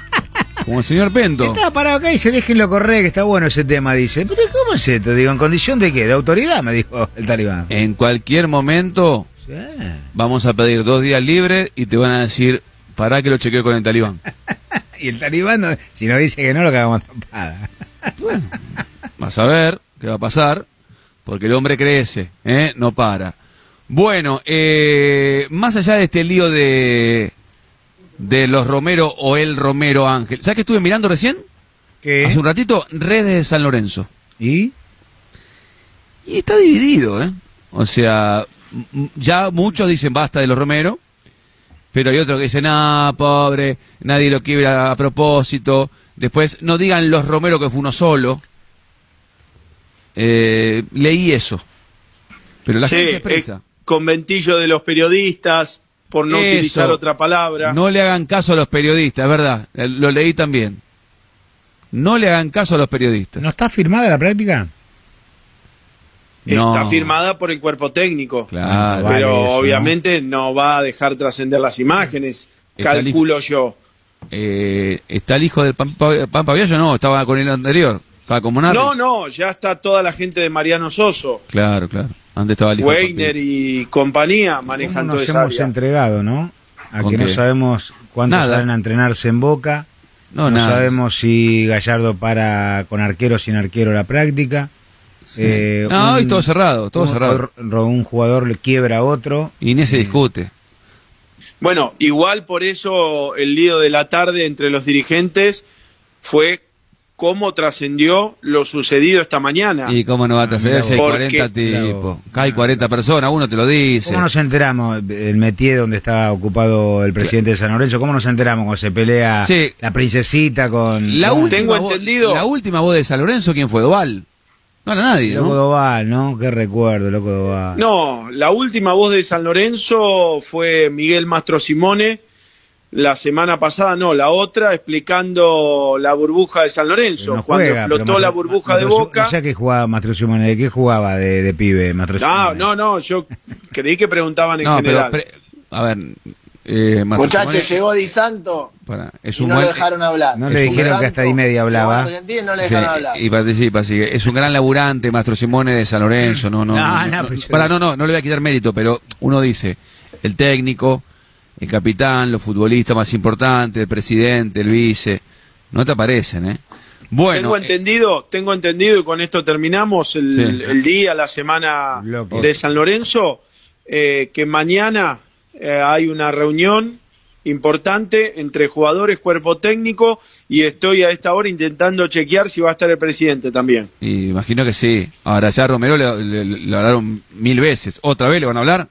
como el señor Pento. Está parado acá y dice, déjenlo correr, que está bueno ese tema, dice. Pero ¿cómo es esto? Digo, ¿en condición de qué? De autoridad, me dijo el talibán. En cualquier momento vamos a pedir dos días libres y te van a decir, para que lo chequeo con el talibán. Y el talibán, no- si nos dice que no, lo cagamos a trompada. Vas a ver qué va a pasar, porque el hombre crece, ¿eh? no para. Bueno, eh, más allá de este lío de, de los Romero o el Romero Ángel, ¿sabes qué estuve mirando recién? Hace un ratito, redes de San Lorenzo. ¿Y? Y está dividido, ¿eh? O sea, ya muchos dicen basta de los Romero, pero hay otros que dicen, ah, pobre, nadie lo quiebra a propósito. Después, no digan los Romero que fue uno solo. Eh, leí eso. Pero la Sí, gente se expresa. eh, conventillo de los periodistas, por no Eso. utilizar otra palabra. No le hagan caso a los periodistas, es verdad. Eh, Lo leí también. No le hagan caso a los periodistas. ¿No está firmada la práctica? No. Está firmada por el cuerpo técnico. Claro. pero Vale eso, obviamente ¿no? va a dejar trascender las imágenes, Está calculo yo. Eh, ¿Está el hijo del Pampa, Pampa Viallo? No, estaba con el anterior. Estaba como Narris. No, no, ya está toda la gente de Mariano Soso, Claro, claro. Antes estaba el hijo Weiner y compañía ¿Cómo manejando nos esa hemos área. entregado, no? A ¿Con que no sabemos cuántos Nada. salen a entrenarse en Boca. No, No, nada. sabemos si Gallardo para con arquero o sin arquero la práctica. Eh, No, un- hoy todo cerrado, todo un cerrado. jugador- Un jugador le quiebra a otro. Y ni se discute. Bueno, igual por eso el lío de la tarde entre los dirigentes fue cómo trascendió lo sucedido esta mañana. ¿Y cómo no va a trascender si hay Porque- 40 tipos? Acá hay 40 personas, uno te lo dice. ¿Cómo nos enteramos? El métier donde estaba ocupado el presidente de San Lorenzo. ¿Cómo nos enteramos cuando se pelea Sí. la princesita con. La última, voz, la última voz de San Lorenzo, ¿quién fue? Doval. No era nadie, Loco ¿no? Doval, ¿no? Qué recuerdo, Loco Doval. No, la última voz de San Lorenzo fue Miguel Mastro Simone. La semana pasada, no, la otra, explicando la burbuja de San Lorenzo. No cuando juega, explotó la Mastro- burbuja de Mastro- Boca. No sé qué jugaba Mastro Simone, ¿de qué jugaba de, de pibe Mastro No, Simone? no, no, yo creí que preguntaban en No, pero, general. pre- a ver, eh, Simone- llegó Di Santo es y un no buen, lo dejaron hablar. No le dijeron que hasta ahí media hablaba. No le Sí, dejaron hablar. y participa, sigue. Es un gran laburante, Mastro Simone de San Lorenzo. No, no, No, no, no, no, no, no, no le voy a quitar mérito, pero uno dice, el técnico, el capitán, los futbolistas más importantes, el presidente, el vice, no te aparecen, ¿eh? Bueno, tengo eh, entendido, tengo entendido y con esto terminamos el, Sí. el día, la semana Loco. de San Lorenzo, eh, que mañana eh, hay una reunión importante entre jugadores, cuerpo técnico y estoy a esta hora intentando chequear si va a estar el presidente también. y imagino que sí. Ahora ya a Romero le, le- le hablaron mil veces. ¿Otra vez le van a hablar?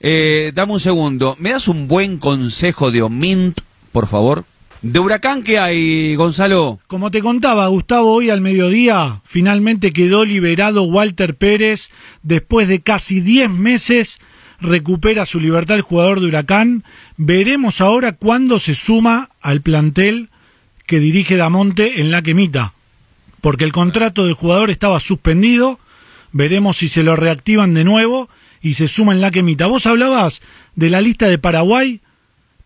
Eh, dame un segundo. ¿Me das un buen consejo de Omint, por favor? ¿De Huracán qué hay, Gonzalo? Como te contaba, Gustavo, hoy al mediodía finalmente quedó liberado Walter Pérez. Después de casi 10 meses recupera su libertad el jugador de Huracán. Veremos ahora cuándo se suma al plantel que dirige Damonte en la quemita. Porque el contrato del jugador estaba suspendido. Veremos si se lo reactivan de nuevo y se suma en la quemita. Vos hablabas de la lista de Paraguay.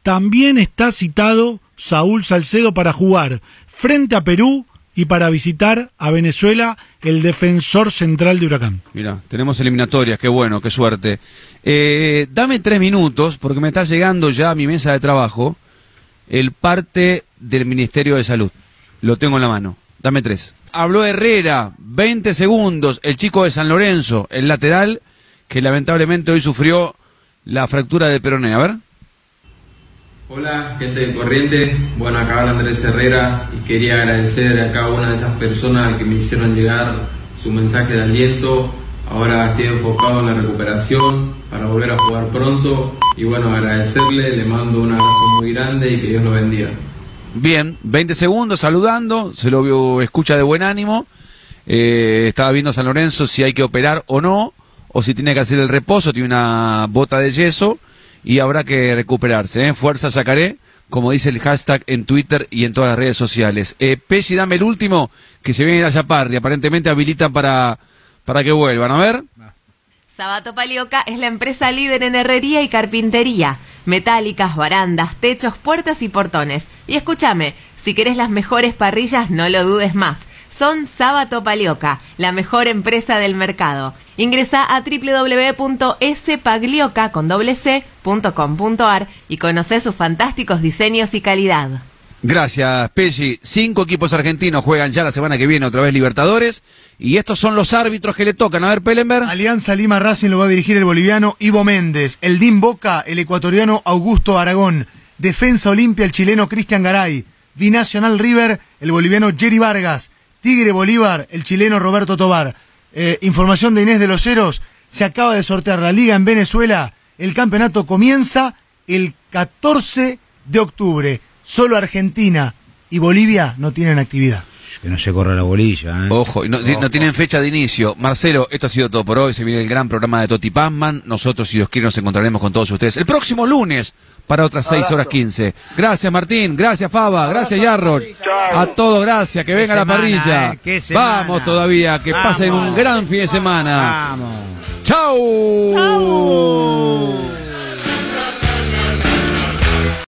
También está citado Saúl Salcedo para jugar frente a Perú y para visitar a Venezuela el defensor central de Huracán. Mira, tenemos eliminatorias, qué bueno, qué suerte. Eh, dame tres minutos, porque me está llegando ya a mi mesa de trabajo el parte del Ministerio de Salud. Lo tengo en la mano. Dame tres. Habló Herrera, 20 segundos, el chico de San Lorenzo, el lateral, que lamentablemente hoy sufrió la fractura de peroné. A ver. Hola, gente de Corriente. Bueno, acá habla Andrés Herrera y quería agradecer a cada una de esas personas que me hicieron llegar su mensaje de aliento. Ahora estoy enfocado en la recuperación para volver a jugar pronto y bueno, agradecerle, le mando un abrazo muy grande y que Dios lo bendiga. Bien, 20 segundos saludando, se lo vio, escucha de buen ánimo. Eh, estaba viendo San Lorenzo si hay que operar o no, o si tiene que hacer el reposo, tiene una bota de yeso y habrá que recuperarse. ¿eh? Fuerza Yacaré, como dice el hashtag en Twitter y en todas las redes sociales. Eh, dame el último, que se viene a Yaparri, aparentemente habilitan para, para que vuelvan. A ver. Sabato Palioca es la empresa líder en herrería y carpintería, metálicas, barandas, techos, puertas y portones. Y escúchame, si querés las mejores parrillas, no lo dudes más. Son Sabato Palioca, la mejor empresa del mercado. Ingresa a www.spaglioca.com.ar y conoce sus fantásticos diseños y calidad. Gracias, Pesci. Cinco equipos argentinos juegan ya la semana que viene otra vez Libertadores. Y estos son los árbitros que le tocan. A ver, Pelenberg. Alianza Lima Racing lo va a dirigir el boliviano Ivo Méndez. El DIM Boca, el ecuatoriano Augusto Aragón. Defensa Olimpia, el chileno Cristian Garay. Binacional River, el boliviano Jerry Vargas. Tigre Bolívar, el chileno Roberto Tobar. Eh, información de Inés de los Heros. Se acaba de sortear la liga en Venezuela. El campeonato comienza el 14 de octubre. Solo Argentina y Bolivia no tienen actividad. Que no se corra la bolilla. ¿eh? Ojo, y no, no tienen fecha de inicio. Marcelo, esto ha sido todo por hoy. Se viene el gran programa de Toti Pazman. Nosotros, si Dios quiere, nos encontraremos con todos ustedes el próximo lunes para otras 6 horas 15. Gracias, Martín. Gracias, Faba. Gracias, Yarro. A todos, gracias. Que venga la parrilla. eh, qué. Vamos todavía. Que Vamos. pasen un gran fin de semana. Vamos. ¡Chau!